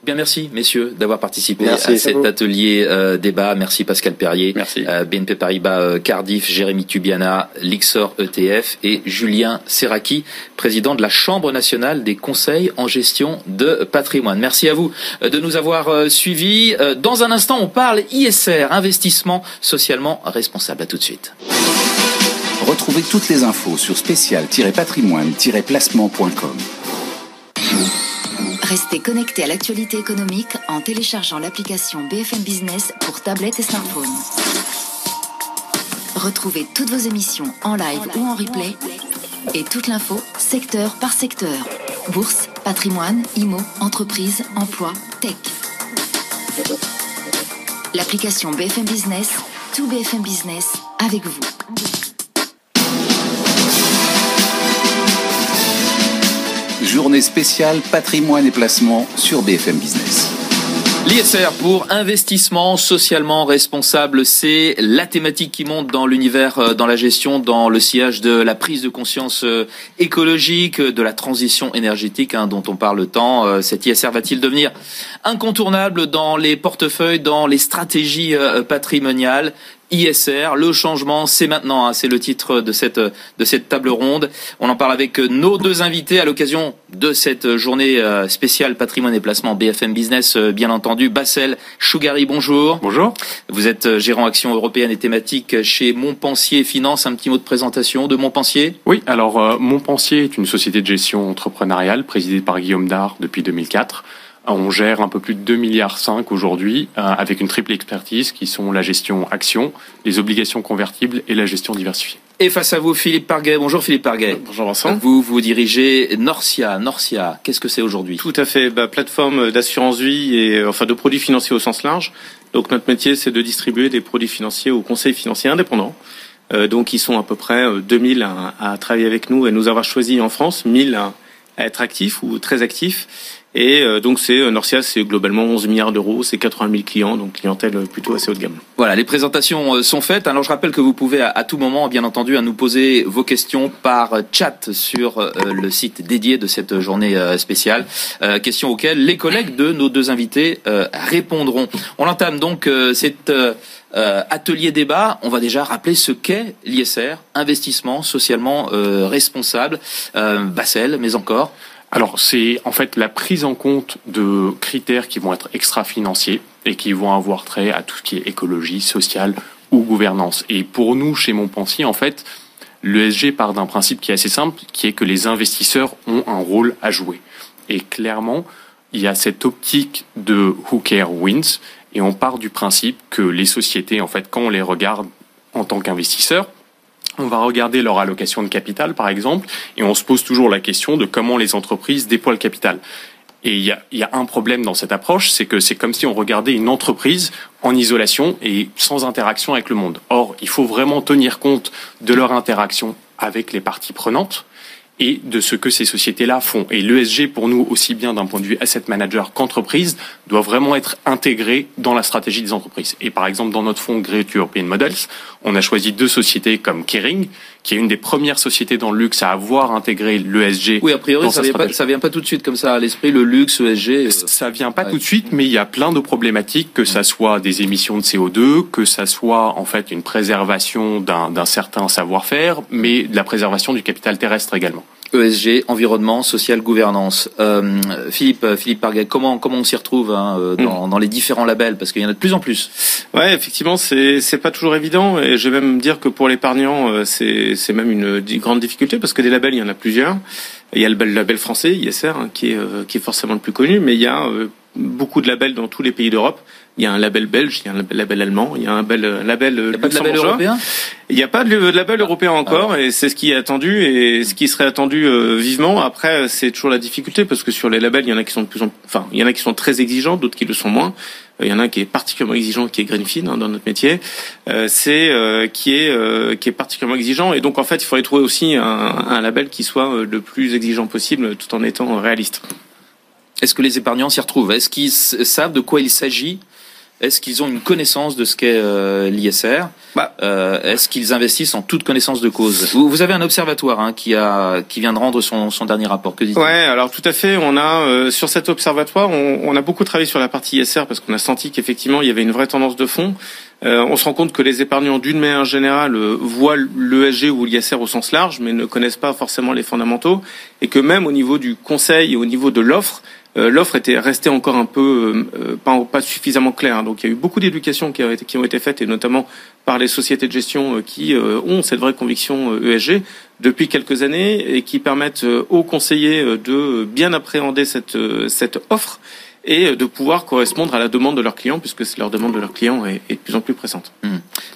Bien, merci, messieurs, d'avoir participé Merci, à cet atelier euh, débat. Merci Pascal Perrier, Merci. euh, BNP Paribas euh, Cardiff, Jérémy Tubiana, Lixor ETF et Julien Serraki, président de la Chambre nationale des conseils en gestion de patrimoine. Merci à vous euh, de nous avoir euh, suivis. Euh, Dans un instant, on parle ISR, investissement socialement responsable. À tout de suite. Retrouvez toutes les infos sur spécial-patrimoine-placement.com. Restez connectés à l'actualité économique en téléchargeant l'application BFM Business pour tablette et smartphone. Retrouvez toutes vos émissions en live ou en replay et toute l'info secteur par secteur. Bourse, patrimoine, IMO, entreprise, emploi, tech. L'application BFM Business, tout BFM Business avec vous. Journée spéciale patrimoine et placement sur BFM Business. L'ISR pour investissement socialement responsable, c'est la thématique qui monte dans l'univers, euh, dans la gestion, dans le sillage de la prise de conscience euh, écologique, de la transition énergétique hein, dont on parle tant. Euh, Cet ISR va-t-il devenir incontournable dans les portefeuilles, dans les stratégies patrimoniales? ISR. Le changement, c'est maintenant. Hein, c'est le titre de cette de cette table ronde. On en parle avec nos deux invités à l'occasion de cette journée euh, spéciale patrimoine et placement BFM Business, euh, bien entendu. Bassel Chougari, bonjour. Bonjour. Vous êtes euh, gérant action européenne et thématique chez Montpensier Finance. Un petit mot de présentation de Montpensier. Oui, alors Montpensier est une société de gestion entrepreneuriale présidée par Guillaume Dard depuis 2004. On gère un peu plus de 2 milliards 5 aujourd'hui euh, avec une triple expertise qui sont la gestion action, les obligations convertibles et la gestion diversifiée. Et face à vous, Philippe Parguet. Bonjour Philippe Parguet. Bonjour Vincent. Vous, vous dirigez Norcia. Norcia, qu'est-ce que c'est aujourd'hui? Tout à fait. Bah, plateforme d'assurance vie et euh, enfin de produits financiers au sens large. Donc notre métier, c'est de distribuer des produits financiers aux conseils financiers indépendants. Euh, donc ils sont à peu près 2000 à, à, travailler avec nous et nous avoir choisi en France, 1000 à, à être actifs ou très actifs. Et euh, donc c'est euh, Norcia, c'est globalement 11 milliards d'euros, c'est 80 000 clients, donc clientèle plutôt assez haut de gamme. Voilà, les présentations euh, sont faites. Alors je rappelle que vous pouvez à, tout moment, bien entendu, à nous poser vos questions par chat sur le site dédié de cette journée spéciale. questions auxquelles les collègues de nos deux invités répondront. On entame donc cet atelier débat. On va déjà rappeler ce qu'est l'ISR, investissement socialement responsable. Bassel, mais encore. Alors c'est en fait la prise en compte de critères qui vont être extra-financiers et qui vont avoir trait à tout ce qui est écologie, sociale ou gouvernance. Et pour nous, chez Montpensier, en fait, l'ESG part d'un principe qui est assez simple, qui est que les investisseurs ont un rôle à jouer. Et clairement, il y a cette optique de who care wins, et on part du principe que les sociétés, en fait, quand on les regarde en tant qu'investisseurs, on va regarder leur allocation de capital, par exemple, et on se pose toujours la question de comment les entreprises déploient le capital. Et il y a, un problème dans cette approche, c'est que c'est comme si on regardait une entreprise en isolation et sans interaction avec le monde. Or, il faut vraiment tenir compte de leur interaction avec les parties prenantes et de ce que ces sociétés-là font. Et l'ESG, pour nous, aussi bien d'un point de vue asset manager qu'entreprise, doit vraiment être intégré dans la stratégie des entreprises. Et par exemple, dans notre fonds Great European Models, on a choisi deux sociétés comme Kering, qui est une des premières sociétés dans le luxe à avoir intégré l'ESG. Oui, a priori, ça vient, pas, ça vient pas tout de suite comme ça à l'esprit, le luxe, l'ESG. Euh... Ça vient pas tout de suite, mais il y a plein de problématiques, que ça soit des émissions de CO2, que ça soit en fait une préservation d'un certain savoir-faire, mais de la préservation du capital terrestre également. ESG, environnement, social, gouvernance. Euh, Philippe, euh, Philippe Parguet, comment comment on s'y retrouve hein, euh, dans, mm. dans, les différents labels? Parce qu'il y en a de plus en plus. Ouais, effectivement, c'est c'est pas toujours évident et je vais même dire que pour l'épargnant, euh, c'est c'est même une grande difficulté parce que des labels, il y en a plusieurs. Il y a le label français ISR hein, qui est qui est forcément le plus connu, mais il y a beaucoup de labels dans tous les pays d'Europe. Il y a un label belge, il y a un label allemand, il y a un label, label il n'y a pas de label européen Il n'y a pas de label européen encore, ah et c'est ce qui est attendu et ce qui serait attendu euh, vivement. Après, c'est toujours la difficulté parce que sur les labels, il y en a qui sont de plus en, enfin, il y en a qui sont très exigeants, d'autres qui le sont moins. Il y en a un qui est particulièrement exigeant, qui est Greenfin hein, dans notre métier. Euh, c'est euh, qui est euh, qui est particulièrement exigeant, et donc en fait, il faudrait trouver aussi un, un label qui soit le plus exigeant possible, tout en étant réaliste. Est-ce que les épargnants s'y retrouvent? Est-ce qu'ils savent de quoi il s'agit? Est-ce qu'ils ont une connaissance de ce qu'est euh, l'ISR bah. euh, Est-ce qu'ils investissent en toute connaissance de cause? Vous, vous, avez un observatoire hein, qui a qui vient de rendre son, son dernier rapport. Que dites-vous? Ouais, alors tout à fait. On a euh, sur cet observatoire, on, on, a beaucoup travaillé sur la partie ISR parce qu'on a senti qu'effectivement il y avait une vraie tendance de fond. Euh, on se rend compte que les épargnants, d'une manière générale, voient l'ESG ou l'ISR au sens large, mais ne connaissent pas forcément les fondamentaux, et que même au niveau du conseil et au niveau de l'offre, euh, l'offre était restée encore un peu euh, pas, pas, suffisamment claire. Donc il y a eu beaucoup d'éducation qui, ont été faites, et notamment par les sociétés de gestion euh, qui ont cette vraie conviction ESG depuis quelques années et qui permettent aux conseillers de bien appréhender cette offre et de pouvoir correspondre à la demande de leurs clients, puisque leur demande de leurs clients est, de plus en plus pressante. Mmh.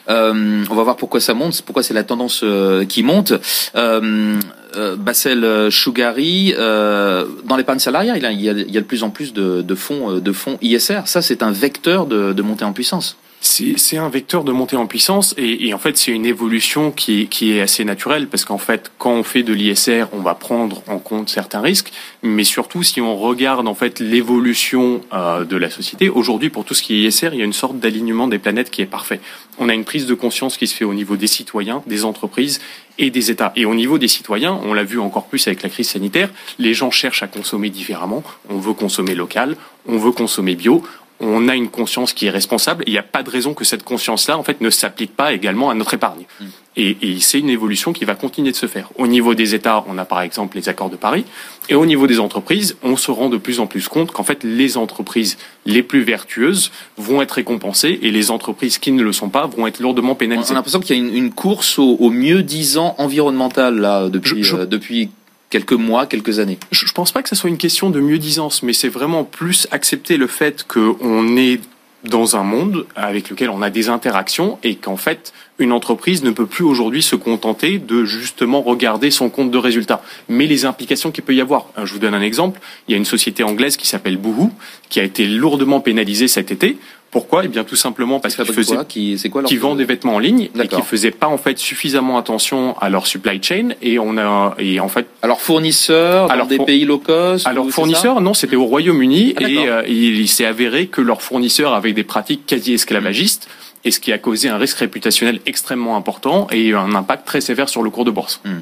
Euh, on va voir pourquoi ça monte, pourquoi c'est la tendance euh, qui monte. Euh, euh Bassel Chougari, dans l'épargne salariale, il y, a, il y, a, de plus en plus de, fonds, de fonds ISR. Ça, c'est un vecteur de montée en puissance c'est un vecteur de montée en puissance et, et en fait c'est une évolution qui, qui, est assez naturelle parce qu'en fait quand on fait de l'ISR on va prendre en compte certains risques mais surtout si on regarde en fait l'évolution euh, de la société aujourd'hui pour tout ce qui est ISR il y a une sorte d'alignement des planètes qui est parfait. On a une prise de conscience qui se fait au niveau des citoyens des entreprises et des États. Et au niveau des citoyens on l'a vu encore plus avec la crise sanitaire les gens cherchent à consommer différemment. On veut consommer local on veut consommer bio on a une conscience qui est responsable. Il n'y a pas de raison que cette conscience-là, en fait, ne s'applique pas également à notre épargne. Mm. Et, et c'est une évolution qui va continuer de se faire. Au niveau des États, on a par exemple les accords de Paris. Et au niveau des entreprises, on se rend de plus en plus compte qu'en fait, les entreprises les plus vertueuses vont être récompensées et les entreprises qui ne le sont pas vont être lourdement pénalisées. On a l'impression qu'il y a une, une course au, au, mieux disant environnemental là depuis, je, euh, depuis quelques mois, quelques années. Je, je pense pas que ce soit une question de mieux-disance, mais c'est vraiment plus accepter le fait qu'on est dans un monde avec lequel on a des interactions et qu'en fait, une entreprise ne peut plus aujourd'hui se contenter de justement regarder son compte de résultats, mais les implications qu'il peut y avoir. Je vous donne un exemple. Il y a une société anglaise qui s'appelle Boohoo, qui a été lourdement pénalisée cet été pourquoi? Eh bien, tout simplement parce qu'ils faisaient, qui, quoi, qui vendent des vêtements en ligne et qui faisaient pas en fait suffisamment attention à leur supply chain et on a et en fait. Alors fournisseurs alors, des pays low cost. Alors fournisseurs, non, c'était au Royaume-Uni ah, et euh, il, s'est avéré que leurs fournisseurs avaient des pratiques quasi esclavagistes. Et ce qui a causé un risque réputationnel extrêmement important et un impact très sévère sur le cours de bourse. Hmm.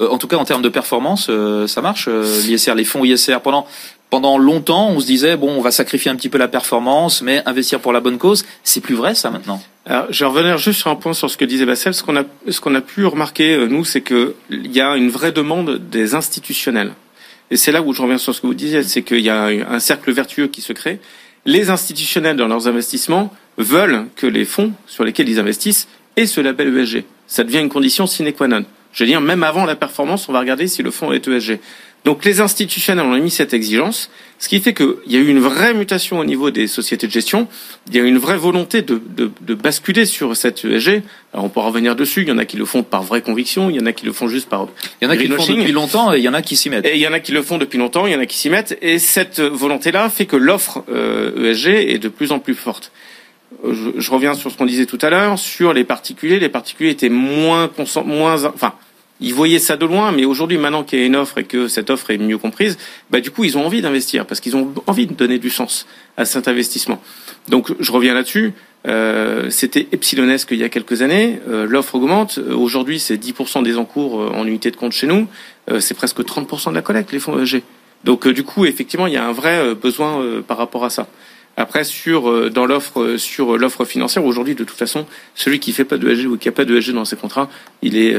Euh, en tout cas, en termes de performance, euh, ça marche. L'ISR, les fonds ISR, pendant pendant longtemps, on se disait bon, on va sacrifier un petit peu la performance, mais investir pour la bonne cause. C'est plus vrai ça maintenant? Alors, je revenir juste sur un point sur ce que disait Bassel. Ce qu'on a, ce qu'on a pu remarquer nous, c'est que il y a une vraie demande des institutionnels. Et c'est là où je reviens sur ce que vous disiez, c'est qu'il y a un cercle vertueux qui se crée. Les institutionnels dans leurs investissements veulent que les fonds sur lesquels ils investissent aient ce label ESG. Ça devient une condition sine qua non. Je veux dire, même avant la performance, on va regarder si le fonds est ESG. Donc les institutionnels ont mis cette exigence, ce qui fait qu'il y a eu une vraie mutation au niveau des sociétés de gestion, il y a eu une vraie volonté de, de, de basculer sur cette ESG. Alors on pourra revenir dessus, il y en a qui le font par vraie conviction, il y en a qui le font juste par... Il y en a qui le font depuis longtemps et il y en a qui s'y mettent. Et il y en a qui le font depuis longtemps, il y en a qui s'y mettent, et cette volonté-là fait que l'offre euh, ESG est de plus en plus forte. Je, je reviens sur ce qu'on disait tout à l'heure, sur les particuliers, les particuliers étaient moins... moins enfin, ils voyaient ça de loin, mais aujourd'hui, maintenant qu'il y a une offre et que cette offre est mieux comprise, bah, du coup, ils ont envie d'investir parce qu'ils ont envie de donner du sens à cet investissement. Donc, je reviens là-dessus. Euh, C'était epsilonesque il y a quelques années. Euh, L'offre augmente. Euh, aujourd'hui, c'est 10% des encours euh, en unité de compte chez nous. Euh, c'est presque 30% de la collecte, les fonds ESG. Donc, du coup, effectivement, il y a un vrai besoin par rapport à ça. Après, sur dans l'offre sur l'offre financière, aujourd'hui, de toute façon, celui qui fait pas de ESG ou qui a pas de ESG dans ses contrats, il est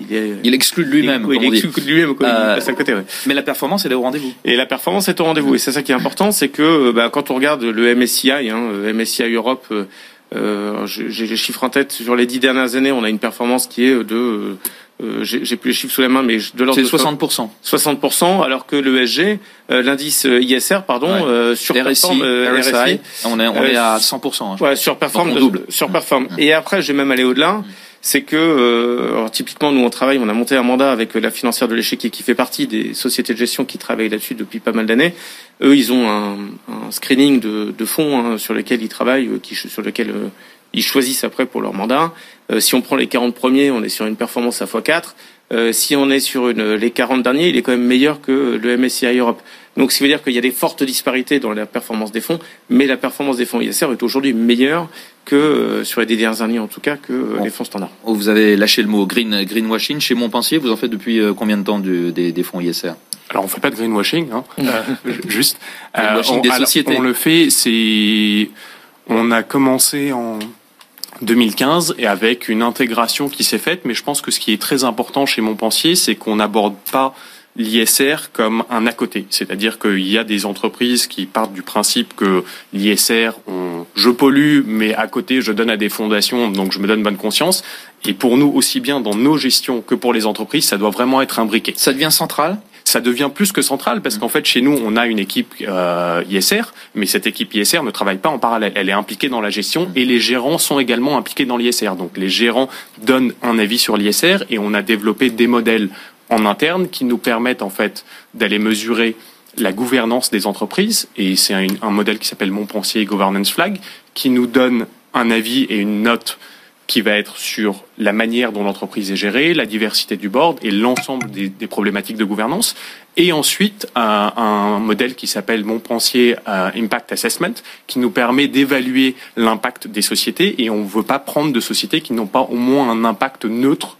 il, est, il exclut de lui-même. Il, il exclut de lui-même. Euh, côté, ouais. Mais la performance, elle est au rendez-vous. Et la performance est au rendez-vous. Et c'est ça qui est important, c'est que bah, quand on regarde le MSCI, hein, MSCI Europe, euh, j'ai les chiffres en tête. Sur les dix dernières années, on a une performance qui est de euh, j'ai plus les chiffres sous la main, mais de l'ordre de 60%. 60%, alors que l'ESG, euh, l'indice ISR, pardon, ouais. euh, surperforme RSI, RSI, On est, on est à 100%. Hein, ouais, surperforme, double. surperforme. Mmh. Et après, je vais même aller au-delà. Mmh c'est que euh, typiquement nous on travaille, on a monté un mandat avec la financière de l'échec qui fait partie des sociétés de gestion qui travaillent là-dessus depuis pas mal d'années. Eux, ils ont un, screening de, fonds hein, sur lesquels ils travaillent, euh, sur lesquels euh, ils choisissent après pour leur mandat. Euh, si on prend les 40 premiers, on est sur une performance à x4. Euh, si on est sur les 40 derniers, il est quand même meilleur que le MSCI Europe. Donc, ce qui veut dire qu'il y a des fortes disparités dans la performance des fonds, mais la performance des fonds ISR est aujourd'hui meilleure que euh, sur les dernières années, en tout cas, que euh, bon. les fonds standards. Vous avez lâché le mot green greenwashing chez Montpensier. Vous en faites depuis euh, combien de temps du, des, des, fonds ISR Alors, on fait pas de greenwashing, hein. juste. Greenwashing on, des sociétés. on le fait. C'est on a commencé en 2015 et avec une intégration qui s'est faite. Mais je pense que ce qui est très important chez Montpensier, c'est qu'on n'aborde pas l'ISR comme un à côté. C'est-à-dire qu'il y a des entreprises qui partent du principe que l'ISR, je pollue, mais à côté, je donne à des fondations, donc je me donne bonne conscience. Et pour nous, aussi bien dans nos gestions que pour les entreprises, ça doit vraiment être imbriqué. Ça devient central? Ça devient plus que central parce qu'en fait chez nous on a une équipe euh, ISR, mais cette équipe ISR ne travaille pas en parallèle. Elle est impliquée dans la gestion et les gérants sont également impliqués dans l'ISR. Donc les gérants donnent un avis sur l'ISR et on a développé des modèles en interne qui nous permettent en fait d'aller mesurer la gouvernance des entreprises et c'est un, modèle qui s'appelle Montpensier Governance Flag qui nous donne un avis et une note qui va être sur la manière dont l'entreprise est gérée, la diversité du board et l'ensemble des, des, problématiques de gouvernance. Et ensuite, un, un modèle qui s'appelle Montpensier euh, Impact Assessment, qui nous permet d'évaluer l'impact des sociétés. Et on ne veut pas prendre de sociétés qui n'ont pas au moins un impact neutre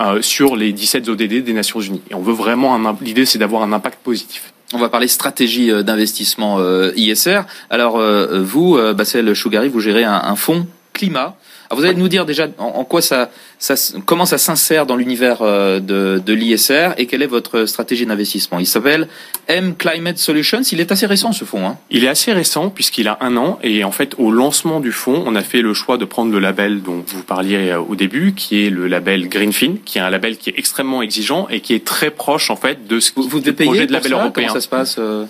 euh, sur les 17 ODD des Nations Unies. Et on veut vraiment l'idée, c'est d'avoir un impact positif. On va parler stratégie d'investissement ISR. Alors vous, Bassel Chougari, vous gérez un, un fonds climat vous allez nous dire déjà en, quoi ça, ça, comment ça s'insère dans l'univers euh, de, de l'ISR et quelle est votre stratégie d'investissement. Il s'appelle M Climate Solutions. Il est assez récent ce fonds. Hein. Il est assez récent puisqu'il a un an et en fait au lancement du fonds, on a fait le choix de prendre le label dont vous parliez euh, au début, qui est le label Greenfin, qui est un label qui est extrêmement exigeant et qui est très proche en fait de ce vous, vous projet de label européen. Comment ça se passe euh?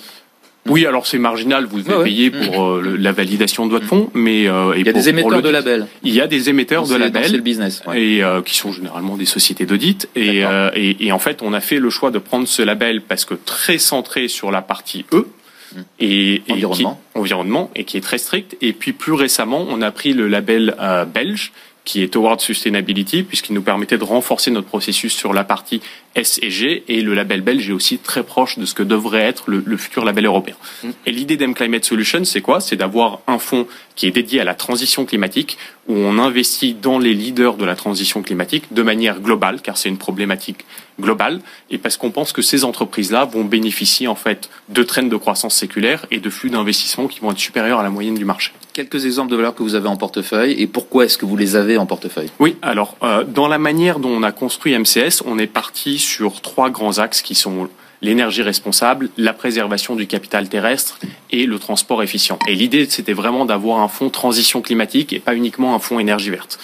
Oui, alors c'est marginal, vous devez payer pour euh, la validation de votre fonds, mais euh, il y a des émetteurs de labels. Il y a des émetteurs de labels, le business, et euh, qui sont généralement des sociétés d'audit. Et, et, et, en fait, on a fait le choix de prendre ce label parce que très centré sur la partie E. Mmh. Et, environnement. Qui, environnement et qui est très strict. Et puis plus récemment, on a pris le label belge qui est Toward Sustainability, puisqu'il nous permettait de renforcer notre processus sur la partie S et G, et le label belge est aussi très proche de ce que devrait être le, futur label européen. Mm. Et l'idée d'M Climate Solutions, c'est quoi? C'est d'avoir un fonds qui est dédié à la transition climatique, où on investit dans les leaders de la transition climatique de manière globale, car c'est une problématique globale, et parce qu'on pense que ces entreprises-là vont bénéficier en fait de trends de croissance séculaire et de flux d'investissement qui vont être supérieurs à la moyenne du marché. Quelques exemples de valeurs que vous avez en portefeuille et pourquoi est-ce que vous les avez en portefeuille? Oui, alors euh, dans la manière dont on a construit MCS, on est parti sur trois grands axes qui sont l'énergie responsable, la préservation du capital terrestre et le transport efficient. Et l'idée, c'était vraiment d'avoir un fonds transition climatique et pas uniquement un fonds énergie verte.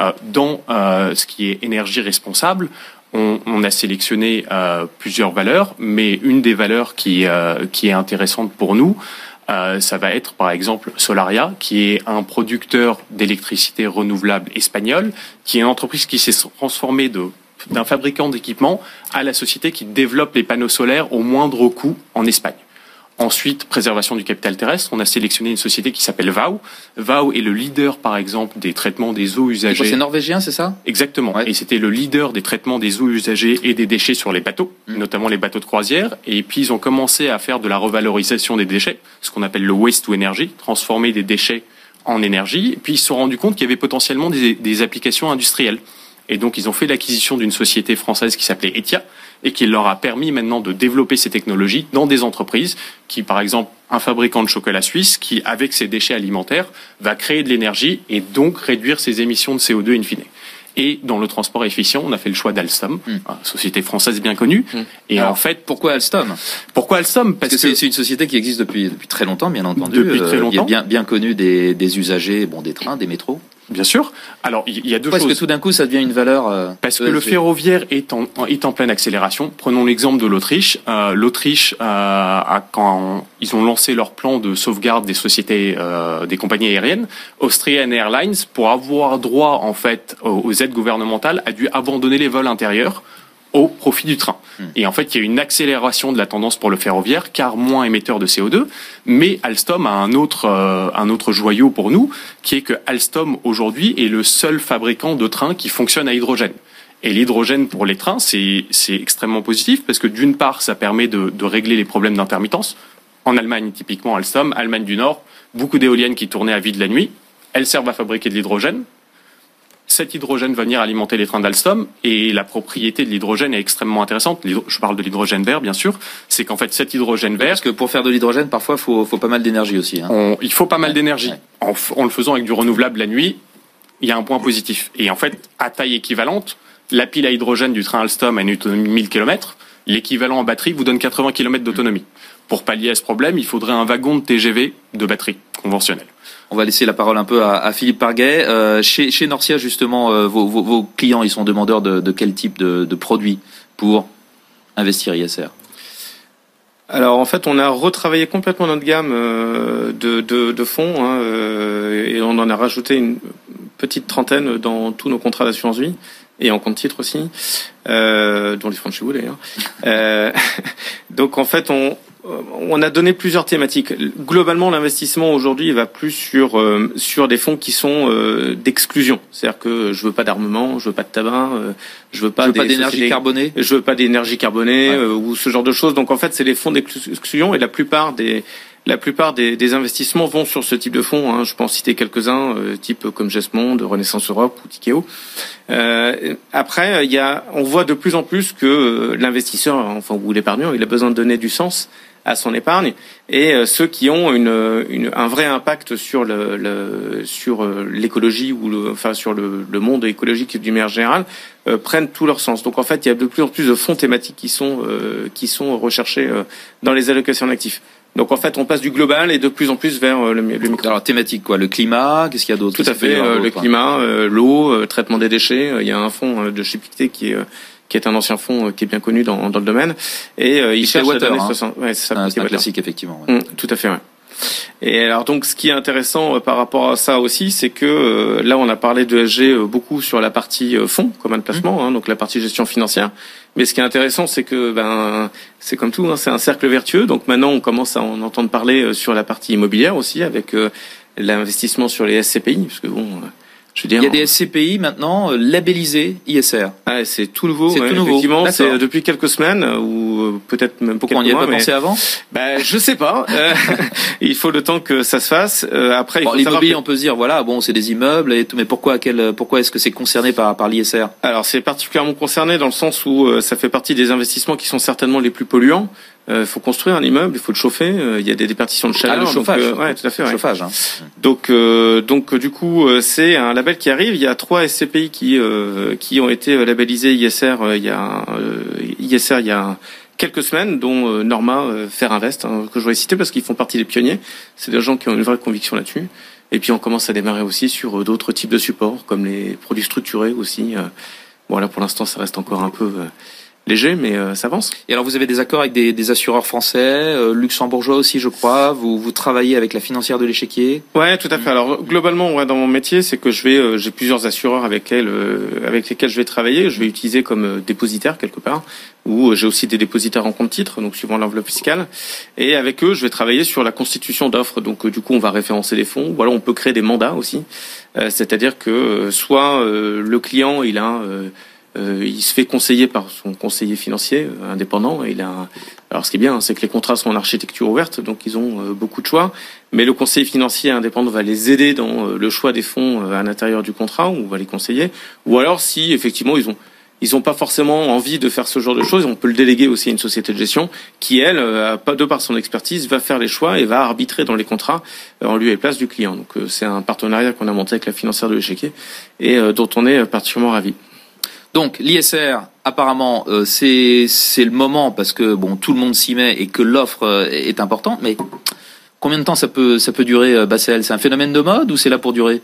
Euh, dans euh, ce qui est énergie responsable, on, on a sélectionné plusieurs valeurs, mais une des valeurs qui, qui est intéressante pour nous, euh, ça va être par exemple Solaria, qui est un producteur d'électricité renouvelable espagnol, qui est une entreprise qui s'est transformée d'un fabricant d'équipements à la société qui développe les panneaux solaires au moindre coût en Espagne. Ensuite, préservation du capital terrestre. On a sélectionné une société qui s'appelle VAU. VAU est le leader, par exemple, des traitements des eaux usagées. C'est norvégien, c'est ça? Exactement. Et c'était le leader des traitements des eaux usagées et des déchets sur les bateaux, mm. notamment les bateaux de croisière. Et puis, ils ont commencé à faire de la revalorisation des déchets, ce qu'on appelle le waste to energy, transformer des déchets en énergie. Et puis, ils se sont rendus compte qu'il y avait potentiellement des, des applications industrielles. Et donc, ils ont fait l'acquisition d'une société française qui s'appelait Etia et qui leur a permis maintenant de développer ces technologies dans des entreprises qui, par exemple, un fabricant de chocolat suisse qui, avec ses déchets alimentaires, va créer de l'énergie et donc réduire ses émissions de CO2 in fine. Et dans le transport efficient, on a fait le choix d'Alstom, hmm. société française bien connue. Hmm. Et en fait, pourquoi Alstom? Pourquoi Alstom? Parce, que, c'est une société qui existe depuis depuis très longtemps, bien entendu. Depuis très longtemps. Euh, bien bien connue des, des usagers, bon, des trains, des métros. Bien sûr. Alors, il y a deux Parce choses. Parce que tout d'un coup, ça devient une valeur. Euh, Parce que le ferroviaire est en, est en pleine accélération. Prenons l'exemple de l'Autriche. Euh, L'Autriche, euh, quand ils ont lancé leur plan de sauvegarde des sociétés, euh, des compagnies aériennes, Austrian Airlines, pour avoir droit en fait aux aides gouvernementales, a dû abandonner les vols intérieurs au profit du train. Hmm. Et en fait, il y a une accélération de la tendance pour le ferroviaire, car moins émetteur de CO2. Mais Alstom a un autre, euh, un autre joyau pour nous, qui est que Alstom aujourd'hui est le seul fabricant de trains qui fonctionne à hydrogène. Et l'hydrogène pour les trains, c'est extrêmement positif parce que d'une part, ça permet de, de régler les problèmes d'intermittence. En Allemagne, typiquement Alstom, Allemagne du Nord, beaucoup d'éoliennes qui tournaient à vide la nuit, elles servent à fabriquer de l'hydrogène cet hydrogène va venir alimenter les trains d'Alstom et la propriété de l'hydrogène est extrêmement intéressante. Je parle de l'hydrogène vert, bien sûr. C'est qu'en fait, cet hydrogène vert... Parce que pour faire de l'hydrogène, parfois, il faut, faut, pas mal d'énergie aussi. Hein. il faut pas mal d'énergie. En, en, le faisant avec du renouvelable la nuit, il y a un point positif. Et en fait, à taille équivalente, la pile à hydrogène du train Alstom a une autonomie de 1000 km. L'équivalent en batterie vous donne 80 km d'autonomie. Pour pallier à ce problème, il faudrait un wagon de TGV de batterie conventionnelle. On va laisser la parole un peu à, à Philippe Parguet. Euh, chez, chez Norcia, justement, euh, vos, vos, vos, clients, ils sont demandeurs de, de quel type de, de produits pour investir ISR alors en fait, on a retravaillé complètement notre gamme euh, de, de, de fonds hein, et on en a rajouté une petite trentaine dans tous nos contrats d'assurance vie et en compte titre aussi, euh, dont les fonds de chez vous d'ailleurs. euh, donc en fait, on, on a donné plusieurs thématiques. Globalement, l'investissement aujourd'hui va plus sur euh, sur des fonds qui sont euh, d'exclusion. C'est-à-dire que je veux pas d'armement, je veux pas de tabac, euh, je veux pas, je veux pas d'énergie carbonée, je veux pas d'énergie carbonée ouais. ou ce genre de choses. Donc en fait, c'est les fonds d'exclusion et la plupart des la plupart des, investissements vont sur ce type de fonds. Hein. Je peux en citer quelques-uns, euh, type comme Gesmond, Renaissance Europe ou Tikeo. Euh, après, on voit de plus en plus que l'investisseur, enfin ou l'épargnant, il a besoin de donner du sens à son épargne et euh, ceux qui ont un vrai impact sur euh, l'écologie ou sur le, monde écologique du manière générale euh, prennent tout leur sens. Donc en fait, il y a de plus en plus de fonds thématiques qui sont qui sont recherchés dans les allocations d'actifs. Donc en fait, on passe du global et de plus en plus vers le, le micro. Alors thématique quoi, le climat, qu'est-ce qu'il y a d'autre Tout à fait, le climat, l'eau, traitement des déchets. Il y a un fonds de chez Pictet qui est qui est un ancien fonds euh, qui est bien connu dans, dans le domaine. Et euh, il cherche Water, années hein. 60. Ouais, c'est ça. C'est un classique effectivement. Ouais. Mmh, tout à fait. Ouais. Et alors donc, ce qui est intéressant euh, par rapport à ça aussi, c'est que euh, là, on a parlé de SG euh, beaucoup sur la partie fonds, commun de placement, mmh. hein, donc la partie gestion financière. Mais ce qui est intéressant, c'est que ben c'est comme tout, hein, c'est un cercle vertueux. Donc maintenant, on commence à en entendre parler sur la partie immobilière aussi, avec l'investissement sur les SCPI, parce que bon il y a des SCPI maintenant euh, labellisés ISR. Ah, c'est tout nouveau. C'est ouais, tout nouveau. Effectivement, c'est depuis quelques semaines ou euh, peut-être même Pourquoi on n'y a pas pensé avant Ben, je sais pas. Euh, il faut le temps que ça se fasse. après, bon, l'immobilier, que... on peut se dire voilà, bon, c'est des immeubles et tout, mais pourquoi, quel, pourquoi est-ce que c'est concerné par par l'ISR Alors, c'est particulièrement concerné dans le sens où ça fait partie des investissements qui sont certainement les plus polluants. Il euh, faut construire un immeuble, il faut le chauffer. Euh, il y a des départitions de chaleur. Ah, le chauffage. Donc, euh, ouais, tout à fait. Ouais. Chauffage. Hein. Donc, euh, donc du coup, c'est un label qui arrive. Il y a trois SCPI qui qui ont été labellisés ISR. il y a ISR il y a quelques semaines, dont Norma Faire Invest, hein, que je voudrais citer parce qu'ils font partie des pionniers. C'est des gens qui ont une vraie conviction là-dessus. Et puis on commence à démarrer aussi sur d'autres types de supports, comme les produits structurés aussi. Voilà, pour l'instant, ça reste encore un peu léger, mais euh, ça avance. Et alors, vous avez des accords avec des, des assureurs français, euh, luxembourgeois aussi, je crois. Vous, vous travaillez avec la financière de l'échiquier. Ouais, tout à fait. Alors, globalement, ouais, dans mon métier, c'est que je vais, euh, j'ai plusieurs assureurs avec lesquels, avec lesquels je vais travailler. Je vais utiliser comme dépositaire quelque part, ou j'ai aussi des dépositaires en compte titre, donc suivant l'enveloppe fiscale. Et avec eux, je vais travailler sur la constitution d'offres. Donc, du coup, on va référencer les fonds. Voilà, on peut créer des mandats aussi. C'est-à-dire que soit le client, il a euh, il se fait conseiller par son conseiller financier euh, indépendant. Il a, alors ce qui est bien, c'est que les contrats sont en architecture ouverte, donc ils ont euh, beaucoup de choix. Mais le conseiller financier indépendant va les aider dans le choix des fonds à l'intérieur du contrat, ou va les conseiller. Ou alors, si effectivement ils ont ils n'ont pas forcément envie de faire ce genre de choses. On peut le déléguer aussi à une société de gestion qui, elle, de par son expertise, va faire les choix et va arbitrer dans les contrats en lieu et place du client. Donc c'est un partenariat qu'on a monté avec la financière de l'échiquier et dont on est particulièrement ravi. Donc l'ISR, apparemment, euh, c'est le moment parce que bon, tout le monde s'y met et que l'offre euh, est importante. Mais combien de temps ça peut ça peut durer, euh, Bassel? C'est un phénomène de mode ou c'est là pour durer?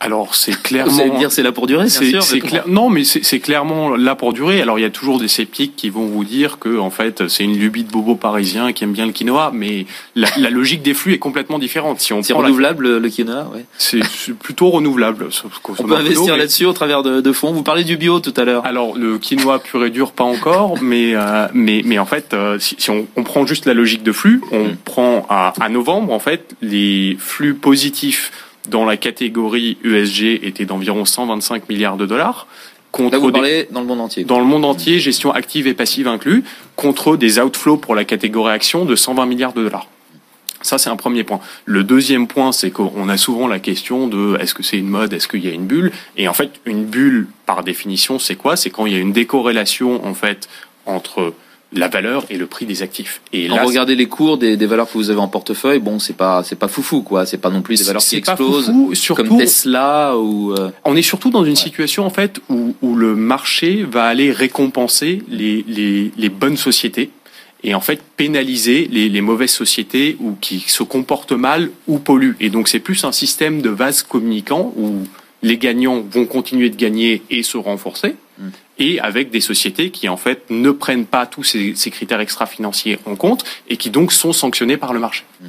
Alors c'est clairement. Vous allez me dire c'est là pour durer, c'est clair. Non, mais c'est clairement là pour durer. Alors il y a toujours des sceptiques qui vont vous dire que en fait c'est une lubie de bobo parisien qui aime bien le quinoa, mais la, la logique des flux est complètement différente. Si on c'est renouvelable le quinoa, ouais. C'est plutôt renouvelable. On peut investir là-dessus au travers de, de, fonds. Vous parlez du bio tout à l'heure. Alors le quinoa pur et dur pas encore, mais euh, mais mais en fait euh, si, si on, on, prend juste la logique de flux, on mm. prend à, à novembre en fait les flux positifs dans la catégorie ESG était d'environ 125 milliards de dollars. Contre Là, vous parlez dans le monde entier. Dans le monde entier, gestion active et passive inclus, contre des outflows pour la catégorie action de 120 milliards de dollars. Ça, c'est un premier point. Le deuxième point, c'est qu'on a souvent la question de est-ce que c'est une mode, est-ce qu'il y a une bulle? Et en fait, une bulle, par définition, c'est quoi? C'est quand il y a une décorrélation, en fait, entre la valeur et le prix des actifs. Et là, regardez les cours des, des, valeurs que vous avez en portefeuille, bon, c'est pas c'est pas foufou quoi, c'est pas non plus des valeurs qui explosent foufou, surtout, comme Tesla ou. Euh... On est surtout dans une ouais. situation en fait où, où le marché va aller récompenser les, les, les bonnes sociétés et en fait pénaliser les, les, mauvaises sociétés ou qui se comportent mal ou polluent. Et donc c'est plus un système de vase communicant où les gagnants vont continuer de gagner et se renforcer. Et avec des sociétés qui en fait ne prennent pas tous ces, ces critères extra-financiers en compte et qui donc sont sanctionnés par le marché. Mm.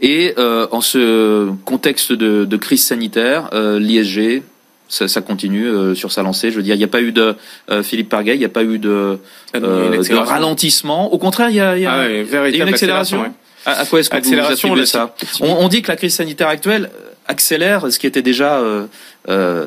Et euh, en ce contexte de, de crise sanitaire, euh, l'ISG, ça, ça, continue euh, sur sa lancée. Je veux dire, il n'y a pas eu de euh, Philippe Parguet, il n'y a pas eu de, ah de ralentissement. Au contraire, il y a, il y a, ah ouais, il y a une accélération. Ouais. À, à, quoi est-ce que vous attribuez ça on, on dit que la crise sanitaire actuelle accélère ce qui était déjà euh, euh,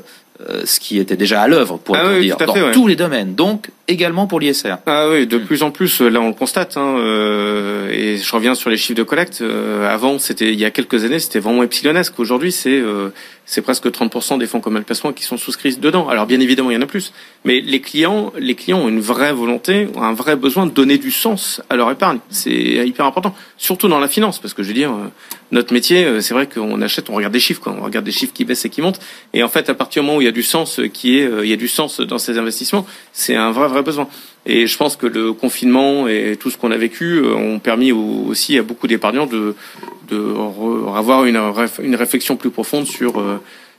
ce qui était déjà à l'œuvre pour ah oui, dire dans fait, ouais. tous les domaines. Donc également pour l'ISR. Ah oui, de plus en plus, là on le constate. Hein, euh, et je reviens sur les chiffres de collecte. Euh, avant, c'était il y a quelques années, c'était vraiment epsilonesque. Aujourd'hui, c'est euh, c'est presque 30% des fonds communs de placement qui sont souscrits dedans. Alors bien évidemment, il y en a plus, mais les clients, les clients ont une vraie volonté, ont un vrai besoin de donner du sens à leur épargne. C'est hyper important, surtout dans la finance, parce que je veux dire, notre métier, c'est vrai qu'on achète, on regarde des chiffres, quoi. on regarde des chiffres qui baissent et qui montent. Et en fait, à partir du moment où il y a du sens, qui est, il y a du sens dans ces investissements, c'est un vrai vrai besoin. Et je pense que le confinement et tout ce qu'on a vécu ont permis aussi à beaucoup d'épargnants de, de avoir une, une réflexion plus profonde sur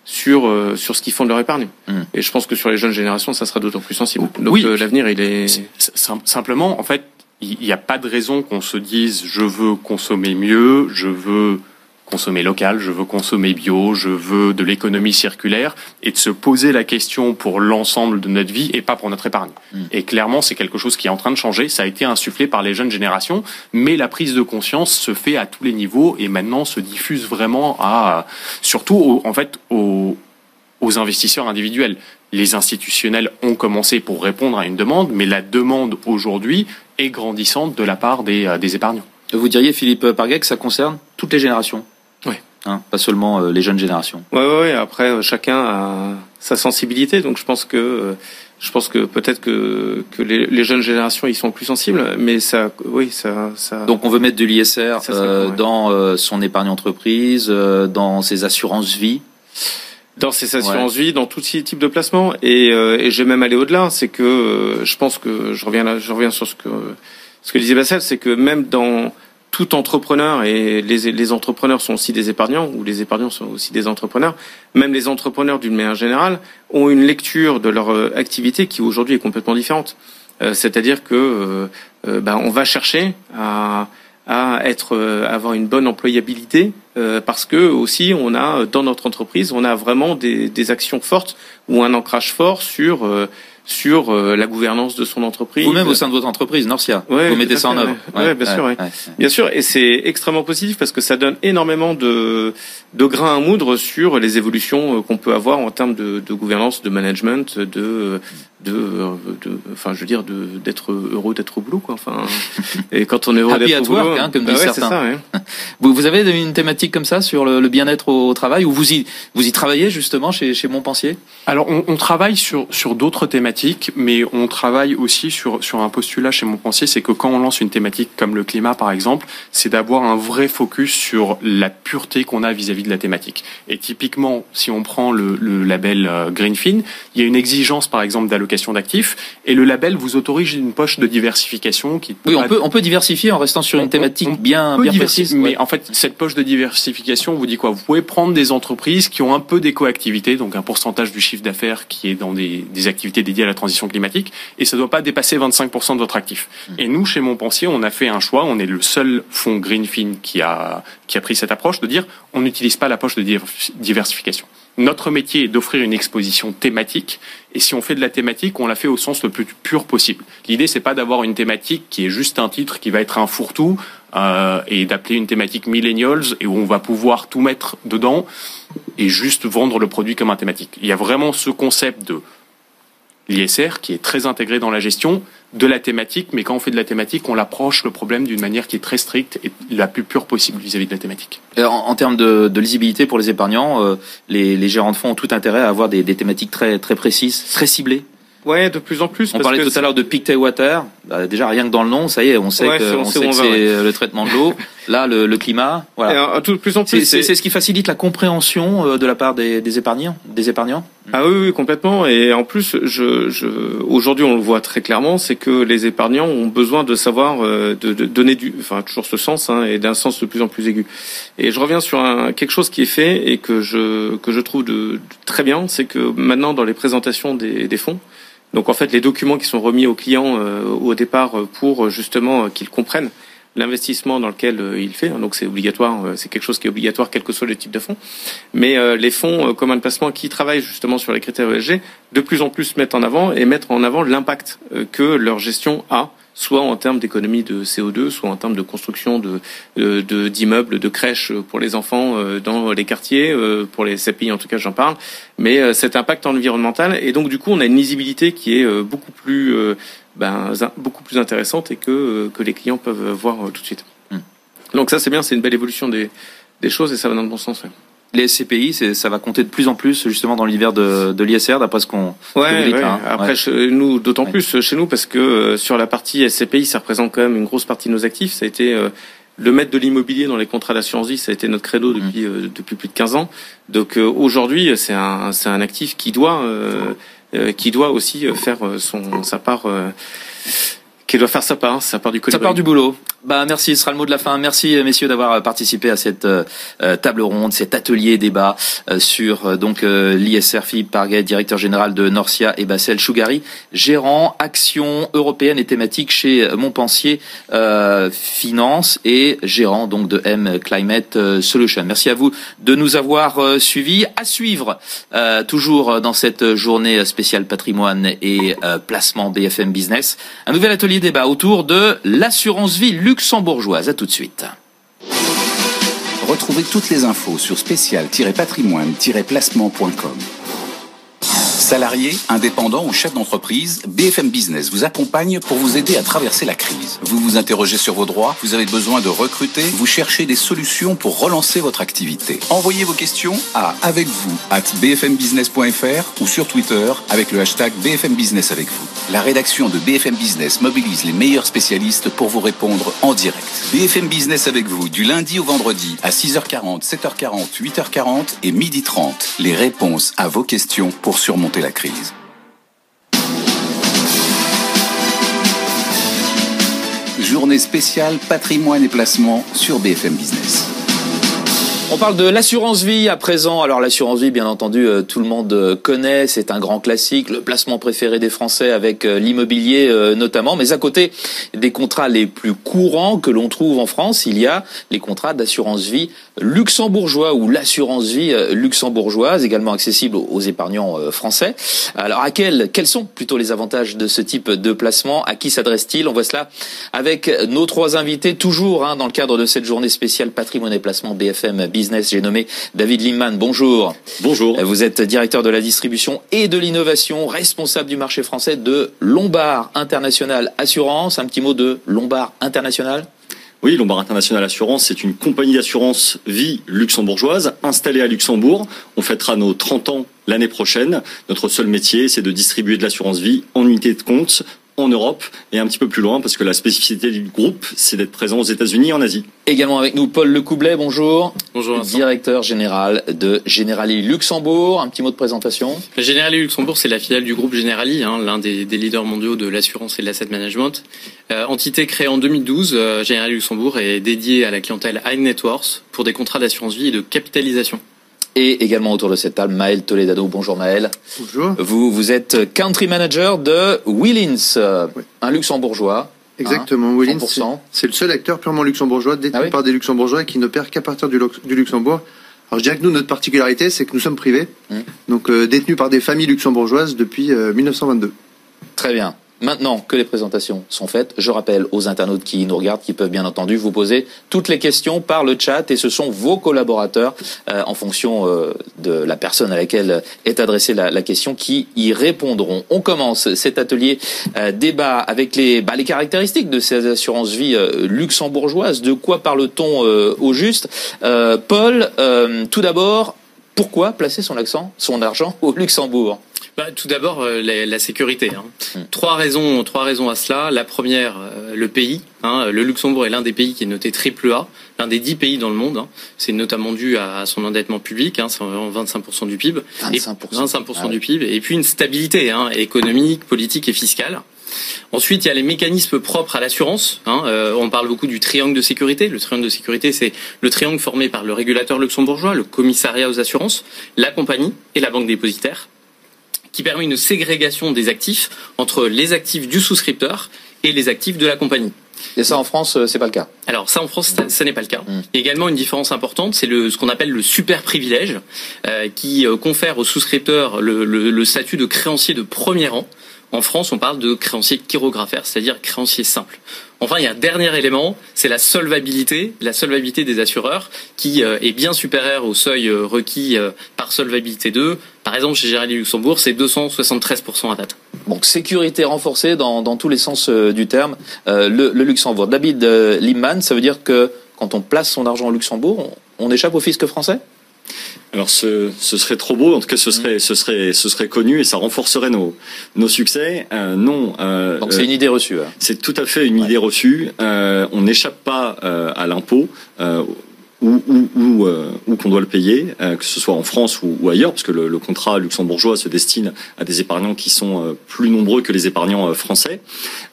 sur sur ce qu'ils font de leur épargne. Mmh. Et je pense que sur les jeunes générations, ça sera d'autant plus sensible. Donc oui. l'avenir, il est simplement en fait il n'y a pas de raison qu'on se dise je veux consommer mieux, je veux consommer local, je veux consommer bio, je veux de l'économie circulaire, et de se poser la question pour l'ensemble de notre vie et pas pour notre épargne. Mm. Et clairement, c'est quelque chose qui est en train de changer. Ça a été insufflé par les jeunes générations, mais la prise de conscience se fait à tous les niveaux et maintenant se diffuse vraiment à, surtout en fait, aux, aux investisseurs individuels. Les institutionnels ont commencé pour répondre à une demande, mais la demande aujourd'hui est grandissante de la part des, euh, des épargnants. Vous diriez, Philippe Parguet, que ça concerne toutes les générations? Hein, pas seulement euh, les jeunes générations. Oui, oui, ouais. après, euh, chacun a sa sensibilité, donc je pense que... je pense que peut-être que, que les, les, jeunes générations ils sont plus sensibles, mais ça, oui, ça, ça. Donc on veut mettre de l'ISR euh, dans euh, son épargne entreprise, euh, dans ses assurances vie dans ces assurances vie, dans tout type de placement. Et, euh, et j'ai même allé au-delà. C'est que euh, je pense que je reviens là, je reviens sur ce que ce que disait Bassel, c'est que même dans tout entrepreneur et les, entrepreneurs sont aussi des épargnants ou les épargnants sont aussi des entrepreneurs. Même les entrepreneurs d'une manière générale ont une lecture de leur euh, activité qui aujourd'hui est complètement différente. C'est-à-dire que ben, on va chercher à être euh, avoir une bonne employabilité euh, parce que aussi on a dans notre entreprise on a vraiment des, des actions fortes ou un ancrage fort sur euh, sur euh, la gouvernance de son entreprise. Vous-même au sein de votre entreprise, Norcia, vous mettez ça en œuvre. Ouais, bien sûr, bien sûr, et c'est extrêmement positif parce que ça donne énormément de de grains à moudre sur les évolutions qu'on peut avoir en termes de, de gouvernance, de management, de de, de, enfin, je veux dire, de d'être heureux d'être au boulot, quoi. Enfin, et quand on est heureux d'être au boulot, work, hein, comme bah disent certains. Ça, vous, vous avez une thématique comme ça sur le, le bien-être au travail, ou vous y vous y travaillez justement chez chez Montpensier? Alors, on, on, travaille sur sur d'autres thématiques, mais on travaille aussi sur sur un postulat chez Montpensier, c'est que quand on lance une thématique comme le climat, par exemple, c'est d'avoir un vrai focus sur la pureté qu'on a vis-à-vis -vis de la thématique. Et typiquement, si on prend le, le label euh, Greenfin, il y a une exigence, par exemple, d'allocation d'actifs. Et le label vous autorise une poche de diversification qui. Oui, on peut, on peut diversifier en restant sur une thématique bien, bien précise. Mais en fait, cette poche de diversification vous dit quoi? Vous pouvez prendre des entreprises qui ont un peu d'éco-activité, donc un pourcentage du chiffre d'affaires qui est dans des, des, activités dédiées à la transition climatique, et ça ne doit pas dépasser 25% de votre actif. Mmh. Et nous, chez Montpensier, on a fait un choix. On est le seul fonds Greenfin qui a, qui a pris cette approche de dire on n'utilise pas la poche de diversification. Notre métier est d'offrir une exposition thématique, et si on fait de la thématique, on la fait au sens le plus pur possible. L'idée, c'est pas d'avoir une thématique qui est juste un titre qui va être un fourre-tout, euh, et d'appeler une thématique millennials, et où on va pouvoir tout mettre dedans, et juste vendre le produit comme un thématique. Il y a vraiment ce concept de l'ISR qui est très intégré dans la gestion de la thématique, mais quand on fait de la thématique, on l'approche le problème d'une manière qui est très stricte et la plus pure possible vis-à-vis de la thématique. En, en, termes de, de, lisibilité pour les épargnants, euh, les, les, gérants de fonds ont tout intérêt à avoir des, des thématiques très, très précises, très ciblées Ouais, de plus en plus. On parlait tout à l'heure de Pictet Water. Bah, déjà, rien que dans le nom, ça y est, on sait que, c'est le traitement de l'eau. Là, le, le climat. Voilà. Et, tout, plus en plus. C'est ce qui facilite la compréhension euh, de la part des, des épargnants, des épargnants. Ah oui, oui, complètement. Et en plus, je, je, aujourd'hui, on le voit très clairement, c'est que les épargnants ont besoin de savoir, euh, de, de, donner du, enfin toujours ce sens, hein, et d'un sens de plus en plus aigu. Et je reviens sur un, quelque chose qui est fait et que je que je trouve de, de très bien, c'est que maintenant dans les présentations des, des fonds, donc en fait, les documents qui sont remis aux clients euh, au départ euh, pour euh, justement qu'ils comprennent l'investissement dans lequel il fait. Hein, donc c'est obligatoire, c'est quelque chose qui est obligatoire quel que soit le type de fonds. Mais les fonds communs de placement qui travaillent justement sur les critères ESG, de plus en plus mettent en avant et mettre en avant l'impact que leur gestion a soit en termes d'économie de CO2, soit en termes de construction de d'immeubles, de, crèches pour les enfants euh, dans les quartiers, euh, pour les CPI en tout cas j'en parle, mais euh, cet impact environnemental et donc du coup on a une lisibilité qui est beaucoup plus ben, beaucoup plus intéressantes et que, que les clients peuvent voir tout de suite. Hmm. Donc ça c'est bien, c'est une belle évolution des, des choses et ça va dans le bon sens. Les SCPI, ça va compter de plus en plus justement dans l'univers de, de l'ISR, d'après ce qu'on ouais, ouais. Hein. Après, nous, d'autant plus chez nous, parce que sur la partie SCPI, ça représente quand même une grosse partie de nos actifs. Ça a été le maître de l'immobilier dans les contrats d'assurance vie, ça a été notre credo depuis, mmh. depuis plus de 15 ans. Donc aujourd'hui, c'est un, c'est un actif qui doit, qui doit aussi faire son, sa part qui doit faire sa part, sa part du Ça part du boulot. Bah merci, ce sera le mot de la fin. Merci euh, messieurs d'avoir euh, participé à cette euh, table ronde, cet atelier débat sur donc l'ISR Philippe Parguet, directeur général de Norcia et Bassel Chougari, gérant action européenne et thématique chez Montpensier Finance et gérant donc de M Climate Solution. Merci à vous de nous avoir suivis. À suivre toujours dans cette journée spéciale patrimoine et placement BFM Business, un nouvel atelier débat autour de l'assurance vie luxembourgeoise. À tout de suite. Retrouvez toutes les infos sur spécial-patrimoine-placement.com. Salariés, indépendants ou chefs d'entreprise, BFM Business vous accompagne pour vous aider à traverser la crise. Vous vous interrogez sur vos droits, vous avez besoin de recruter, vous cherchez des solutions pour relancer votre activité. Envoyez vos questions à avec vous at bfmbusiness.fr ou sur Twitter avec le hashtag BFM Business avec vous. La rédaction de BFM Business mobilise les meilleurs spécialistes pour vous répondre en direct. BFM Business avec vous du lundi au vendredi à 6h40, 7h40, 8h40 et 12h30. Les réponses à vos questions pour surmonter crise. Journée spéciale patrimoine et placement sur BFM Business. On parle de l'assurance vie à présent. Alors l'assurance vie, bien entendu, euh, tout le monde euh, connaît, c'est un grand classique, le placement préféré des Français avec euh, l'immobilier notamment. Mais à côté des contrats les plus courants que l'on trouve en France, il y a les contrats d'assurance vie luxembourgeois ou l'assurance vie luxembourgeoise, également accessible aux épargnants français. Alors à quels, quels sont plutôt les avantages de ce type de placement? À qui s'adresse-t-il? On voit cela avec nos trois invités, toujours hein, dans le cadre de cette journée spéciale patrimoine et placement BFM j'ai nommé David Limman. Bonjour. Bonjour. Vous êtes directeur de la distribution et de l'innovation, responsable du marché français de Lombard International Assurance. Un petit mot de Lombard International oui, Lombard International Assurance, c'est une compagnie d'assurance vie luxembourgeoise installée à Luxembourg. On fêtera nos 30 ans l'année prochaine. Notre seul métier, c'est de distribuer de l'assurance vie en unité de compte en Europe et un petit peu plus loin parce que la spécificité du groupe, c'est d'être présent aux États-Unis et en Asie. Également avec nous Paul Lecoublet, bonjour. Bonjour. Directeur général de Generali Luxembourg. Un petit mot de présentation. Generali Luxembourg, c'est la filiale du groupe Generali, hein, l'un des, leaders mondiaux de l'assurance et de l'asset management. Euh, entité créée en 2012, euh, Generali Luxembourg est dédiée à la clientèle high net worth pour des contrats d'assurance vie et de capitalisation. Et également autour de cette table, Maël Toledano. Bonjour Maël. Bonjour. Vous, vous êtes country manager de Willins, un luxembourgeois. Exactement, hein, Willins, c'est le seul acteur purement luxembourgeois détenu ah par des luxembourgeois et qui n'opère qu'à partir du, Luxembourg. Alors je dirais que nous, notre particularité, c'est que nous sommes privés, mmh. donc euh, détenus par des familles luxembourgeoises depuis 1922. Euh, Très bien. Maintenant que les présentations sont faites, je rappelle aux internautes qui nous regardent, qui peuvent bien entendu vous poser toutes les questions par le chat et ce sont vos collaborateurs euh, en fonction euh, de la personne à laquelle est adressée la, question qui y répondront. On commence cet atelier euh, débat avec les, bah, les caractéristiques de ces assurances vie luxembourgeoises. De quoi parle-t-on au juste? Paul, tout d'abord, pourquoi placer son accent, son argent au Luxembourg bah, tout d'abord, euh, la, sécurité. Hein. Hmm. Trois raisons, trois raisons à cela. La première, euh, le pays. Hein. Le Luxembourg est l'un des pays qui est noté triple A, l'un des dix pays dans le monde. Hein. C'est notamment dû à son endettement public, hein, c'est environ 25% du PIB. 25%, 25 ah du PIB. Et puis une stabilité hein, économique, politique et fiscale. Ensuite, il y a les mécanismes propres à l'assurance. Hein. Euh, on parle beaucoup du triangle de sécurité. Le triangle de sécurité, c'est le triangle formé par le régulateur luxembourgeois, le commissariat aux assurances, la compagnie et la banque dépositaire qui permet une ségrégation des actifs entre les actifs du souscripteur et les actifs de la compagnie. Et ça en France, euh, c'est pas le cas? Alors ça en France, ça, n'est pas le cas. Hmm. Également une différence importante, c'est ce qu'on appelle le super privilège, euh, qui confère aux souscripteurs le, statut de créancier de premier rang En France, on parle de créancier chirographaire, c'est-à-dire créancier simple. Enfin, il y a un dernier élément, c'est la solvabilité, la solvabilité des assureurs, qui euh, est bien supérieure au seuil euh, requis euh, par solvabilité 2. Par exemple, chez Géraldine Luxembourg, c'est 273% à date. Donc sécurité renforcée dans, tous les sens du terme. le, Luxembourg. David Liman, ça veut dire que quand on place son argent au Luxembourg, on échappe au fisc français? Alors ce, ce, serait trop beau, en tout cas ce serait, ce serait, ce serait connu et ça renforcerait nos, nos succès. Euh, non. Euh, Donc c'est une idée reçue. Hein. C'est tout à fait une idée reçue. Euh, on n'échappe pas à l'impôt. Euh, ou, euh, qu'on doit le payer, euh, que ce soit en France ou, ailleurs, parce que le, contrat luxembourgeois se destine à des épargnants qui sont euh, plus nombreux que les épargnants français.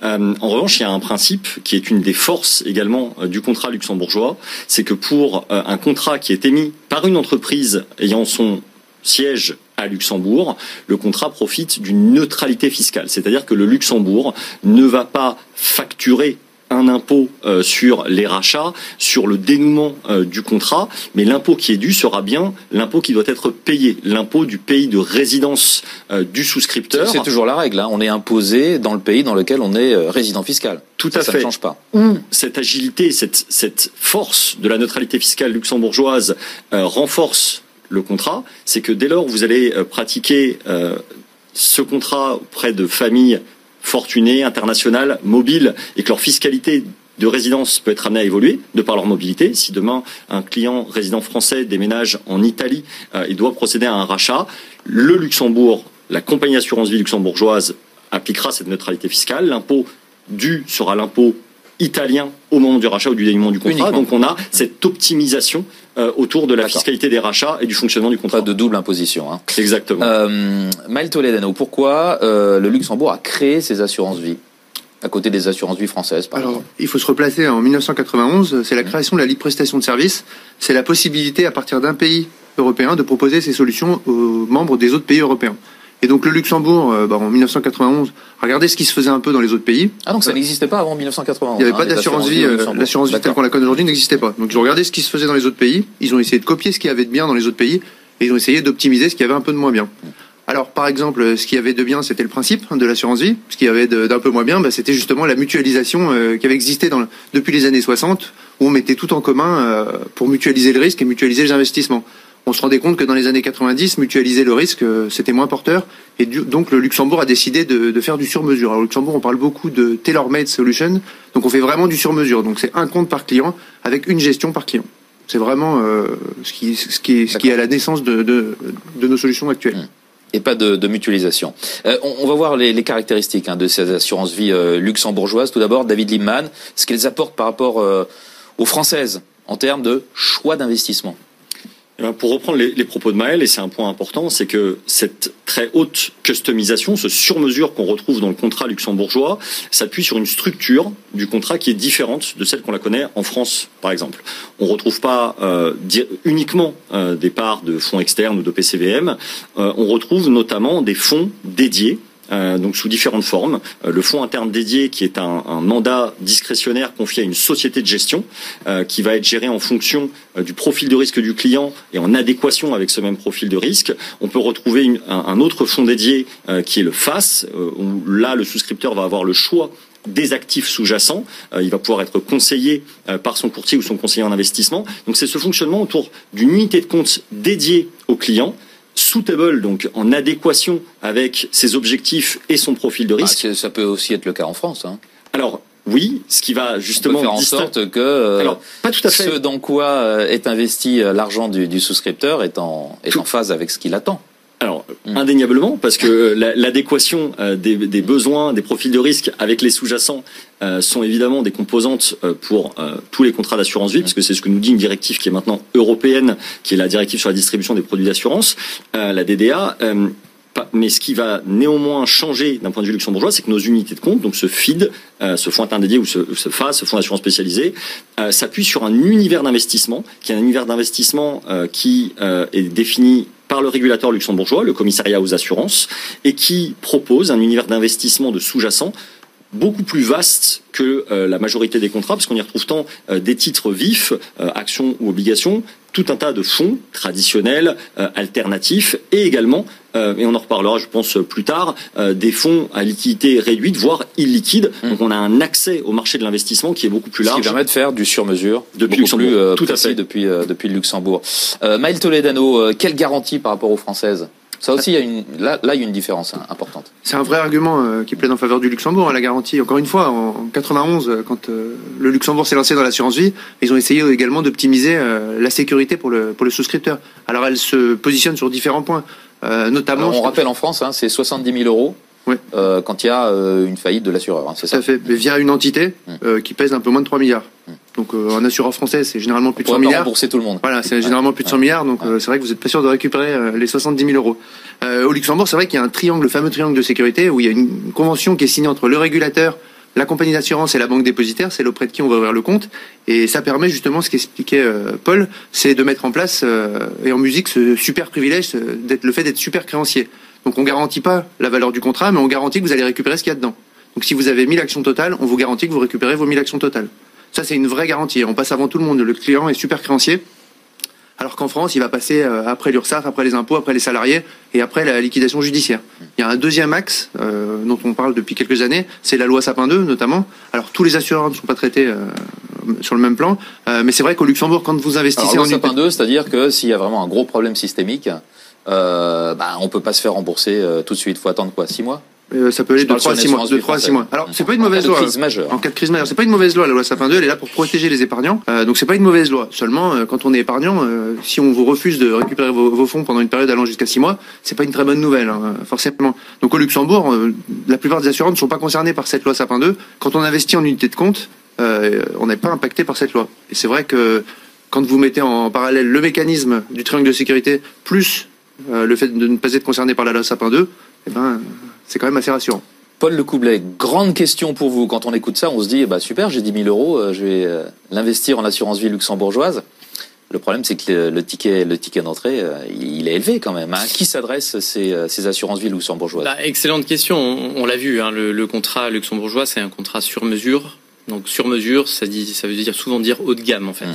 en revanche, il y a un principe qui est une des forces également du contrat luxembourgeois, c'est que pour un contrat qui est émis par une entreprise ayant son siège à Luxembourg, le contrat profite d'une neutralité fiscale. C'est-à-dire que le Luxembourg ne va pas facturer un impôt euh, sur les rachats, sur le dénouement euh, du contrat, mais l'impôt qui est dû sera bien l'impôt qui doit être payé, l'impôt du pays de résidence euh, du souscripteur. C'est toujours la règle, hein. on est imposé dans le pays dans lequel on est résident fiscal. Tout à ça, fait. ne change pas. Où cette agilité, cette, cette force de la neutralité fiscale luxembourgeoise renforce le contrat, c'est que dès lors vous allez pratiquer ce contrat auprès de familles fortunés, internationales, mobiles, et que leur fiscalité de résidence peut être amenée à évoluer de par leur mobilité. Si demain un client résident français déménage en Italie euh, et doit procéder à un rachat, le Luxembourg, la compagnie d'assurance vie luxembourgeoise appliquera cette neutralité fiscale. L'impôt dû sera l'impôt italien au moment du rachat ou du dénouement du contrat. Donc on a cette optimisation euh, autour de la fiscalité des rachats et du fonctionnement du contrat. de double imposition. Hein. Exactement. Euh, Maël Toledano, pourquoi euh, le Luxembourg a créé ces assurances-vie à côté des assurances-vie françaises par Alors, il faut se replacer en 1991, c'est la création de la libre prestation de services, c'est la possibilité à partir d'un pays européen de proposer ces solutions aux membres des autres pays européens. Et donc le Luxembourg, euh, bah, en 1991, regardez ce qui se faisait un peu dans les autres pays. Ah donc ça n'existait pas avant 1991 Il n'y avait pas hein, d'assurance vie, euh, l'assurance vie telle qu'on la connaît aujourd'hui n'existait pas. Donc ils ont regardé ce qui se faisait dans les autres pays, ils ont essayé de copier ce qu'il y avait de bien dans les autres pays, et ils ont essayé d'optimiser ce qu'il y avait un peu de moins bien. Alors par exemple, ce qu'il y avait de bien, c'était le principe de l'assurance vie. Ce qu'il y avait d'un peu moins bien, bah, c'était justement la mutualisation euh, qui avait existé dans, depuis les années 60, où on mettait tout en commun pour mutualiser le risque et mutualiser les investissements on se rendait compte que dans les années 90, mutualiser le risque, euh, c'était moins porteur. Et donc le Luxembourg a décidé de, faire du sur-mesure. Alors au Luxembourg, on parle beaucoup de tailor-made solution. Donc on fait vraiment du sur-mesure. Donc c'est un compte par client avec une gestion par client. C'est vraiment euh, ce, qui, ce, qui est, ce qui est à la naissance de, de, nos solutions actuelles. Mmh. et pas de, mutualisation. Euh, on, va voir les, caractéristiques hein, de ces assurances vie luxembourgeoises. Tout d'abord, David Limman, ce qu'elles apportent par rapport aux françaises en termes de choix d'investissement. Eh ben, pour reprendre les, propos de Maël, et c'est un point important, c'est que cette très haute customisation, ce sur-mesure qu'on retrouve dans le contrat luxembourgeois, s'appuie sur une structure du contrat qui est différente de celle qu'on la connaît en France, par exemple. On ne retrouve pas euh, uniquement euh, des parts de fonds externes ou de PCVM, euh, on retrouve notamment des fonds dédiés donc sous différentes formes. Euh, le fonds interne dédié, qui est un, mandat discrétionnaire confié à une société de gestion, euh, qui va être géré en fonction du profil de risque du client et en adéquation avec ce même profil de risque. On peut retrouver un, autre fonds dédié qui est le FAS, où là le souscripteur va avoir le choix des actifs sous-jacents. il va pouvoir être conseillé par son courtier ou son conseiller en investissement. Donc c'est ce fonctionnement autour d'une unité de compte dédiée au client suitable, donc en adéquation avec ses objectifs et son profil de risque. Ah, ça peut aussi être le cas en France. Hein. Alors, oui, ce qui va justement faire en sorte que euh, Alors, pas tout à fait. ce dans quoi euh, est investi euh, l'argent du, souscripteur est en, est en phase avec ce qu'il attend. Alors, hmm. indéniablement, parce que l'adéquation euh, des, des, besoins, des profils de risque avec les sous-jacents euh, sont évidemment des composantes euh, pour tous les contrats d'assurance vie, hmm. puisque c'est ce que nous dit une directive qui est maintenant européenne, qui est la directive sur la distribution des produits d'assurance, la DDA. mais ce qui va néanmoins changer d'un point de vue luxembourgeois, c'est que nos unités de compte, donc ce FID, ce fonds interne dédié ou ce, ce FAS, ce fonds d'assurance spécialisé, s'appuie sur un univers d'investissement, qui est un univers d'investissement qui est défini par le régulateur luxembourgeois, le commissariat aux assurances, et qui propose un univers d'investissement de sous-jacents beaucoup plus vaste que euh, la majorité des contrats, parce qu'on y retrouve tant euh, des titres vifs, euh, actions ou obligations, tout un tas de fonds traditionnels, euh, alternatifs, et également, euh, et on en reparlera, je pense, plus tard, euh, des fonds à liquidité réduite, voire illiquide. Mmh. Donc on a un accès au marché de l'investissement qui est beaucoup plus Ce large. qui permet de faire du sur-mesure Depuis Luxembourg, plus euh, tout à fait. depuis, euh, depuis le Luxembourg. Euh, Maël Toledano, euh, quelle garantie par rapport aux Françaises? Ça aussi, il y a une, là, là, il y a une différence hein, importante. C'est un vrai argument euh, qui plaide en faveur du Luxembourg, hein, la garantie. Encore une fois, en, en 91, euh, quand euh, le Luxembourg s'est lancé dans l'assurance vie, ils ont essayé également d'optimiser euh, la sécurité pour le, pour le souscripteur. Alors elle se positionne sur différents points, notamment... Alors, on rappelle en France, hein, c'est 70 000 euros euh, quand il y a euh, une faillite de l'assureur. hein, c'est Tout ça à fait, mais via une entité euh, qui pèse un peu moins de 3 milliards. Donc euh, un assureur français, c'est généralement plus de On 100 pourrait pas milliards. rembourser tout le monde. Voilà, c'est généralement plus de 100 milliards, donc euh, c'est vrai que vous n'êtes pas sûr de récupérer euh, les 70 000 euros. Euh, au Luxembourg, c'est vrai qu'il y a un triangle, le fameux triangle de sécurité, où il y a une convention qui est signée entre le régulateur, la compagnie d'assurance et la banque dépositaire, c'est auprès de qui on va ouvrir le compte. Et ça permet justement, ce qu'expliquait euh, Paul, c'est de mettre en place, euh, et en musique, ce super privilège, d'être le fait d'être super créancier. Donc on garantit pas la valeur du contrat, mais on garantit que vous allez récupérer ce qu'il y a dedans. Donc si vous avez 1000 actions totales, on vous garantit que vous récupérez vos 1000 actions totales. Ça, c'est une vraie garantie. On passe avant tout le monde. Le client est super créancier. Alors qu'en France, il va passer euh, après l'URSSAF, après les impôts, après les salariés et après la liquidation judiciaire. Il y a un deuxième axe euh, dont on parle depuis quelques années, c'est la loi Sapin 2 notamment. Alors tous les assureurs ne sont pas traités euh, sur le même plan, euh, mais c'est vrai qu'au Luxembourg, quand vous investissez Alors, en loi Sapin 2, c'est-à-dire que s'il y a vraiment un gros problème systémique, bah, on peut pas se faire rembourser tout de suite. Il faut attendre quoi 6 mois? Euh, ça peut aller de parle 3 à sur 6 une mois. De vie 3 à 6 française. mois. Alors, c'est pas une En mauvaise cas de loi. crise majeure. En cas de crise majeure. C'est pas une mauvaise loi, la loi Sapin 2, elle est là pour protéger les épargnants. Euh, donc c'est pas une mauvaise loi. Seulement, euh, quand on est épargnant, euh, si on vous refuse de récupérer vos, vos fonds pendant une période allant jusqu'à 6 mois, c'est pas une très bonne nouvelle, hein, forcément. Donc au Luxembourg, la plupart des assureurs ne sont pas concernés par cette loi Sapin 2. Quand on investit en unité de compte, on n'est pas impacté par cette loi. Et c'est vrai que quand vous mettez en parallèle le mécanisme du triangle de sécurité plus le fait de ne pas être concerné par la loi Sapin 2, eh ben, c'est quand même assez rassurant. Paul Lecoublet, grande question pour vous. Quand on écoute ça, on se dit, bah super, j'ai 10 000 euros, euh, je vais euh, l'investir en assurance vie luxembourgeoise. Le problème, c'est que le, ticket, le ticket d'entrée, euh, il est élevé quand même. Hein. Qui s'adresse ces, ces assurances vie luxembourgeoises? Bah, excellente question. On, on l'a vu, hein, le, le contrat luxembourgeois, c'est un contrat sur mesure. Donc sur mesure, ça, dit, ça veut dire souvent dire haut de gamme en fait.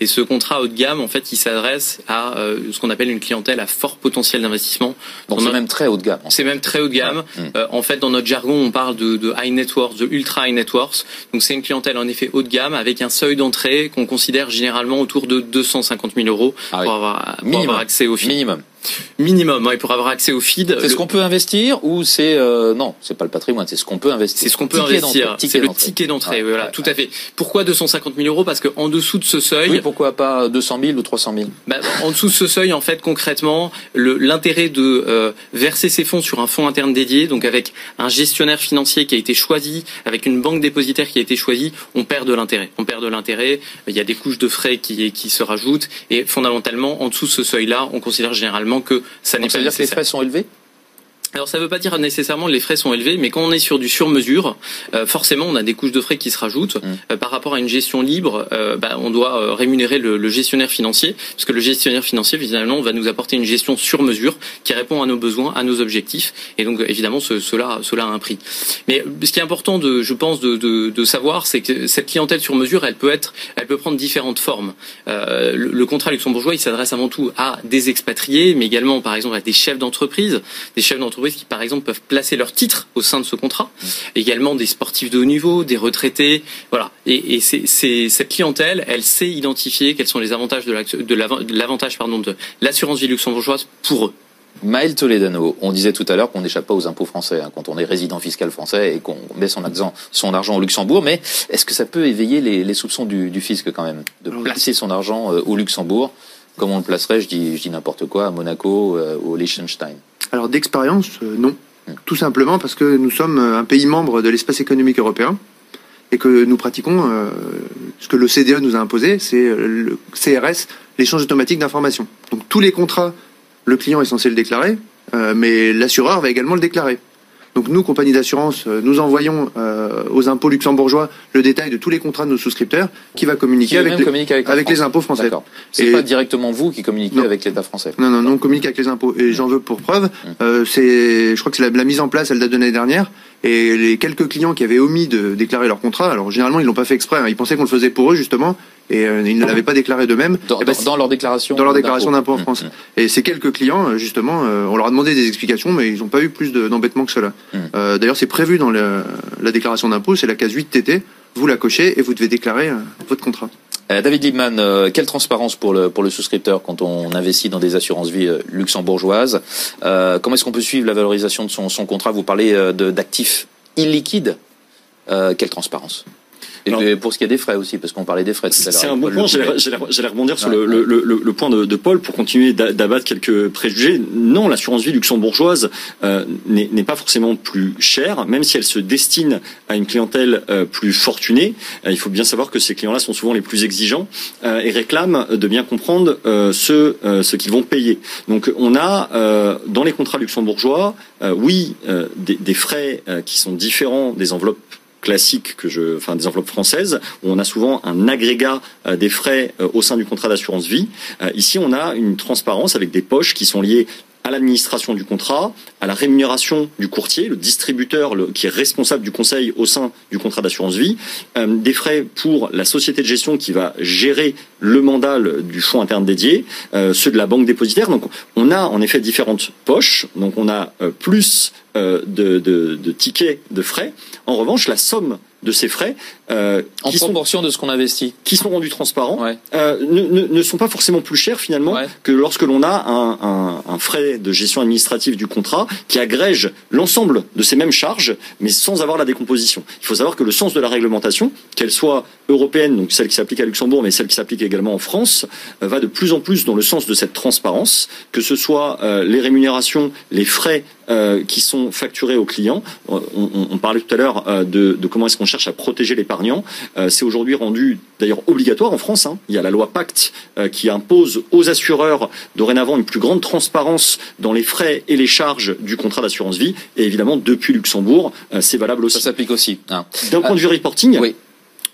Et ce contrat haut de gamme, en fait, il s'adresse à euh, ce qu'on appelle une clientèle à fort potentiel d'investissement. Donc c'est même très haut de gamme. C'est même très haut de gamme. Euh, en fait, dans notre jargon, on parle de, de high net worth, de ultra high net worth. Donc c'est une clientèle en effet haut de gamme avec un seuil d'entrée qu'on considère généralement autour de 250 000 euros pour, avoir, pour Minimum. avoir accès au feed. Minimum. Minimum, ouais, pour avoir accès au feed. C'est ce qu'on peut investir ou c'est euh, non, c'est pas le patrimoine, c'est ce qu'on peut investir. C'est ce qu'on peut Ticket investir. C'est le ticket d'entrée. Ouais, voilà, ouais, tout à fait. Pourquoi 250 000 euros? Parce qu'en dessous de ce seuil, Oui, pourquoi pas 200 000 ou 300 000 bah, en dessous de ce seuil, en fait, concrètement, l'intérêt de euh, verser ses fonds sur un fonds interne dédié, donc avec un gestionnaire financier qui a été choisi, avec une banque dépositaire qui a été choisie, on perd de l'intérêt. On perd de l'intérêt. Il y a des couches de frais qui, qui se rajoutent, et fondamentalement, en dessous de ce seuil-là, on considère généralement que ça n'est pas ça veut dire que les frais sont élevés? Alors ça ne veut pas dire nécessairement que les frais sont élevés, mais quand on est sur du sur-mesure, euh, forcément on a des couches de frais qui se rajoutent. Euh, par rapport à une gestion libre, euh, bah, on doit rémunérer le, le gestionnaire financier, parce que le gestionnaire financier finalement va nous apporter une gestion sur mesure qui répond à nos besoins, à nos objectifs, et donc évidemment ce- cela, cela a un prix. Mais ce qui est important, de, je pense, de, de, de savoir, c'est que cette clientèle sur mesure, elle peut être, elle peut prendre différentes formes. Le, le contrat luxembourgeois, il s'adresse avant tout à des expatriés, mais également par exemple à des chefs d'entreprise, des chefs d'entreprise qui par exemple peuvent placer leur titre au sein de ce contrat, également des sportifs de haut niveau, des retraités, voilà. Et, et c'est, c'est- cette clientèle, elle sait identifier quels sont les avantages de, l'avantage de l'assurance vie luxembourgeoise pour eux. Maël Toledano, on disait tout à l'heure qu'on n'échappe pas aux impôts français hein, quand on est résident fiscal français et qu'on met son argent, son argent au Luxembourg, mais est-ce que ça peut éveiller les, les soupçons du, du fisc quand même de placer son argent euh, au Luxembourg comme on le placerait, je dis, je dis n'importe quoi, à Monaco euh, ou au Liechtenstein Alors d'expérience, euh, non. Tout simplement parce que nous sommes euh, un pays membre de l'espace économique européen et que nous pratiquons euh, ce que le CDE nous a imposé, c'est le CRS, l'échange automatique d'informations. Donc tous les contrats, le client est censé le déclarer, mais l'assureur va également le déclarer. Donc nous, compagnie d'assurance, euh, nous envoyons euh, aux impôts luxembourgeois le détail de tous les contrats de nos souscripteurs qui va communiquer Qui avec, les, communique avec, la avec les France. impôts français. C'est Et- pas directement vous qui communiquez Non. avec l'État français. non, non, non, on communique avec les impôts. Et j'en veux pour preuve, Mmh. euh, c'est, je crois que c'est la, la mise en place, elle date de l'année dernière. Et les quelques clients qui avaient omis de déclarer leur contrat, alors généralement ils l'ont pas fait exprès, hein, ils pensaient qu'on le faisait pour eux justement. Et euh, ils ne l'avaient pas déclaré d'eux-mêmes. Dans, Eh ben, dans- leur déclaration dans leur déclaration d'impôt. en France. Et ces quelques clients, euh, justement, euh, on leur a demandé des explications, mais ils n'ont pas eu plus de- d'embêtement que cela. Euh, D'ailleurs, c'est prévu dans le- la déclaration d'impôt, c'est la case 8 TT. Vous la cochez et vous devez déclarer votre contrat. David Liebman, quelle transparence pour le, pour le souscripteur quand on investit dans des assurances-vie luxembourgeoises? Comment est-ce qu'on peut suivre la valorisation de son, son contrat? Vous parlez de- d'actifs illiquides. Quelle transparence? Et puis, pour ce qui est des frais aussi, parce qu'on parlait des frais tout à l'heure. C'est un bon point. J'allais rebondir sur le, le, le, le point de, de Paul pour continuer d'a- d'abattre quelques préjugés. Non, l'assurance vie luxembourgeoise euh, n'est n'est pas forcément plus chère, même si elle se destine à une clientèle euh, plus fortunée. Euh, il faut bien savoir que ces clients-là sont souvent les plus exigeants euh, et réclament de bien comprendre euh, ce, euh, ce qu'ils vont payer. Donc on a euh, dans les contrats luxembourgeois, euh, oui, euh, des, des frais euh, qui sont différents des enveloppes classiques que je, enfin des enveloppes françaises, où on a souvent un agrégat euh, des frais euh, au sein du contrat d'assurance vie. Euh, ici, on a une transparence avec des poches qui sont liées à l'administration du contrat, à la rémunération du courtier, le distributeur qui est responsable du conseil au sein du contrat d'assurance vie, des frais pour la société de gestion qui va gérer le mandat du fonds interne dédié, ceux de la banque dépositaire. Donc on a en effet différentes poches, donc on a plus de, de, de tickets de frais. En revanche, la somme de ces frais euh, En qui sont proportion de ce qu'on investit. qui sont rendus transparents euh, ne, sont pas forcément plus chers finalement que lorsque l'on a un, un, un frais de gestion administrative du contrat qui agrège l'ensemble de ces mêmes charges, mais sans avoir la décomposition. Il faut savoir que le sens de la réglementation, qu'elle soit européenne, donc celle qui s'applique à Luxembourg, mais celle qui s'applique également en France, euh, va de plus en plus dans le sens de cette transparence, que ce soit euh, les rémunérations, les frais euh, qui sont facturés aux clients. On, on- on parlait tout à l'heure euh, de, de comment est-ce qu'on cherche à protéger l'épargnant. Euh, C'est aujourd'hui rendu d'ailleurs obligatoire en France. hein. Il y a la loi Pacte euh, qui impose aux assureurs dorénavant une plus grande transparence dans les frais et les charges du contrat d'assurance vie. Et évidemment, depuis Luxembourg, euh, c'est valable aussi. Ça s'applique aussi. hein. D'un point de vue reporting,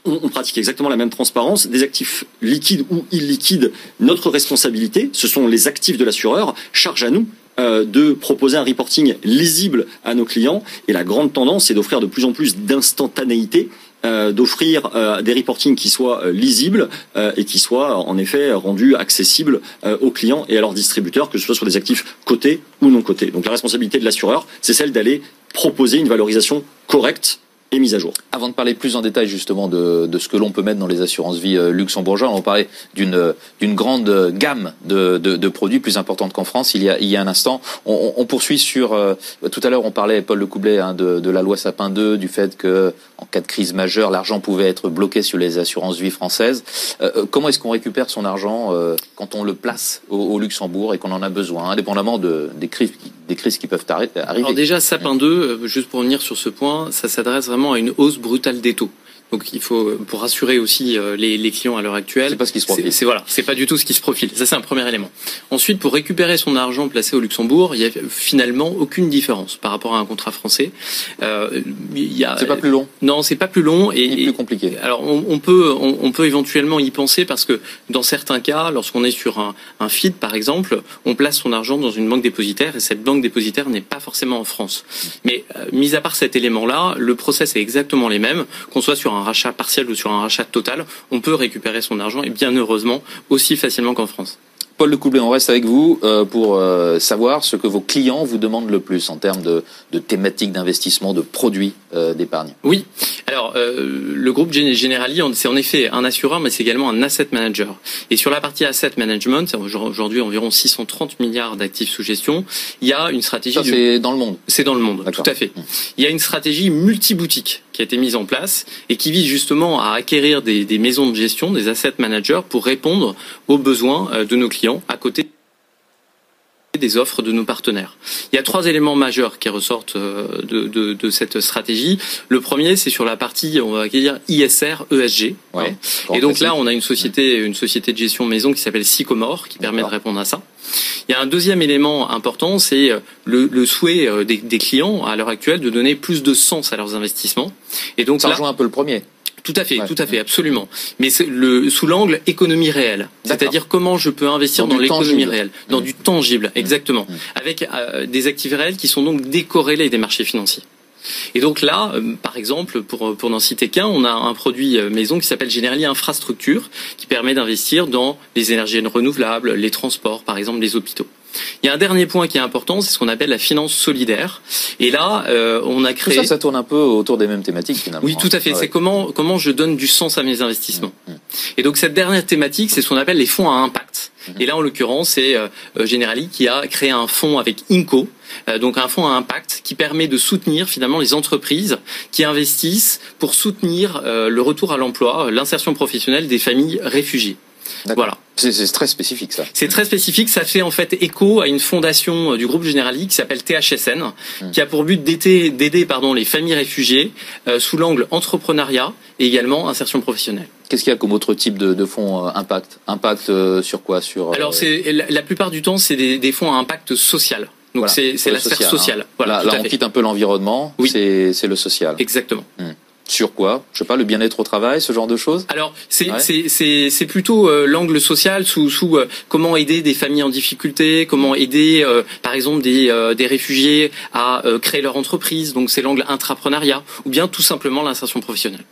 on pratique exactement la même transparence. Des actifs liquides ou illiquides, notre responsabilité, ce sont les actifs de l'assureur, charge à nous euh, de proposer un reporting lisible à nos clients. Et la grande tendance, c'est d'offrir de plus en plus d'instantanéité euh, d'offrir euh, des reportings qui soient lisibles et qui soient en effet rendus accessibles aux clients et à leurs distributeurs, que ce soit sur des actifs cotés ou non cotés. Donc la responsabilité de l'assureur, c'est celle d'aller proposer une valorisation correcte mise à jour. Avant de parler plus en détail justement de, de ce que l'on peut mettre dans les assurances vie euh, luxembourgeoises, on parlait d'une euh, d'une grande gamme de, de, de produits plus importante qu'en France. Il y a il y a un instant, on, on poursuit sur euh, tout à l'heure on parlait Paul Le Coublet hein, de, de la loi Sapin 2, du fait que en cas de crise majeure, l'argent pouvait être bloqué sur les assurances vie françaises. Euh, comment est-ce qu'on récupère son argent euh, quand on le place au, au Luxembourg et qu'on en a besoin, indépendamment de des crises qui- des crises qui peuvent arri- arriver? Alors déjà, Sapin 2, euh, juste pour revenir sur ce point, ça s'adresse vraiment à une hausse brutale des taux. Donc il faut, euh, pour rassurer aussi euh, les, les clients à l'heure actuelle, c'est pas ce qui se profile. C'est voilà, c'est pas du tout ce qui se profile. Ça c'est un premier élément. Ensuite, pour récupérer son argent placé au Luxembourg, il y a finalement aucune différence par rapport à un contrat français. Euh, il y a. C'est pas plus long. Non, c'est pas plus long et, plus compliqué. Alors on, on peut on, on peut éventuellement y penser parce que dans certains cas, lorsqu'on est sur un, un feed par exemple, on place son argent dans une banque dépositaire et cette banque dépositaire n'est pas forcément en France. Mais euh, mis à part cet élément-là, le process est exactement les mêmes, qu'on soit sur un rachat partiel ou sur un rachat total, on peut récupérer son argent et bien heureusement aussi facilement qu'en France. Paul Le Coublet, on reste avec vous euh, pour euh, savoir ce que vos clients vous demandent le plus en termes de, de thématiques d'investissement, de produits euh, d'épargne. Oui. Alors, euh, le groupe Gen- Generali, c'est en effet un assureur, mais c'est également un asset manager. Et sur la partie asset management, aujourd'hui environ 630 milliards d'actifs sous gestion, il y a une stratégie. Ça, c'est dans le monde. C'est dans le monde, tout à fait. Il y a une stratégie multi-boutique qui a été mise en place et qui vise justement à acquérir des, maisons de gestion, des asset managers, pour répondre aux besoins euh, de nos clients à côté des offres de nos partenaires. Il y a trois éléments majeurs qui ressortent euh, de, de, de cette stratégie. Le premier, c'est sur la partie, on va dire ISR, ESG. Et donc là, on a une société, une société de gestion maison qui s'appelle Sycomore, qui permet de répondre à ça. Il y a un deuxième élément important, c'est euh, le, le souhait euh, des, des clients à l'heure actuelle de donner plus de sens à leurs investissements. Et donc Ça là- rejoint un peu le premier. Tout à fait, tout à fait, absolument. Mais le sous l'angle économie réelle, c'est-à-dire comment je peux investir Dans l'économie réelle, dans du tangible, exactement, avec euh, des actifs réels qui sont donc décorrélés des marchés financiers. Et donc là, euh, par exemple, pour, pour n'en citer qu'un, on a un produit euh, maison qui s'appelle Generali Infrastructure, qui permet d'investir dans les énergies renouvelables, les transports, par exemple les hôpitaux. Il y a un dernier point qui est important, c'est ce qu'on appelle la finance solidaire. Et là, euh, on a créé. Tout ça, ça tourne un peu autour des mêmes thématiques finalement. Oui, tout à fait. Ah ouais. C'est comment comment je donne du sens à mes investissements. Mmh, Et donc cette dernière thématique, c'est ce qu'on appelle les fonds à impact. Mmh. Et là, en l'occurrence, c'est euh, Generali qui a créé un fonds avec Inco, euh, donc un fonds à impact qui permet de soutenir finalement les entreprises qui investissent pour soutenir euh, le retour à l'emploi, l'insertion professionnelle des familles réfugiées. Voilà. C'est très spécifique ça. C'est très spécifique. Ça fait en fait écho à une fondation euh, du groupe Generali qui s'appelle THSN, Mmh. qui a pour but d'aider, pardon les familles réfugiées euh, sous l'angle entrepreneuriat et également insertion professionnelle. Qu'est-ce qu'il y a comme autre type de, de fonds euh, impact? Impact euh, sur quoi? Sur Alors c'est la, la plupart du temps c'est des, des fonds à impact social. Donc voilà, c'est la sphère social, sociale. hein. Voilà. Là, on quitte un peu l'environnement. C'est c'est le social. Exactement. Hmm. Sur quoi? Je sais pas, le bien-être au travail, ce genre de choses? Alors c'est Ouais. c'est plutôt euh, l'angle social sous sous euh, comment aider des familles en difficulté, comment aider euh, par exemple des euh, des réfugiés à euh, créer leur entreprise. Donc c'est l'angle intrapreneuriat ou bien tout simplement l'insertion professionnelle.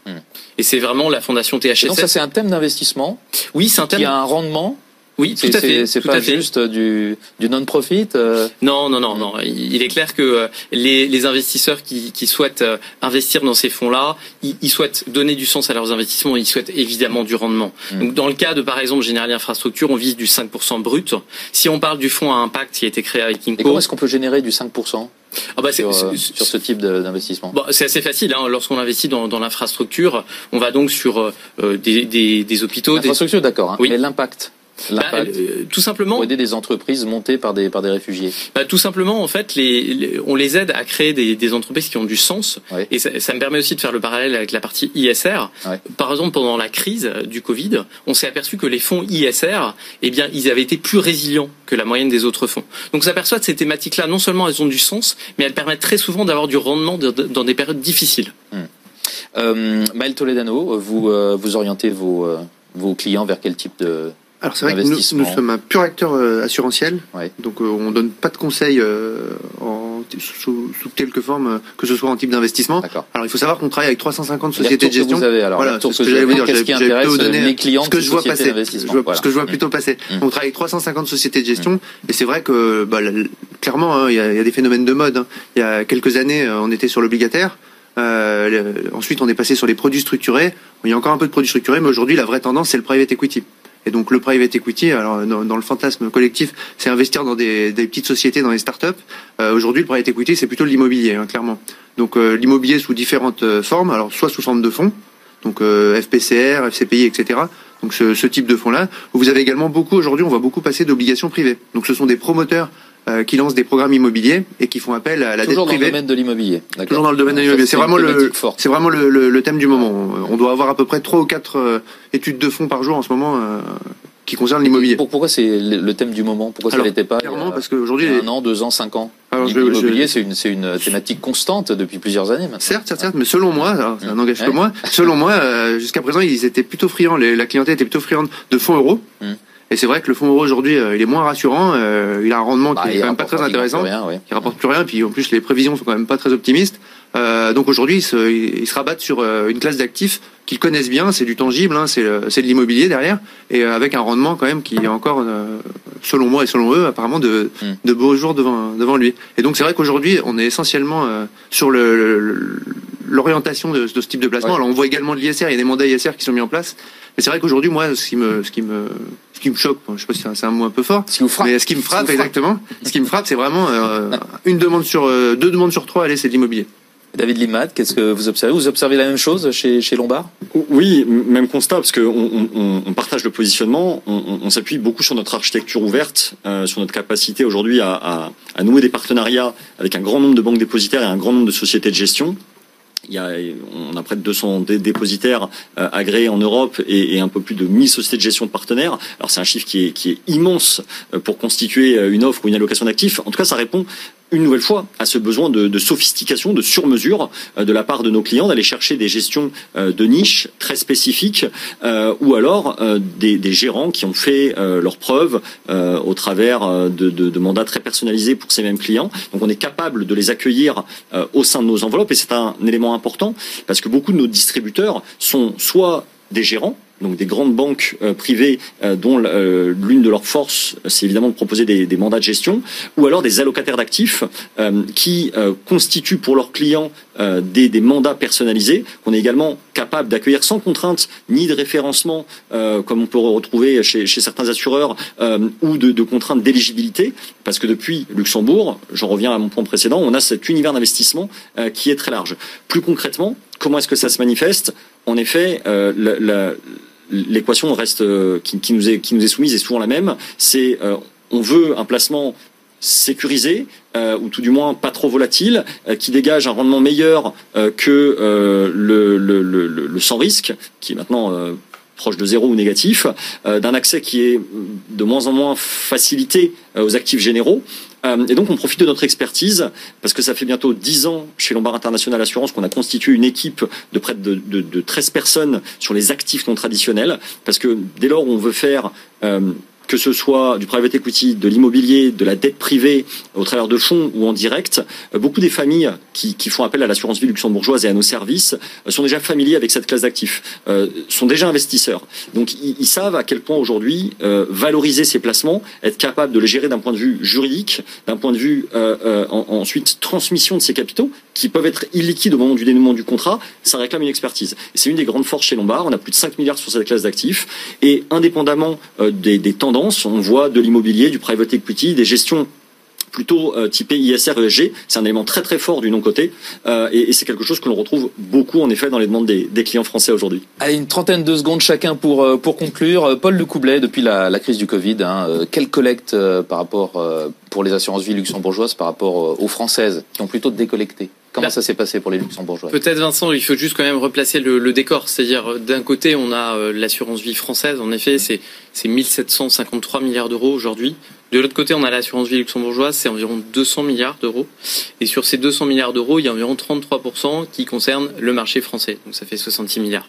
Et c'est vraiment la fondation Et THSS. donc ça c'est un thème d'investissement. Oui, c'est un thème. Qui a un rendement? Oui, tout à fait, c'est- pas fait. juste du du non-profit. euh, Non, non, non, non. Il est clair que euh, les, les investisseurs qui, qui souhaitent euh, investir dans ces fonds-là, ils, ils souhaitent donner du sens à leurs investissements. Ils souhaitent évidemment du rendement. Mm. Donc, dans le cas de, par exemple, Generali Infrastructure, on vise du 5% brut. Si on parle du fonds à impact qui a été créé avec Et Inco, comment est-ce qu'on peut générer du 5% Ah bah, sur, euh, sur ce type d'investissement? Bon, c'est assez facile. Hein. Lorsqu'on investit dans, dans l'infrastructure, on va donc sur euh, euh, des, des, des hôpitaux, des L'infrastructure, d'accord. hein, Oui. Mais l'impact. Bah, euh, tout simplement. Pour aider des entreprises montées par des par des réfugiés. Bah, tout simplement, en fait, les, les- on les aide à créer des, des entreprises qui ont du sens. Et ça, ça me permet aussi de faire le parallèle avec la partie ISR. Par exemple, pendant la crise du Covid, on s'est aperçu que les fonds ISR, eh bien, ils avaient été plus résilients que la moyenne des autres fonds. Donc, on s'aperçoit que ces thématiques-là, non seulement elles ont du sens, mais elles permettent très souvent d'avoir du rendement de- de- dans des périodes difficiles. Euh, Maël Toledano, vous euh, vous orientez vos euh, vos clients vers quel type de Alors c'est vrai que nous, sommes un pur acteur euh, assurantiel, donc euh, on donne pas de conseils euh, en, sous, sous quelque forme, que ce soit en type d'investissement. Alors il faut savoir qu'on travaille avec 350 Les sociétés de retours que gestion. vous avez, alors, voilà, ce que j'allais vous dire. intéresse plutôt donné les clients ce que je vois passer, d'investissement, je vois- voilà. ce que je vois plutôt passer. On travaille avec 350 sociétés de gestion et c'est vrai que bah, clairement hein, il y, a, il y a des phénomènes de mode. hein. Il y a quelques années on était sur l'obligataire. Euh, ensuite, on est passé sur les produits structurés. Il y a encore un peu de produits structurés, mais aujourd'hui, la vraie tendance, c'est le private equity. Et donc, le private equity, alors dans, le fantasme collectif, c'est investir dans des, des petites sociétés, dans les startups. Euh, aujourd'hui, le private equity, c'est plutôt l'immobilier, hein, clairement. Donc, euh, l'immobilier sous différentes euh, formes, alors soit sous forme de fonds, donc FPCR, FCPI, etc. Donc, ce, ce type de fonds-là. Vous avez également beaucoup, aujourd'hui, on voit beaucoup passer d'obligations privées. Donc, ce sont des promoteurs euh, qui lancent des programmes immobiliers et qui font appel à la Toujours dans dette le privée. domaine de l'immobilier. Toujours dans le domaine de l'immobilier. C'est vraiment le, c'est vraiment le, le- le thème du moment. On, doit avoir à peu près trois ou quatre euh, études de fonds par jour en ce moment euh, qui concernent l'immobilier. Pour- Pourquoi c'est le le thème du moment? Pourquoi ça l'était pas il y a- clairement, parce qu'aujourd'hui, les- un an, deux ans, cinq ans? Vais- L'immobilier, je- c'est une une thématique constante depuis plusieurs années maintenant. Certes, certes, certes, mais selon moi, ça n'engage que moi, selon moi, euh, jusqu'à présent, ils étaient plutôt friands, les- la clientèle était plutôt friande de fonds euros. Mm. Et c'est vrai que le fonds euro aujourd'hui, euh, il est moins rassurant, euh, il a un rendement Bah, qui est quand même pas très intéressant, rien, ouais. qui rapporte plus rien, puis en plus les prévisions sont quand même pas très optimistes. Euh, donc aujourd'hui, ils se, ils se rabattent sur euh, une classe d'actifs qu'ils connaissent bien, c'est du tangible, hein, c'est de l'immobilier derrière, et avec un rendement quand même qui est encore, selon moi et selon eux, apparemment de, Mm. de beaux jours devant, devant lui. Et donc c'est vrai qu'aujourd'hui, on est essentiellement euh, sur le- le- le- l'orientation de, de ce type de placement. Alors on voit également de l'ISR, il y a des mandats ISR qui sont mis en place. Mais c'est vrai qu'aujourd'hui, moi, ce qui me, ce qui me, ce qui me choque, bon, je sais pas si c'est un, mot un peu fort, Ce qui vous frappe. mais ce qui me Ce qui frappe exactement, ce qui me frappe, c'est vraiment euh, une demande sur euh, deux demandes sur trois, allez, c'est de l'immobilier. David Limad, qu'est-ce que vous observez? Vous observez la même chose chez, chez Lombard? Oui, même constat, parce qu'on on, on- on partage le positionnement, on, on- on s'appuie beaucoup sur notre architecture ouverte, euh, sur notre capacité aujourd'hui à, à- à nouer des partenariats avec un grand nombre de banques dépositaires et un grand nombre de sociétés de gestion. Il y a, on a près de 200 dé- dépositaires euh, agréés en Europe et, un peu plus de 1000 sociétés de gestion partenaires. Alors c'est un chiffre qui est, qui est immense euh, pour constituer euh, une offre ou une allocation d'actifs. En tout cas, ça répond une nouvelle fois à ce besoin de, de sophistication, de surmesure euh, de la part de nos clients, d'aller chercher des gestions euh, de niche très spécifiques, euh, ou alors des, des, gérants qui ont fait leurs preuves au travers de, de, de, mandats très personnalisés pour ces mêmes clients. Donc on est capable de les accueillir au sein de nos enveloppes, et c'est un élément important parce que beaucoup de nos distributeurs sont soit des gérants, donc des grandes banques euh, privées euh, dont euh, l'une de leurs forces, c'est évidemment de proposer des, mandats de gestion, ou alors des allocataires d'actifs qui constituent pour leurs clients des, mandats personnalisés qu'on est également capable d'accueillir sans contrainte ni de référencement, comme on peut retrouver chez, chez certains assureurs, ou de, de contraintes d'éligibilité, parce que depuis Luxembourg, j'en reviens à mon point précédent, on a cet univers d'investissement qui est très large. Plus concrètement, comment est-ce que ça se manifeste? En effet, la l'équation reste euh, qui, nous est qui nous est soumise est souvent la même. C'est euh, on veut un placement sécurisé euh, ou tout du moins pas trop volatile, qui dégage un rendement meilleur que le, sans risque, qui est maintenant proche de zéro ou négatif, d'un accès qui est de moins en moins facilité aux actifs généraux. Euh, et donc, on profite de notre expertise parce que ça fait bientôt 10 ans chez Lombard International Assurance qu'on a constitué une équipe de près de, de, de 13 personnes sur les actifs non traditionnels. Parce que dès lors on veut faire euh, que ce soit du private equity, de l'immobilier, de la dette privée au travers de fonds ou en direct, euh, beaucoup des familles qui, font appel à l'assurance vie luxembourgeoise et à nos services euh, sont déjà familiers avec cette classe d'actifs, euh, sont déjà investisseurs. Donc ils, savent à quel point aujourd'hui valoriser ces placements, être capable de les gérer d'un point de vue juridique, d'un point de vue en, ensuite transmission de ces capitaux, qui peuvent être illiquides au moment du dénouement du contrat, ça réclame une expertise. C'est une des grandes forces chez Lombard, on a plus de 5 milliards sur cette classe d'actifs, et indépendamment des, des on voit de l'immobilier, du private equity, des gestions plutôt euh, typées ISR ESG. C'est un élément très très fort du non-côté euh, et, c'est quelque chose que l'on retrouve beaucoup en effet dans les demandes des, clients français aujourd'hui. Allez, une trentaine de secondes chacun pour, euh, pour conclure. Paul Lecoublet, depuis la, crise du Covid, hein, quelle collecte par rapport pour les assurances vie luxembourgeoises par rapport aux françaises qui ont plutôt décollecté? Comment ça s'est passé pour les luxembourgeois Peut-être Vincent, il faut juste quand même replacer le, le décor. C'est-à-dire d'un côté, on a l'assurance vie française. En effet, c'est 1753 milliards d'euros aujourd'hui. De l'autre côté, on a l'assurance vie luxembourgeoise, c'est environ 200 milliards d'euros. Et sur ces 200 milliards d'euros, il y a environ 33% qui concernent le marché français. Donc ça fait 66 milliards.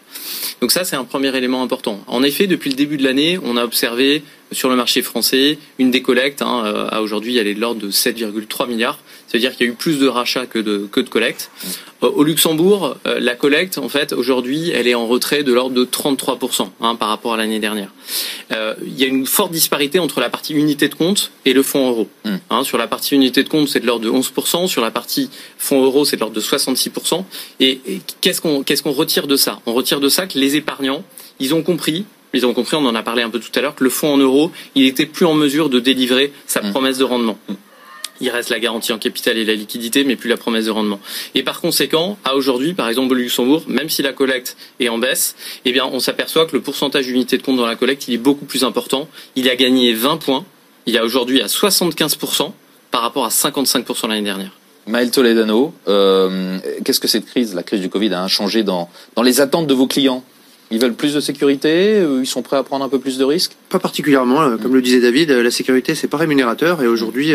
Donc ça, c'est un premier élément important. En effet, depuis le début de l'année, on a observé sur le marché français une décollecte. Hein, euh, à aujourd'hui, elle est de l'ordre de 7,3 milliards. C'est-à-dire qu'il y a eu plus de rachats que de, que de collectes. Euh, au Luxembourg, euh, la collecte, en fait, aujourd'hui, elle est en retrait de l'ordre de 33% hein, par rapport à l'année dernière. Euh, il y a une forte disparité entre la partie unité de compte et le fonds euro. Mm. Hein, sur la partie unité de compte, c'est de l'ordre de 11%. Sur la partie fonds euro, c'est de l'ordre de 66%. Et, et qu'est-ce qu'on qu'est-ce qu'on retire de ça? On retire de ça que les épargnants, ils ont compris ils ont compris, on en a parlé un peu tout à l'heure, que le fonds en euros, il était plus en mesure de délivrer sa mm. promesse de rendement. Il reste la garantie en capital et la liquidité, mais plus la promesse de rendement. Et par conséquent, à aujourd'hui, par exemple au Luxembourg, même si la collecte est en baisse, eh on s'aperçoit que le pourcentage d'unités de compte dans la collecte, est beaucoup plus important. Il a gagné 20 points. Il est aujourd'hui à 75% par rapport à 55% l'année dernière. Maël Toledano, euh, qu'est-ce que cette crise, la crise du Covid, a changé dans les attentes de vos clients? Ils veulent plus de sécurité euh, Ils sont prêts à prendre un peu plus de risques Pas particulièrement. Euh, comme le disait David, euh, la sécurité, c'est pas rémunérateur. Et aujourd'hui,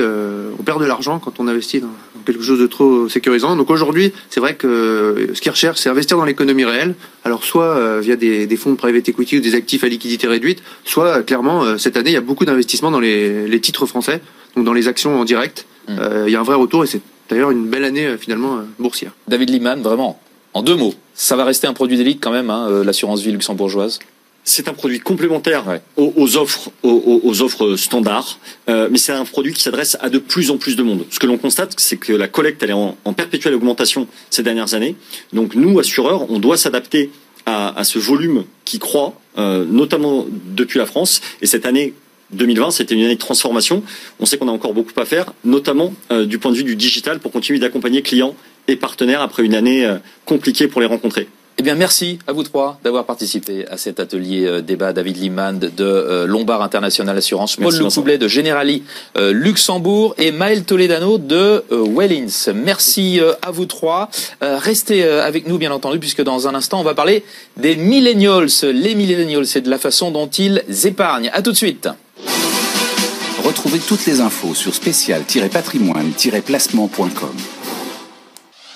on perd de l'argent quand on investit dans quelque chose de trop sécurisant. Donc aujourd'hui, c'est vrai que ce qu'ils recherchent, c'est investir dans l'économie réelle. Alors soit via des, fonds de private equity ou des actifs à liquidité réduite, soit clairement, cette année, il y a beaucoup d'investissements dans les, titres français, donc dans les actions en direct. Mmh. il y a un vrai retour et c'est d'ailleurs une belle année finalement boursière. David Liman, vraiment, en deux mots, ça va rester un produit d'élite quand même, hein, euh, l'assurance vie luxembourgeoise c'est un produit complémentaire aux, offres aux, offres standards, euh, mais c'est un produit qui s'adresse à de plus en plus de monde. Ce que l'on constate, c'est que la collecte elle est en, perpétuelle augmentation ces dernières années. Donc nous, assureurs, on doit s'adapter à, ce volume qui croît, euh, notamment depuis la France. Et cette année 2020, c'était une année de transformation. On sait qu'on a encore beaucoup à faire, notamment du point de vue du digital, pour continuer d'accompagner clients et partenaires après une année euh, compliquée pour les rencontrer. Eh bien, merci à vous trois d'avoir participé à cet atelier euh, débat. David Liman de euh, Lombard International Assurance, Paul Lecoublet de Generali Luxembourg et Maël Toledano de Wellins. Merci à vous trois. restez avec nous, bien entendu, puisque dans un instant, on va parler des millennials. Les millennials, c'est de la façon dont ils épargnent. À tout de suite. Retrouvez toutes les infos sur spécial-patrimoine-placement.com.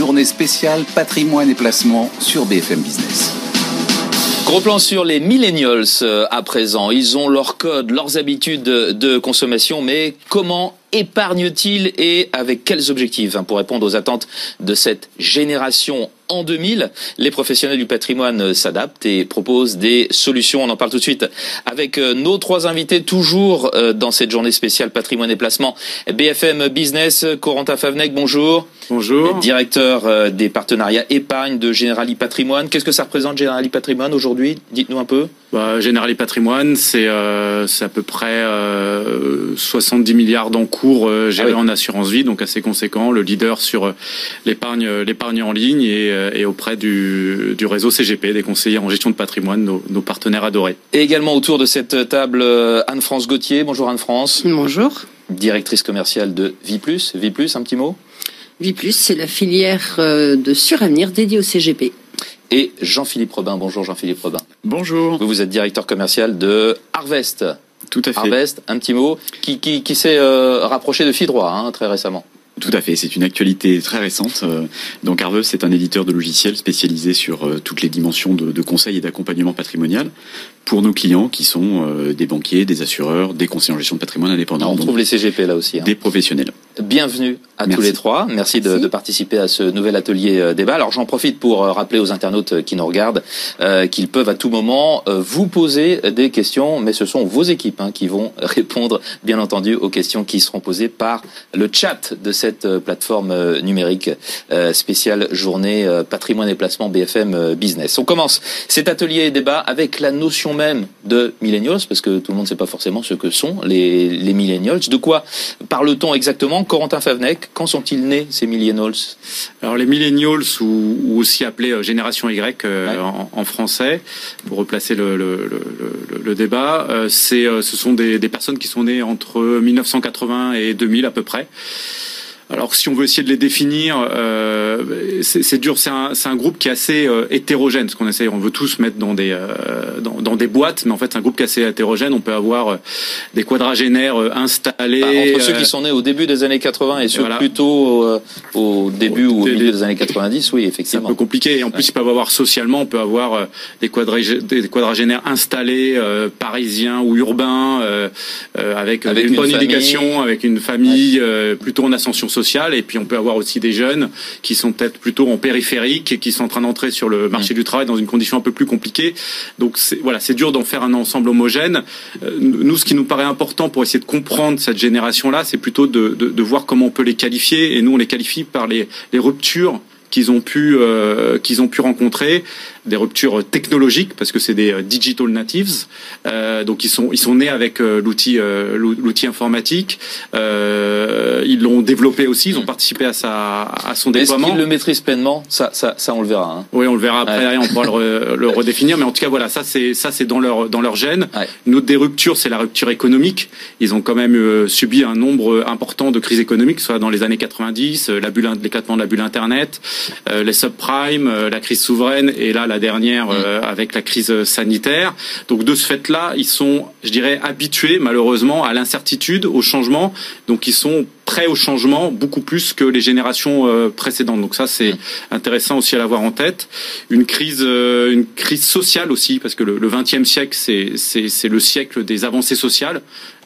Journée spéciale patrimoine et placement sur BFM Business. Gros plan sur les millennials euh, à présent. Ils ont leur code, leurs habitudes de consommation, mais comment épargne-t-il et avec quels objectifs hein, Pour répondre aux attentes de cette génération en 2000, les professionnels du patrimoine s'adaptent et proposent des solutions. On en parle tout de suite avec euh, nos trois invités, toujours euh, dans cette journée spéciale patrimoine et placement. BFM Business, Corentin Favnec, bonjour. Bonjour. Directeur euh, des partenariats épargne de Generali Patrimoine. Qu'est-ce que ça représente Generali Patrimoine aujourd'hui? Dites-nous un peu. Bah, Generali Patrimoine, c'est euh, à peu près euh, 70 milliards d'encours euh, gérés ah en assurance vie, donc assez conséquent. Le leader sur l'épargne l'épargne en ligne et, et auprès du, du, réseau CGP, des conseillers en gestion de patrimoine, nos, nos partenaires adorés. Et également autour de cette table, Anne-France Gauthier. Bonjour Anne-France. Bonjour. Directrice commerciale de Viplus. Viplus, un petit mot? Viplus, c'est la filière de Suravenir dédiée au CGP et Jean-Philippe Robin. Bonjour Jean-Philippe Robin. Bonjour. Vous, vous êtes directeur commercial de Harvest. Tout à fait. Harvest, un petit mot, qui, qui, s'est euh, rapproché de Fidroit hein, très récemment? Tout à fait, c'est une actualité très récente. Euh, donc Harvest c'est un éditeur de logiciels spécialisé sur euh, toutes les dimensions de, de conseil et d'accompagnement patrimonial pour nos clients qui sont euh, des banquiers, des assureurs, des conseillers en gestion de patrimoine indépendants. On trouve les CGP là aussi. Hein. Des professionnels. Bienvenue à Merci. tous les trois. Merci, de, de, participer à ce nouvel atelier débat. Alors j'en profite pour rappeler aux internautes qui nous regardent euh, qu'ils peuvent à tout moment vous poser des questions, mais ce sont vos équipes hein, qui vont répondre, bien entendu, aux questions qui seront posées par le chat de cette plateforme numérique spéciale journée patrimoine et placement BFM Business. On commence cet atelier débat avec la notion même de millennials, parce que tout le monde ne sait pas forcément ce que sont les, les millennials. De quoi parle-t-on exactement? Corentin Favnec, quand sont-ils nés ces millennials? Alors les millennials, ou, ou aussi appelés euh, génération Y euh, ouais. en, en, français, pour replacer le, le, le, le débat, euh, c'est, ce sont des, des, personnes qui sont nées entre 1980 et 2000 à peu près. Alors si on veut essayer de les définir, euh, c'est dur. C'est un, un, groupe qui est assez euh, hétérogène. Ce qu'on essaye, on veut tous mettre dans des euh, dans, dans, des boîtes, mais en fait c'est un groupe qui est assez hétérogène. On peut avoir des quadragénaires installés. Bah, entre ceux qui sont nés au début des années 80 et ceux voilà. plutôt au début ou au milieu des, des années 90, oui effectivement. C'est un peu compliqué. Et en plus ouais. ils peuvent avoir socialement, on peut avoir des, des quadragénaires installés parisiens ou urbains avec, avec, une, une bonne famille. éducation, avec une famille ouais. plutôt en ascension sociale sociale et puis on peut avoir aussi des jeunes qui sont peut-être plutôt en périphérique et qui sont en train d'entrer sur le marché mmh. du travail dans une condition un peu plus compliquée. Donc voilà, c'est dur d'en faire un ensemble homogène. Euh, nous, ce qui nous paraît important pour essayer de comprendre cette génération-là, c'est plutôt de, de, de, voir comment on peut les qualifier et nous on les qualifie par les, les ruptures qu'ils ont pu euh, qu'ils ont pu rencontrer des ruptures technologiques parce que c'est des euh, digital natives. Euh, donc ils sont ils sont nés avec euh, l'outil euh, l'outil informatique. Ils l'ont développé aussi ils ont participé à sa à son déploiement est-ce qu'ils le maîtrisent pleinement? Ça, ça ça on le verra hein. oui on le verra après ouais. on pourra le, re, le, redéfinir. Mais en tout cas voilà ça c'est ça c'est dans leur dans leur gène. Ouais. une autre des ruptures c'est la rupture économique. Ils ont quand même subi un nombre important de crises économiques soit dans les années 90 la bulle l'éclatement de la bulle internet les subprimes, la crise souveraine et là la dernière mmh. euh, avec la crise sanitaire. Donc de ce fait-là, ils sont, je dirais, habitués malheureusement à l'incertitude, au changement. Donc ils sont prêts au changement beaucoup plus que les générations euh, précédentes. Donc ça c'est mmh. intéressant aussi à l'avoir en tête. Une crise, euh, une crise sociale aussi parce que le, 20e siècle c'est le siècle des avancées sociales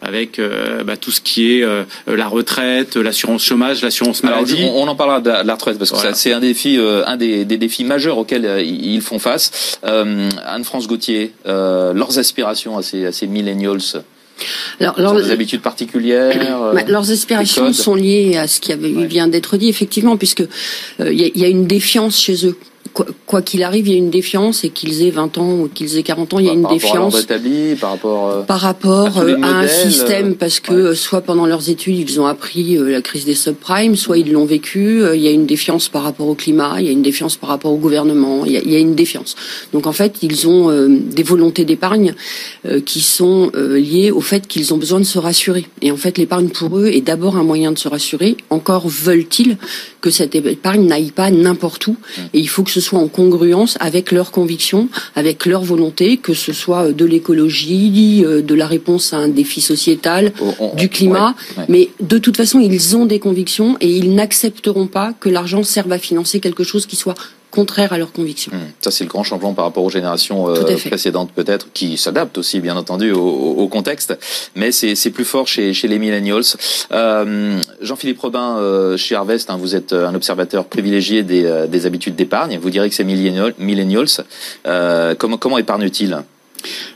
avec euh, bah, tout ce qui est euh, la retraite, l'assurance chômage, l'assurance maladie. Alors, on, on, en parlera de la, retraite parce que voilà. c'est un défi, euh, un des, des, défis majeurs auxquels ils font face. Anne-France Gauthier, leurs aspirations à ces, à ces millennials. Alors, leurs des habitudes particulières. Bah, leurs aspirations sont liées à ce qui avait, ouais. vient d'être dit effectivement, puisque il y, y, a une défiance chez eux quoi qu'il arrive, il y a une défiance et qu'ils aient 20 ans ou qu'ils aient 40 ans, il y a une par défiance. Rapport à établi, par rapport, euh, par rapport à, à, un système, parce que soit pendant leurs études ils ont appris la crise des subprimes, soit ils l'ont vécu. Il y a une défiance par rapport au climat, il y a une défiance par rapport au gouvernement, il y a, il y a une défiance. Donc en fait, ils ont des volontés d'épargne qui sont liées au fait qu'ils ont besoin de se rassurer. Et en fait, l'épargne pour eux est d'abord un moyen de se rassurer. Encore veulent-ils que cette épargne n'aille pas n'importe où. Et il faut que ce soit en congruence avec leurs convictions, avec leur volonté, que ce soit de l'écologie, euh, de la réponse à un défi sociétal, du climat. Mais de toute façon, ils ont des convictions et ils n'accepteront pas que l'argent serve à financer quelque chose qui soit contraire à leurs convictions. Mmh. Ça, c'est le grand changement par rapport aux générations euh, précédentes, peut-être, qui s'adaptent aussi, bien entendu, au, au contexte. Mais c'est plus fort chez, chez les millennials. Euh, Jean-Philippe Robin, euh, chez Harvest, hein, vous êtes un observateur privilégié des, euh, des habitudes d'épargne. Vous direz que c'est millennials. Euh, comment, comment épargne-t-il?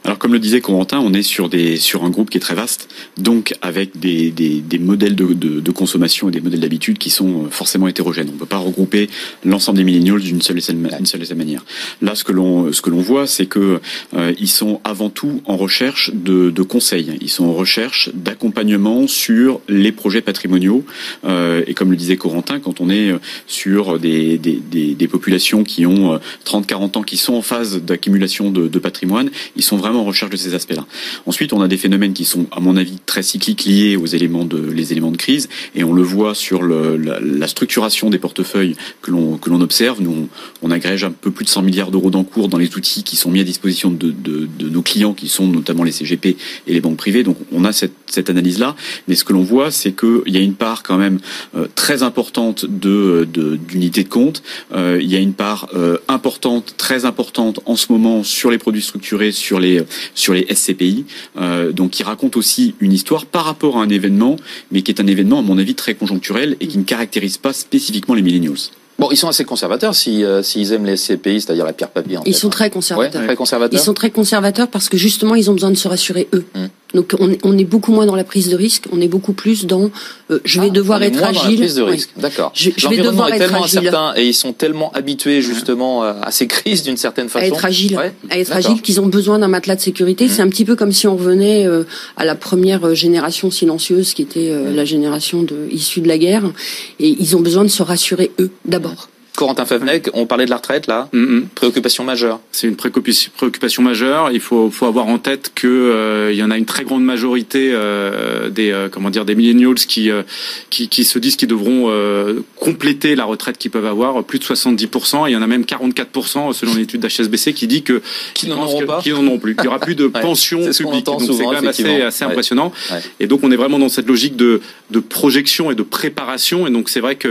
Alors comme le disait Corentin, on est sur des sur un groupe qui est très vaste, donc avec des, des, des modèles de, de, de, consommation et des modèles d'habitude qui sont euh, forcément hétérogènes. On ne peut pas regrouper l'ensemble des millennials d'une seule et seule, manière. Là, ce que l'on ce que l'on voit, c'est que euh, ils sont avant tout en recherche de, de conseils. Ils sont en recherche d'accompagnement sur les projets patrimoniaux. Euh, et comme le disait Corentin, quand on est sur des, des, des, des populations qui ont 30-40 ans, qui sont en phase d'accumulation de, de patrimoine, ils sont vraiment en recherche de ces aspects-là. Ensuite, on a des phénomènes qui sont, à mon avis, très cycliques liés aux éléments de, les éléments de crise, et on le voit sur la, structuration des portefeuilles que l'on que l'on observe. Nous, on, on, agrège un peu plus de 100 milliards d'euros d'encours dans les outils qui sont mis à disposition de, de, nos clients, qui sont notamment les CGP et les banques privées. Donc, on a cette, cette analyse-là, mais ce que l'on voit, c'est qu'il y a une part quand même euh, très importante de d'unités de, compte. Euh, il y a une part euh, importante, très importante en ce moment sur les produits structurés, les sur les SCPI, euh, donc qui raconte aussi une histoire par rapport à un événement, mais qui est un événement à mon avis très conjoncturel et qui ne caractérise pas spécifiquement les millennials. Bon, ils sont assez conservateurs si euh, s'ils aiment les SCPI, c'est-à-dire la pierre papier. En ils fait. sont très conservateurs. Ouais, très conservateurs. Ils sont très conservateurs parce que justement ils ont besoin de se rassurer eux. Hum. Donc on, on, est beaucoup moins dans la prise de risque, on est beaucoup plus dans euh, je vais ah, devoir être moins agile. Dans la prise de risque. D'accord. Je, je vais devoir est être tellement agile. incertain et ils sont tellement habitués justement à ces crises d'une certaine façon. À être agile, ouais. à être agile qu'ils ont besoin d'un matelas de sécurité. Mmh. C'est un petit peu comme si on revenait euh, à la première génération silencieuse qui était euh, mmh. la génération de, issue de la guerre et ils ont besoin de se rassurer eux d'abord. Bible. Corentin Favnec, on parlait de la retraite là. Mm -hmm. Préoccupation majeure. C'est une préoccupation majeure. Il faut, faut avoir en tête que euh, il y en a une très grande majorité euh, des euh, comment dire des millennials qui, qui, qui se disent qu'ils devront compléter la retraite qu'ils peuvent avoir plus de 70 et il y en a même 44% selon l'étude d'HSBC qui dit que qui n'en auront pas, qui n'en auront plus. Il y aura plus de ouais, pension publique. Donc c'est quand même assez, assez ouais. impressionnant. Ouais. Et donc on est vraiment dans cette logique de, de projection et de préparation. Et donc c'est vrai que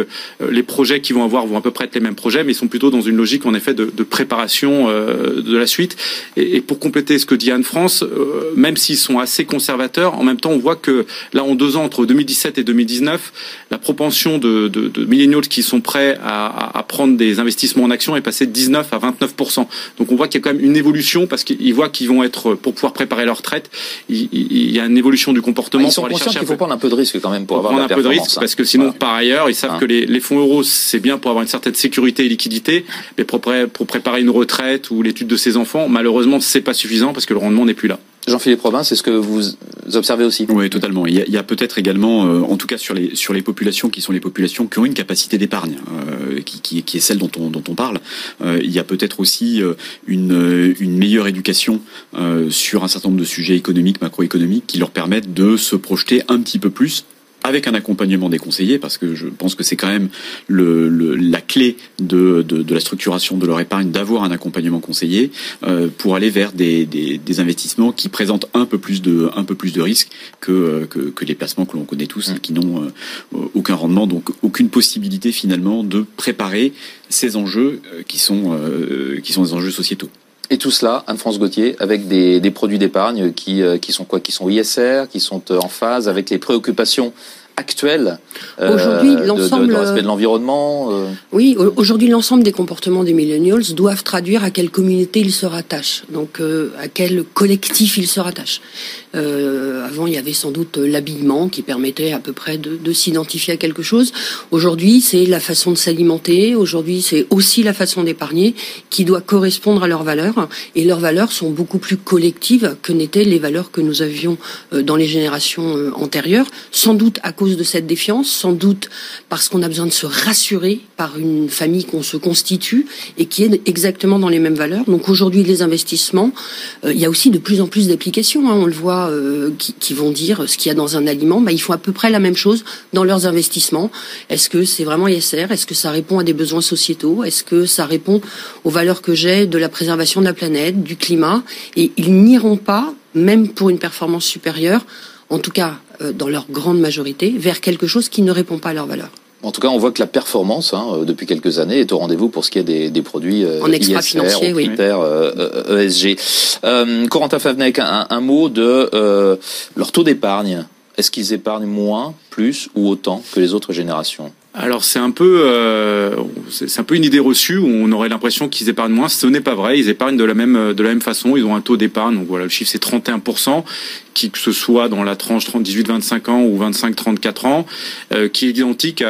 les projets qui vont avoir vont à peu près être les mêmes projets, mais ils sont plutôt dans une logique en effet de, de préparation euh, de la suite. Et, et, pour compléter ce que dit Anne-France, euh, même s'ils sont assez conservateurs, en même temps on voit que là en deux ans, entre 2017 et 2019, la propension de, de, de millennials qui sont prêts à, à, prendre des investissements en actions est passée de 19 à 29 Donc on voit qu'il y a quand même une évolution parce qu'ils voient qu'ils vont être pour pouvoir préparer leur retraite, il, il y a une évolution du comportement. Ah, ils sont conscients qu'il faut prendre un peu de risque quand même pour, pour avoir prendre un peu de risque parce que sinon voilà. par ailleurs ils savent hein. que les, les fonds euros c'est bien pour avoir une certaine sécurité et liquidité, mais pour, pré pour préparer une retraite ou l'étude de ses enfants, malheureusement, c'est pas suffisant parce que le rendement n'est plus là. Jean-Philippe Robin, c'est ce que vous observez aussi Oui, totalement. Il y a, a peut-être également, euh, en tout cas sur les, sur les populations qui sont les populations qui ont une capacité d'épargne, euh, qui, qui, qui, est celle dont on, dont on parle, euh, il y a peut-être aussi une, une meilleure éducation sur un certain nombre de sujets économiques, macroéconomiques, qui leur permettent de se projeter un petit peu plus avec un accompagnement des conseillers, parce que je pense que c'est quand même le, le, la clé de, de, de, la structuration de leur épargne, d'avoir un accompagnement conseillé euh, pour aller vers des, des, des, investissements qui présentent un peu plus de, un peu plus de risques que, que, que les placements que l'on connaît tous et qui n'ont euh, aucun rendement, donc aucune possibilité finalement de préparer ces enjeux qui sont, euh, qui sont des enjeux sociétaux. Et tout cela, Anne-France Gauthier, avec des, produits d'épargne qui, qui sont quoi? Qui sont ISR, qui sont en phase avec les préoccupations actuelle Aujourd'hui, de, l'ensemble de, de respect de l'environnement. Oui, aujourd'hui, l'ensemble des comportements des millennials doivent traduire à quelle communauté ils se rattachent, donc à quel collectif ils se rattachent. Euh, avant, il y avait sans doute l'habillement qui permettait à peu près de, de s'identifier à quelque chose. Aujourd'hui, c'est la façon de s'alimenter. Aujourd'hui, c'est aussi la façon d'épargner qui doit correspondre à leurs valeurs. Et leurs valeurs sont beaucoup plus collectives que n'étaient les valeurs que nous avions euh, dans les générations euh, antérieures. Sans doute à cause de cette défiance, sans doute parce qu'on a besoin de se rassurer par une famille qu'on se constitue et qui est exactement dans les mêmes valeurs. Donc aujourd'hui, les investissements, il y a aussi de plus en plus d'applications. Hein, on le voit euh, qui, qui, vont dire ce qu'il y a dans un aliment, bah, ils font à peu près la même chose dans leurs investissements. Est-ce que c'est vraiment ISR Est-ce que ça répond à des besoins sociétaux? Est-ce que ça répond aux valeurs que j'ai de la préservation de la planète, du climat? Et ils n'iront pas, même pour une performance supérieure, en tout cas euh, dans leur grande majorité, vers quelque chose qui ne répond pas à leurs valeurs. En tout cas, on voit que la performance, hein, euh, depuis quelques années, est au rendez-vous pour ce qui est des, des produits euh, en extra ISR, financier, oui. critères euh, ESG. Euh, Corentin Favnec, un, un, mot de euh, leur taux d'épargne. Est-ce qu'ils épargnent moins, plus ou autant que les autres générations? Alors c'est un peu, euh, c'est un peu une idée reçue où on aurait l'impression qu'ils épargnent moins. Ce n'est pas vrai. Ils épargnent de la même de la même façon. Ils ont un taux d'épargne. Donc voilà, le chiffre c'est 31% qui que ce soit dans la tranche 18-25 ans ou 25-34 ans, euh, qui est identique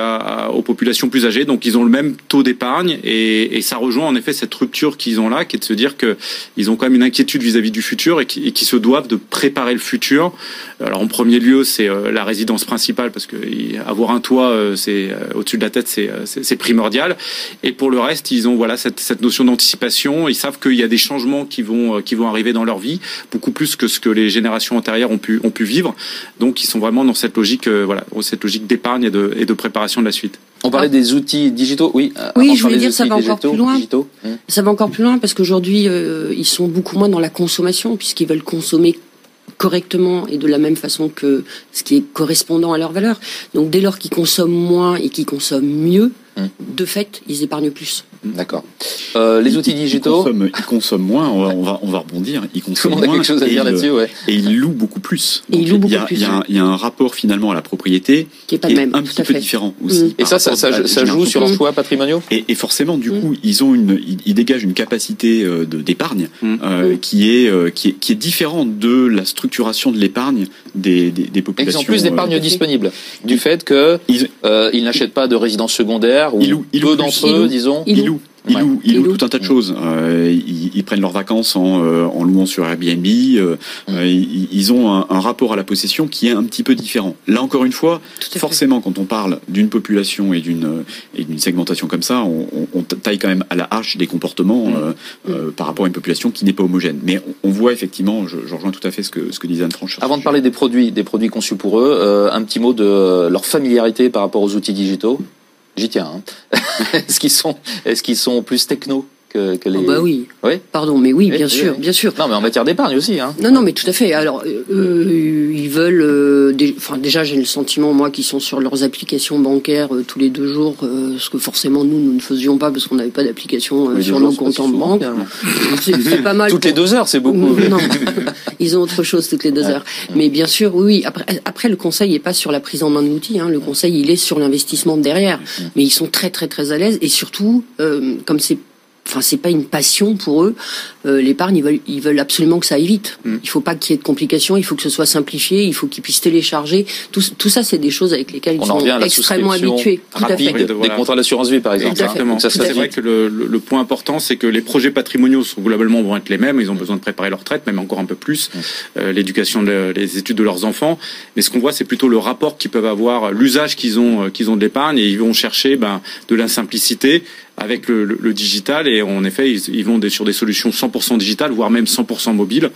aux populations plus âgées. Donc ils ont le même taux d'épargne et, ça rejoint en effet cette rupture qu'ils ont là, qui est de se dire que ils ont quand même une inquiétude vis-à-vis -vis du futur et qui, et qui, se doivent de préparer le futur. Alors en premier lieu, c'est euh, la résidence principale parce que avoir un toit, c'est au-dessus de la tête, c'est primordial. Et pour le reste, ils ont voilà cette, cette notion d'anticipation. Ils savent qu'il y a des changements qui vont qui vont arriver dans leur vie, beaucoup plus que ce que les générations antérieures ont pu ont pu vivre. Donc ils sont vraiment dans cette logique euh, voilà cette logique d'épargne et de, et de préparation de la suite. On parlait des outils digitaux, oui. Oui, je voulais dire ça va encore plus loin. Digitaux. Ça va encore plus loin parce qu'aujourd'hui euh, ils sont beaucoup moins dans la consommation puisqu'ils veulent consommer correctement et de la même façon que ce qui est correspondant à leurs valeurs. Donc dès lors qu'ils consomment moins et qu'ils consomment mieux, hum. de fait, ils épargnent plus. D'accord. Euh, les outils digitaux ils consomment, ils consomment, moins, on va, on va, on va rebondir, ils consomment Tout le monde moins. a quelque chose à dire là-dessus, ouais. Et ils louent beaucoup plus. Et ils louent beaucoup il y a, plus. Il y, a un, il y a un rapport finalement à la propriété qui est, pas le même, un petit peu fait. différent aussi. Mmh. Et ça, ça, ça, ça joue sur leurs choix patrimoniaux et, et, forcément, du mmh. coup, ils ont une, ils, ils dégagent une capacité euh, d'épargne mmh. euh, qui est, euh, qui est, qui est différente de la structuration de l'épargne des, des, des, populations. Ils ont plus d'épargne disponible du fait que ils, ils n'achètent pas de résidence secondaire ou ils louent, ils peu d'entre eux, disons. Ils louent. Ils ouais. louent, ils louent tout un tas de choses. Euh, ils, ils, prennent leurs vacances en, euh, en louant sur Airbnb. Euh, mmh. ils, ils, ont un, un, rapport à la possession qui est un petit peu différent. Là encore une fois, forcément, quand on parle d'une population et d'une et d'une segmentation comme ça, on, on, taille quand même à la hache des comportements mmh. mmh. par rapport à une population qui n'est pas homogène. Mais on, voit effectivement, je, je, rejoins tout à fait ce que ce que disait Anne Franche. Avant de parler des produits, des produits conçus pour eux, euh, un petit mot de leur familiarité par rapport aux outils digitaux. J'y tiens. Hein. est-ce qu'ils sont, est-ce qu'ils sont plus techno? Que, que les. Oh bah oui. Oui. Pardon, mais oui, bien oui, sûr, bien sûr. Non, mais en matière d'épargne aussi. Hein. Non, non, mais tout à fait. Alors, euh, ils veulent. Euh, des... Enfin, déjà, j'ai le sentiment, moi, qu'ils sont sur leurs applications bancaires euh, tous les deux jours, ce que forcément nous, nous ne faisions pas parce qu'on n'avait pas d'application sur nos comptes en banque. C'est pas mal. Toutes pour... les deux heures, c'est beaucoup. Non, ils ont autre chose toutes les deux heures. Mais bien sûr, oui. Après, après, le conseil n'est pas sur la prise en main de l'outil. Hein. Le conseil, il est sur l'investissement derrière. Mais ils sont très, très, très à l'aise. Et surtout, comme c'est enfin c'est pas une passion pour eux. Euh, L'épargne, ils veulent, ils veulent absolument que ça aille vite. Mm. Il faut pas qu'il y ait de complications. Il faut que ce soit simplifié. Il faut qu'ils puissent télécharger. Tout, tout ça, c'est des choses avec lesquelles On ils sont extrêmement habitués. Tout rapide, à fait. Des contrats d'assurance vie, par exemple. Exactement. Hein. C'est vrai que le, le, le, point important, c'est que les projets patrimoniaux sont globalement vont être les mêmes. Ils ont besoin de préparer leur retraite, même encore un peu plus. Mm. Euh, L'éducation, de, les études de leurs enfants. Mais ce qu'on voit, c'est plutôt le rapport qu'ils peuvent avoir, l'usage qu'ils ont, qu'ils ont de l'épargne, et ils vont chercher ben, de la simplicité avec le, le, le, digital et en effet ils, ils vont des, sur des solutions 100% digitales voire même 100% mobiles.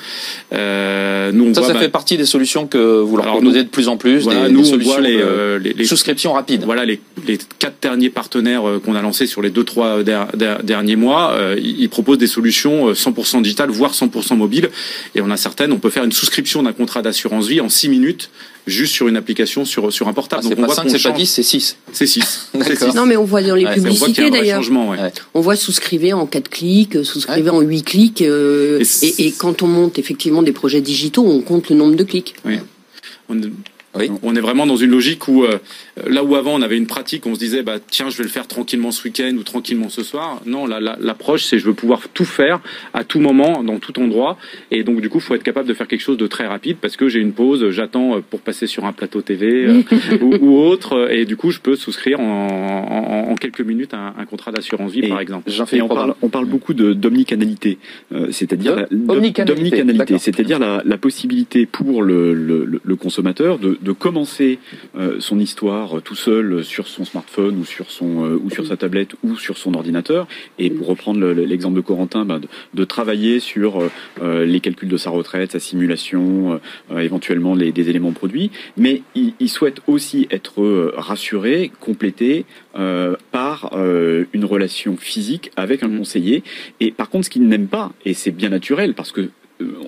Euh, nous on ça, voit, ça bah, fait partie des solutions que vous leur proposez nous, de plus en plus. Voilà, des, nous des solutions on voit les, euh, les, les, souscriptions rapides. Voilà les, les quatre derniers partenaires euh, qu'on a lancés sur les deux trois der, der, derniers mois, euh, ils proposent des solutions 100% digitales voire 100% mobiles et on a certaines. On peut faire une souscription d'un contrat d'assurance vie en 6 minutes juste sur une application sur sur un portable. Ah, Donc on voit 5, c'est pas 10, c'est 6. C'est 6. non mais on voit dans les ouais, publicités d'ailleurs. Ouais. On voit souscrivez en 4 clics, souscrivez ouais. en 8 clics euh, et, et, et, quand on monte effectivement des projets digitaux, on compte le nombre de clics. Oui. On, On est vraiment dans une logique où euh, là où avant on avait une pratique, on se disait bah tiens je vais le faire tranquillement ce week-end ou tranquillement ce soir. Non, l'approche c'est je veux pouvoir tout faire à tout moment dans tout endroit. Et donc du coup faut être capable de faire quelque chose de très rapide parce que j'ai une pause, j'attends euh, pour passer sur un plateau TV euh, ou, autre. Et du coup je peux souscrire en, quelques minutes un, un contrat d'assurance vie par exemple. Et on parle, on parle beaucoup d'omnicanalité, c'est-à-dire d'omnicanalité, c'est-à-dire la, la, possibilité pour le, le, le consommateur de de commencer euh, son histoire euh, tout seul sur son smartphone ou sur son euh, ou sur sa tablette ou sur son ordinateur. Et pour reprendre l'exemple de Corentin ben, de, travailler sur les calculs de sa retraite sa simulation éventuellement les, des éléments produits. Mais il, souhaite aussi être rassuré complété par une relation physique avec un conseiller. Et par contre ce qu'il n'aime pas et c'est bien naturel parce que euh,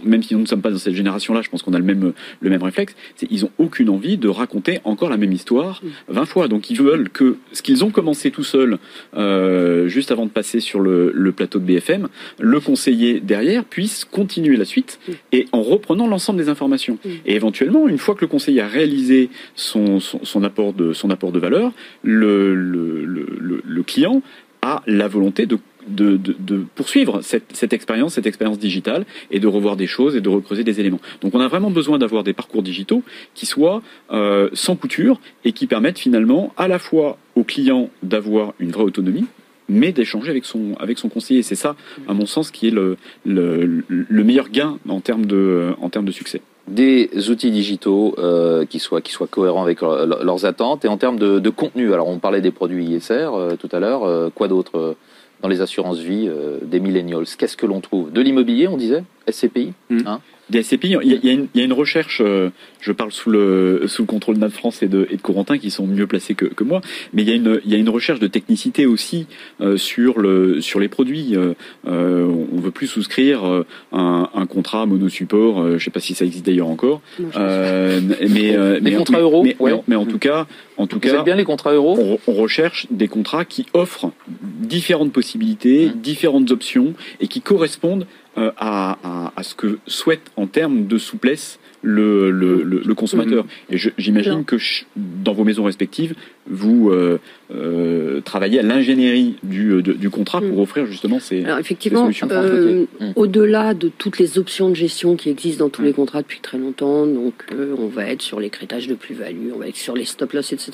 même si nous ne sommes pas dans cette génération-là, je pense qu'on a le même, le même réflexe, c'est ils ont aucune envie de raconter encore la même histoire 20 fois. Donc ils veulent que ce qu'ils ont commencé tout seuls, euh, juste avant de passer sur le, le, plateau de BFM, le conseiller derrière puisse continuer la suite et en reprenant l'ensemble des informations. Et éventuellement, une fois que le conseiller a réalisé son, son, son apport, de, son apport de valeur, le, le, le, le client a la volonté de de, poursuivre cette, expérience, cette expérience digitale, et de revoir des choses et de recreuser des éléments. Donc on a vraiment besoin d'avoir des parcours digitaux qui soient euh, sans couture et qui permettent finalement à la fois au client d'avoir une vraie autonomie, mais d'échanger avec son, avec son conseiller. C'est ça, à mon sens, qui est le, le, meilleur gain en termes de, en termes de succès des outils digitaux euh, qui soient qui soient cohérents avec leurs attentes et en termes de, contenu. Alors on parlait des produits ISR euh, tout à l'heure. quoi d'autre dans les assurances vie euh, des millennials. Qu'est-ce que l'on trouve? De l'immobilier, on disait? SCPI hmm. hein des SCPI, il y, a, une, recherche, euh, je parle sous le, sous le contrôle de France et de, et de Corentin qui sont mieux placés que, que moi, mais il y, a une, il y a une recherche de technicité aussi euh, sur, le, sur les produits. Euh, on veut plus souscrire un, un contrat monosupport, je ne sais pas si ça existe d'ailleurs encore. mais, mais, contrats euros mais, mais, en tout cas, en tout Vous cas, bien les contrats euros on, on, recherche des contrats qui offrent différentes possibilités, mmh. différentes options et qui correspondent euh, à, à, à, ce que souhaite en termes de souplesse le, le, le, consommateur. Et j'imagine que dans vos maisons respectives, vous euh, euh, travaillez à l'ingénierie du, euh, du, contrat pour mm. offrir justement ces, Alors effectivement, euh, mm. au-delà de toutes les options de gestion qui existent dans tous mm. les contrats depuis très longtemps, donc on va être sur les crétages de plus-value, on va être sur les stop-loss, etc.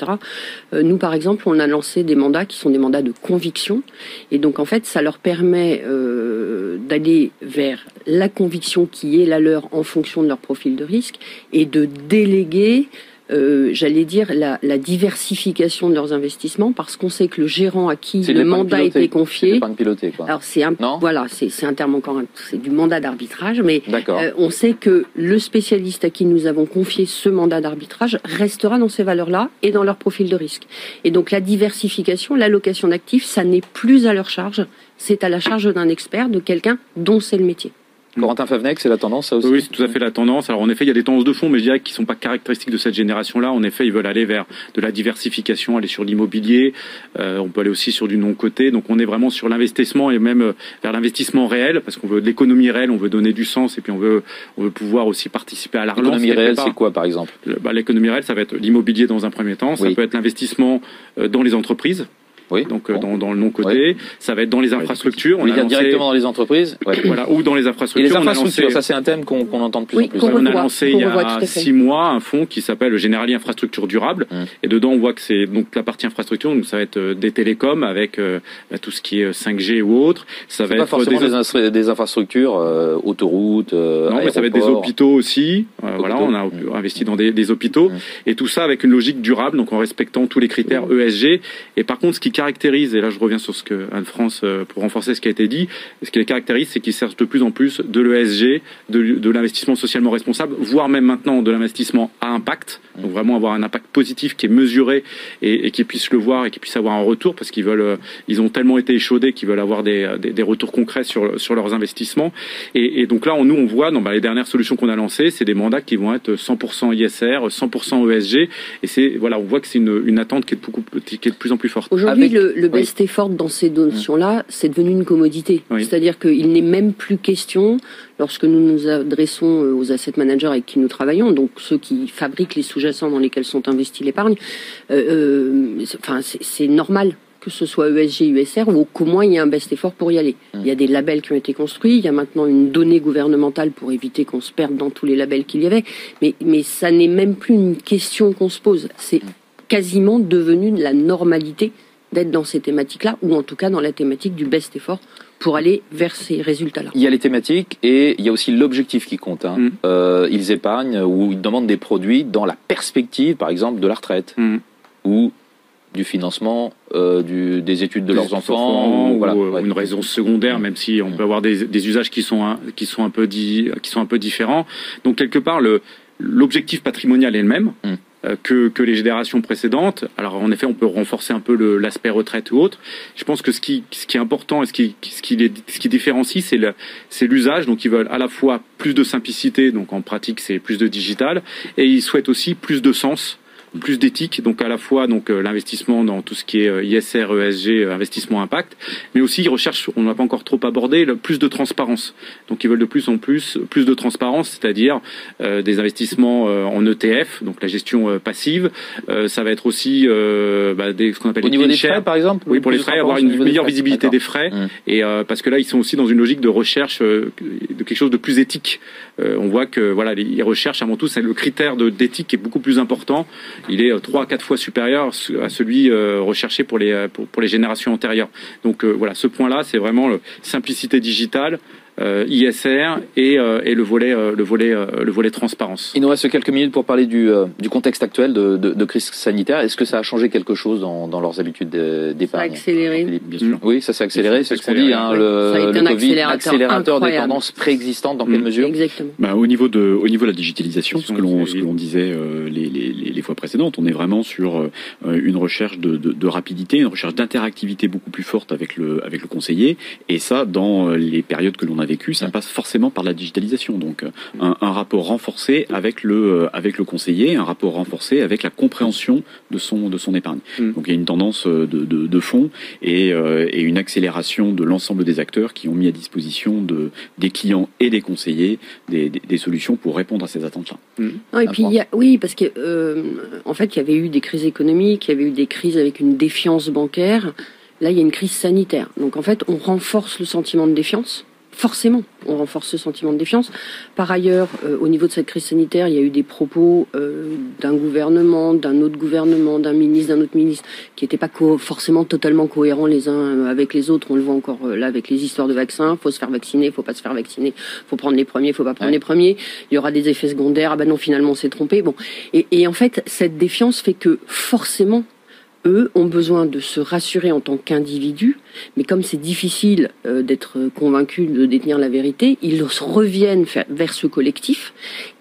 nous, par exemple, on a lancé des mandats qui sont des mandats de conviction, et donc en fait, ça leur permet d'aller vers la conviction qui est la leur en fonction de leur profil de risque et de déléguer euh, j'allais dire, la, la, diversification de leurs investissements, parce qu'on sait que le gérant à qui le mandat a été confié, piloté, quoi. alors c'est un, voilà, c'est un terme encore, c'est du mandat d'arbitrage, mais euh, on sait que le spécialiste à qui nous avons confié ce mandat d'arbitrage restera dans ces valeurs-là et dans leur profil de risque. Et donc la diversification, l'allocation d'actifs, ça n'est plus à leur charge, c'est à la charge d'un expert, de quelqu'un dont c'est le métier. Corentin Favnec, c'est la tendance, ça aussi Oui, c'est tout à fait la tendance. Alors, en effet, il y a des tendances de fond, mais je dirais qu'ils ne sont pas caractéristiques de cette génération-là. En effet, ils veulent aller vers de la diversification, aller sur l'immobilier. Euh, on peut aller aussi sur du non-coté. Donc, on est vraiment sur l'investissement et même euh, vers l'investissement réel, parce qu'on veut de l'économie réelle, on veut donner du sens et puis on veut, on veut pouvoir aussi participer à la relance. L'économie réelle, c'est quoi, par exemple? Bah, L'économie réelle, ça va être l'immobilier dans un premier temps. Ça peut être l'investissement euh, dans les entreprises. Oui. Donc euh, dans, dans, le non-côté, ça va être dans les infrastructures. On dire directement dans les entreprises. Voilà, ou dans les infrastructures. Et les infrastructures, ça c'est un thème qu'on entend de plus en plus. On, a lancé il y a six mois un fonds qui s'appelle Generali Infrastructure Durable. Hum. Et dedans, on voit que c'est donc la partie infrastructure. Donc ça va être euh, des télécoms avec euh, bah, tout ce qui est 5G ou autre. Ça va pas être forcément des, des, infrastructures, autoroutes. non, mais ça va être des hôpitaux aussi. voilà, on a hum. investi dans des, des hôpitaux hum. et tout ça avec une logique durable, donc en respectant tous les critères ESG. Et par contre, ce qui caractérise, et là je reviens sur ce que Anne-France, euh, pour renforcer ce qui a été dit, ce qui les caractérise, c'est qu'ils servent de plus en plus de l'ESG, de, de l'investissement socialement responsable, voire même maintenant de l'investissement à impact, donc vraiment avoir un impact positif qui est mesuré et, et qu'ils puissent le voir et qu'ils puissent avoir un retour, parce qu'ils veulent, euh, ils ont tellement été échaudés qu'ils veulent avoir des, des, des, retours concrets sur, sur leurs investissements. Et, et donc là, on, nous, on voit, dans bah, les dernières solutions qu'on a lancées, c'est des mandats qui vont être 100% ISR, 100% ESG, et c'est voilà, on voit que c'est une, une attente qui est, beaucoup, qui est de plus en plus forte. Aujourd'hui, Aujourd'hui, le, le, best effort dans ces notions-là, c'est devenu une commodité. C'est-à-dire qu'il n'est même plus question, lorsque nous nous adressons euh, aux asset managers avec qui nous travaillons, donc ceux qui fabriquent les sous-jacents dans lesquels sont investis l'épargne, euh, euh, enfin, c'est normal que ce soit ESG, USR, ou qu'au moins il y ait un best effort pour y aller. Il y a des labels qui ont été construits, il y a maintenant une donnée gouvernementale pour éviter qu'on se perde dans tous les labels qu'il y avait, mais, mais ça n'est même plus une question qu'on se pose. C'est quasiment devenu la normalité d'être dans ces thématiques-là, ou en tout cas dans la thématique du best effort pour aller vers ces résultats-là. Il y a les thématiques et il y a aussi l'objectif qui compte. Hein. Mm. Euh, ils épargnent ou ils demandent des produits dans la perspective, par exemple, de la retraite Mm. ou du financement euh, du, des études de Des leurs enfants, ou, voilà, euh, ouais. une raison secondaire, même si on peut avoir des, des usages qui sont un, qui sont un peu di- qui sont un peu différents. Donc quelque part, l'objectif patrimonial est le même. Mm. Euh, Que, que les générations précédentes. Alors en effet, on peut renforcer un peu l'aspect retraite ou autre. Je pense que ce qui, ce qui est important et ce qui, ce qui, les, ce qui différencie, c'est l'usage. Donc ils veulent à la fois plus de simplicité, donc en pratique c'est plus de digital, et ils souhaitent aussi plus de sens plus d'éthique, donc à la fois donc euh, l'investissement dans tout ce qui est euh, ISR, ESG, euh, investissement impact, mais aussi ils recherchent, on n'a pas encore trop abordé, le plus de transparence. Donc ils veulent de plus en plus plus de transparence, c'est-à-dire euh, des investissements euh, en ETF, donc la gestion euh, passive. Euh, ça va être aussi euh, bah, des, ce qu'on appelle Au les niveau des frais, shares. par exemple Oui, pour les frais, avoir une des meilleure visibilité des frais, Mmh. et euh, parce que là ils sont aussi dans une logique de recherche euh, de quelque chose de plus éthique. Euh, on voit que voilà, les- ils recherchent avant tout, c'est le critère d'éthique qui est beaucoup plus important. Il est euh, trois à quatre fois supérieur à celui euh, recherché pour les pour, pour les générations antérieures. Donc euh, voilà, ce point-là, c'est vraiment le simplicité digitale. Euh, ISR et, euh, et le volet euh, le volet euh, le volet transparence. Il nous reste quelques minutes pour parler du, euh, du contexte actuel de, de, de crise sanitaire. Est-ce que ça a changé quelque chose dans, dans leurs habitudes de- Ça a d'épargne accéléré. Bien sûr. Oui, ça s'est accéléré, c'est ce qu'on dit. Hein, oui. le, Ça a été le un Covid, accélérateur accélérateur des tendances préexistantes. Dans quelle mesure Exactement. Bah, au niveau de au niveau de la digitalisation, ce que l'on ce que l'on disait euh, les, les, les les fois précédentes, on est vraiment sur euh, une recherche de, de, de rapidité, une recherche d'interactivité beaucoup plus forte avec le avec le conseiller. Et ça, dans les périodes que l'on a vécues, ça passe forcément par la digitalisation. Donc euh, un, un rapport renforcé avec le euh, avec le conseiller, un rapport renforcé avec la compréhension de son de son épargne. Donc il y a une tendance euh, de, de, de fond et, euh, et une accélération de l'ensemble des acteurs qui ont mis à disposition de des clients et des conseillers des, des, des solutions pour répondre à ces attentes-là. Non, et puis il y a, oui, parce que euh, en fait, il y avait eu des crises économiques, il y avait eu des crises avec une défiance bancaire. Là, il y a une crise sanitaire. Donc en fait, on renforce le sentiment de défiance. Forcément, on renforce ce sentiment de défiance. Par ailleurs, euh, au niveau de cette crise sanitaire, il y a eu des propos euh, d'un gouvernement, d'un autre gouvernement, d'un ministre, d'un autre ministre, qui n'étaient pas forcément totalement cohérents les uns euh, avec les autres. On le voit encore euh, là avec les histoires de vaccins. Faut se faire vacciner, faut pas se faire vacciner. Faut prendre les premiers, faut pas prendre les premiers. Il y aura des effets secondaires. Ah ben non, finalement, on s'est trompé. Bon, et, et en fait, cette défiance fait que forcément, eux ont besoin de se rassurer en tant qu'individus, mais comme c'est difficile euh, d'être convaincu de détenir la vérité, ils reviennent vers ce collectif,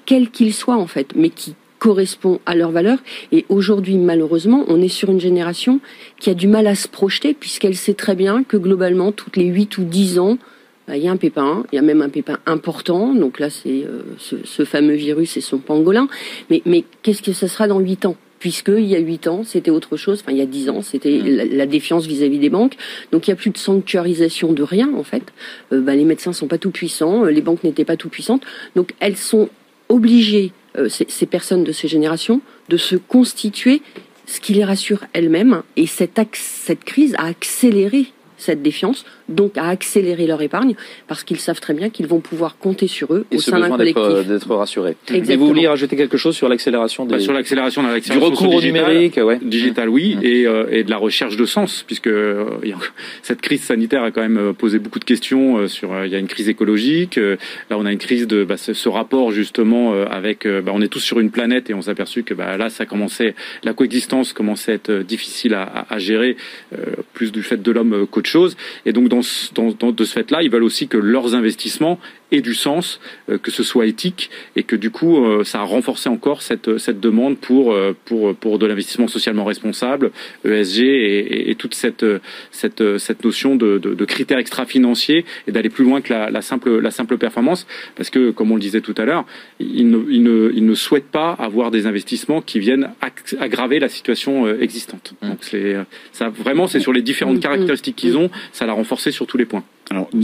quel qu'il soit en fait, mais qui correspond à leurs valeurs. Et aujourd'hui, malheureusement, on est sur une génération qui a du mal à se projeter, puisqu'elle sait très bien que globalement, toutes les 8 ou 10 ans, bah, il y a un pépin, il y a même un pépin important. Donc là, c'est euh, ce, fameux virus et son pangolin. Mais, mais qu'est-ce que ça sera dans 8 ans? Puisqu'il y a 8 ans, c'était autre chose. Enfin, il y a 10 ans, c'était la, la défiance vis-à-vis des banques. Donc il n'y a plus de sanctuarisation de rien, en fait. Euh, bah, les médecins sont pas tout puissants, euh, les banques n'étaient pas tout puissantes. Donc elles sont obligées, euh, ces, ces personnes de ces générations, de se constituer ce qui les rassure elles-mêmes. Et cette, cette crise a accéléré cette défiance, donc à accélérer leur épargne, parce qu'ils savent très bien qu'ils vont pouvoir compter sur eux Et au sein d'un d'être collectif. d'être rassuré. Et Exactement. vous vouliez rajouter quelque chose sur l'accélération des... Bah, sur l'accélération, la du l'accélération recours au digital, numérique, ouais. digital oui, et, euh, et de la recherche de sens, puisque euh, cette crise sanitaire a quand même euh, posé beaucoup de questions euh, sur. euh, Il y a une crise écologique, euh, là on a une crise de bah, ce, ce rapport justement euh, avec. euh, bah, on est tous sur une planète et on s'est aperçu que bah, là ça commençait, la coexistence commençait à être euh, difficile à, à- à gérer, euh, plus du fait de l'homme euh, qu'autre chose. Et donc dans, de ce fait-là, ils veulent aussi que leurs investissements ait du sens, que ce soit éthique, et que du coup, ça a renforcé encore cette, cette demande pour, pour, pour de l'investissement socialement responsable, ESG, et, et, toute cette, cette, cette notion de, de, de critères extra-financiers et d'aller plus loin que la, la, simple, la simple performance, parce que, comme on le disait tout à l'heure, ils ne, ils, ne, ils ne souhaitent pas avoir des investissements qui viennent aggraver la situation existante. Mmh. Donc c'est ça vraiment c'est sur les différentes mmh. caractéristiques qu'ils ont, ça l'a renforcé sur tous les points. Alors nous,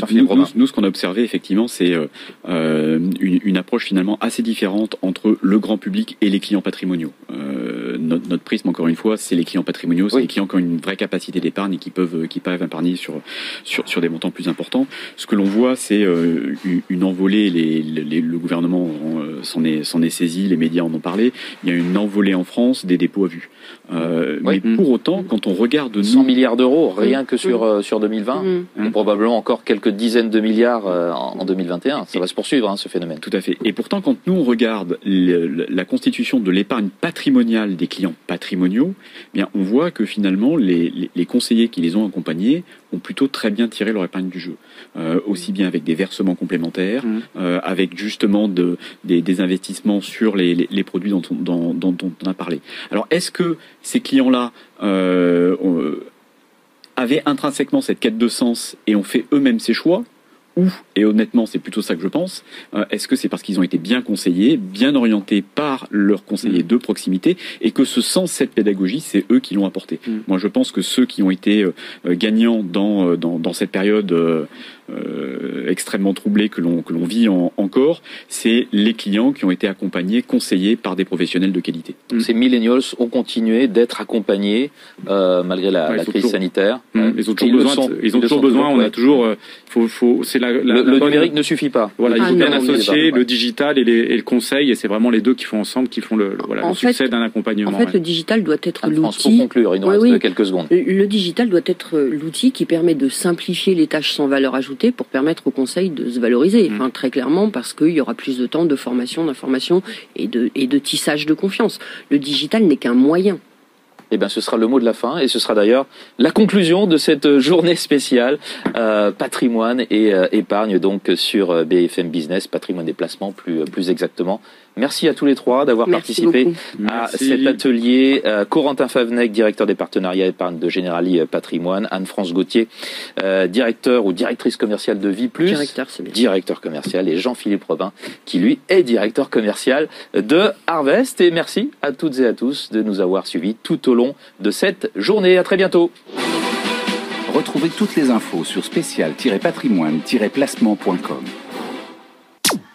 nous, ce qu'on a observé effectivement, c'est euh, euh, une, une, approche finalement assez différente entre le grand public et les clients patrimoniaux. Euh, notre, notre, prisme, encore une fois, c'est les clients patrimoniaux, c'est les clients qui ont une vraie capacité d'épargne et qui peuvent qui peuvent épargner sur sur, sur des montants plus importants. Ce que l'on voit, c'est euh, une envolée. Les, les, le gouvernement s'en est s'en est saisi, les médias en ont parlé. Il y a une envolée en France des dépôts à vue. Euh, oui. Mais pour autant, quand on regarde 100 milliards d'euros rien que sur sur 2020, et probablement encore quelques dizaines de milliards euh, en 2021. Ça va se poursuivre, hein, ce phénomène. Tout à fait. Et pourtant, quand nous, on regarde la constitution de l'épargne patrimoniale des clients patrimoniaux, eh bien, on voit que finalement, les, les, conseillers qui les ont accompagnés ont plutôt très bien tiré leur épargne du jeu. Euh, aussi bien avec des versements complémentaires, mmh. euh, avec justement de, des, des, investissements sur les, les, les produits dont on, dont, dont, dont on, a parlé. Alors, est-ce que ces clients-là euh, avaient intrinsèquement cette quête de sens et ont fait eux-mêmes ces choix? Ou, et honnêtement c'est plutôt ça que je pense, euh, est-ce que c'est parce qu'ils ont été bien conseillés, bien orientés par leurs conseillers mmh. de proximité, et que ce sens, cette pédagogie, c'est eux qui l'ont apporté mmh. Moi je pense que ceux qui ont été euh, gagnants dans, euh, dans, dans, cette période euh, extrêmement troublé que l'on que l'on vit en, encore, c'est les clients qui ont été accompagnés, conseillés par des professionnels de qualité. Donc ces millennials ont continué d'être accompagnés euh, malgré la, ouais, la crise toujours... sanitaire. Mmh. Ils ont toujours ils besoin. Sont, ils ont toujours besoin. On a toujours. Euh, faut, faut, c'est la, la, le, la le numérique ne suffit pas. Voilà, ah, il faut bien associer le digital et, les, et, le conseil, et c'est vraiment les deux qui font ensemble qui font le, le voilà, le succès d'un accompagnement. En fait, ouais. le digital doit être l'outil. Pour conclure, il nous ouais, reste oui. quelques secondes. Le digital doit être l'outil qui permet de simplifier les tâches sans valeur ajoutée pour permettre aux conseils de se valoriser, enfin, très clairement, parce qu'il y aura plus de temps de formation, d'information et de, et de tissage de confiance. Le digital n'est qu'un moyen. Eh bien, ce sera le mot de la fin et ce sera d'ailleurs la conclusion de cette journée spéciale euh, patrimoine et euh, épargne donc sur BFM Business, patrimoine et placement plus, plus exactement. Merci à tous les trois d'avoir participé beaucoup. à Merci. cet atelier. Euh, Corentin Favnec, directeur des partenariats épargne de Generali Patrimoine. Anne-France Gauthier, euh, directeur ou directrice commerciale de Vie Plus. Directeur, c'est bien. Directeur commercial. Et Jean-Philippe Robin, qui lui est directeur commercial de Harvest. Et merci à toutes et à tous de nous avoir suivis tout au long de cette journée. À très bientôt. Retrouvez toutes les infos sur spécial-patrimoine-placement.com.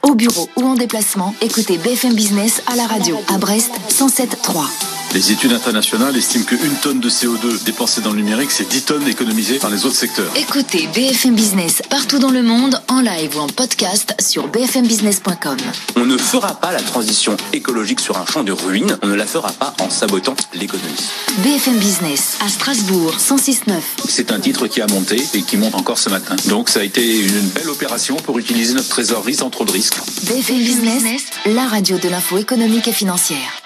Au bureau ou en déplacement, écoutez BFM Business à la radio à Brest 107.3. Les études internationales estiment qu'une tonne de CO2 dépensée dans le numérique, c'est 10 tonnes économisées dans les autres secteurs. Écoutez BFM Business partout dans le monde, en live ou en podcast sur bfmbusiness.com. On ne fera pas la transition écologique sur un champ de ruines, on ne la fera pas en sabotant l'économie. BFM Business à Strasbourg 106.9. C'est un titre qui a monté et qui monte encore ce matin. Donc ça a été une belle opération pour utiliser notre trésorerie sans trop de risques. BFM Business, la radio de l'info économique et financière.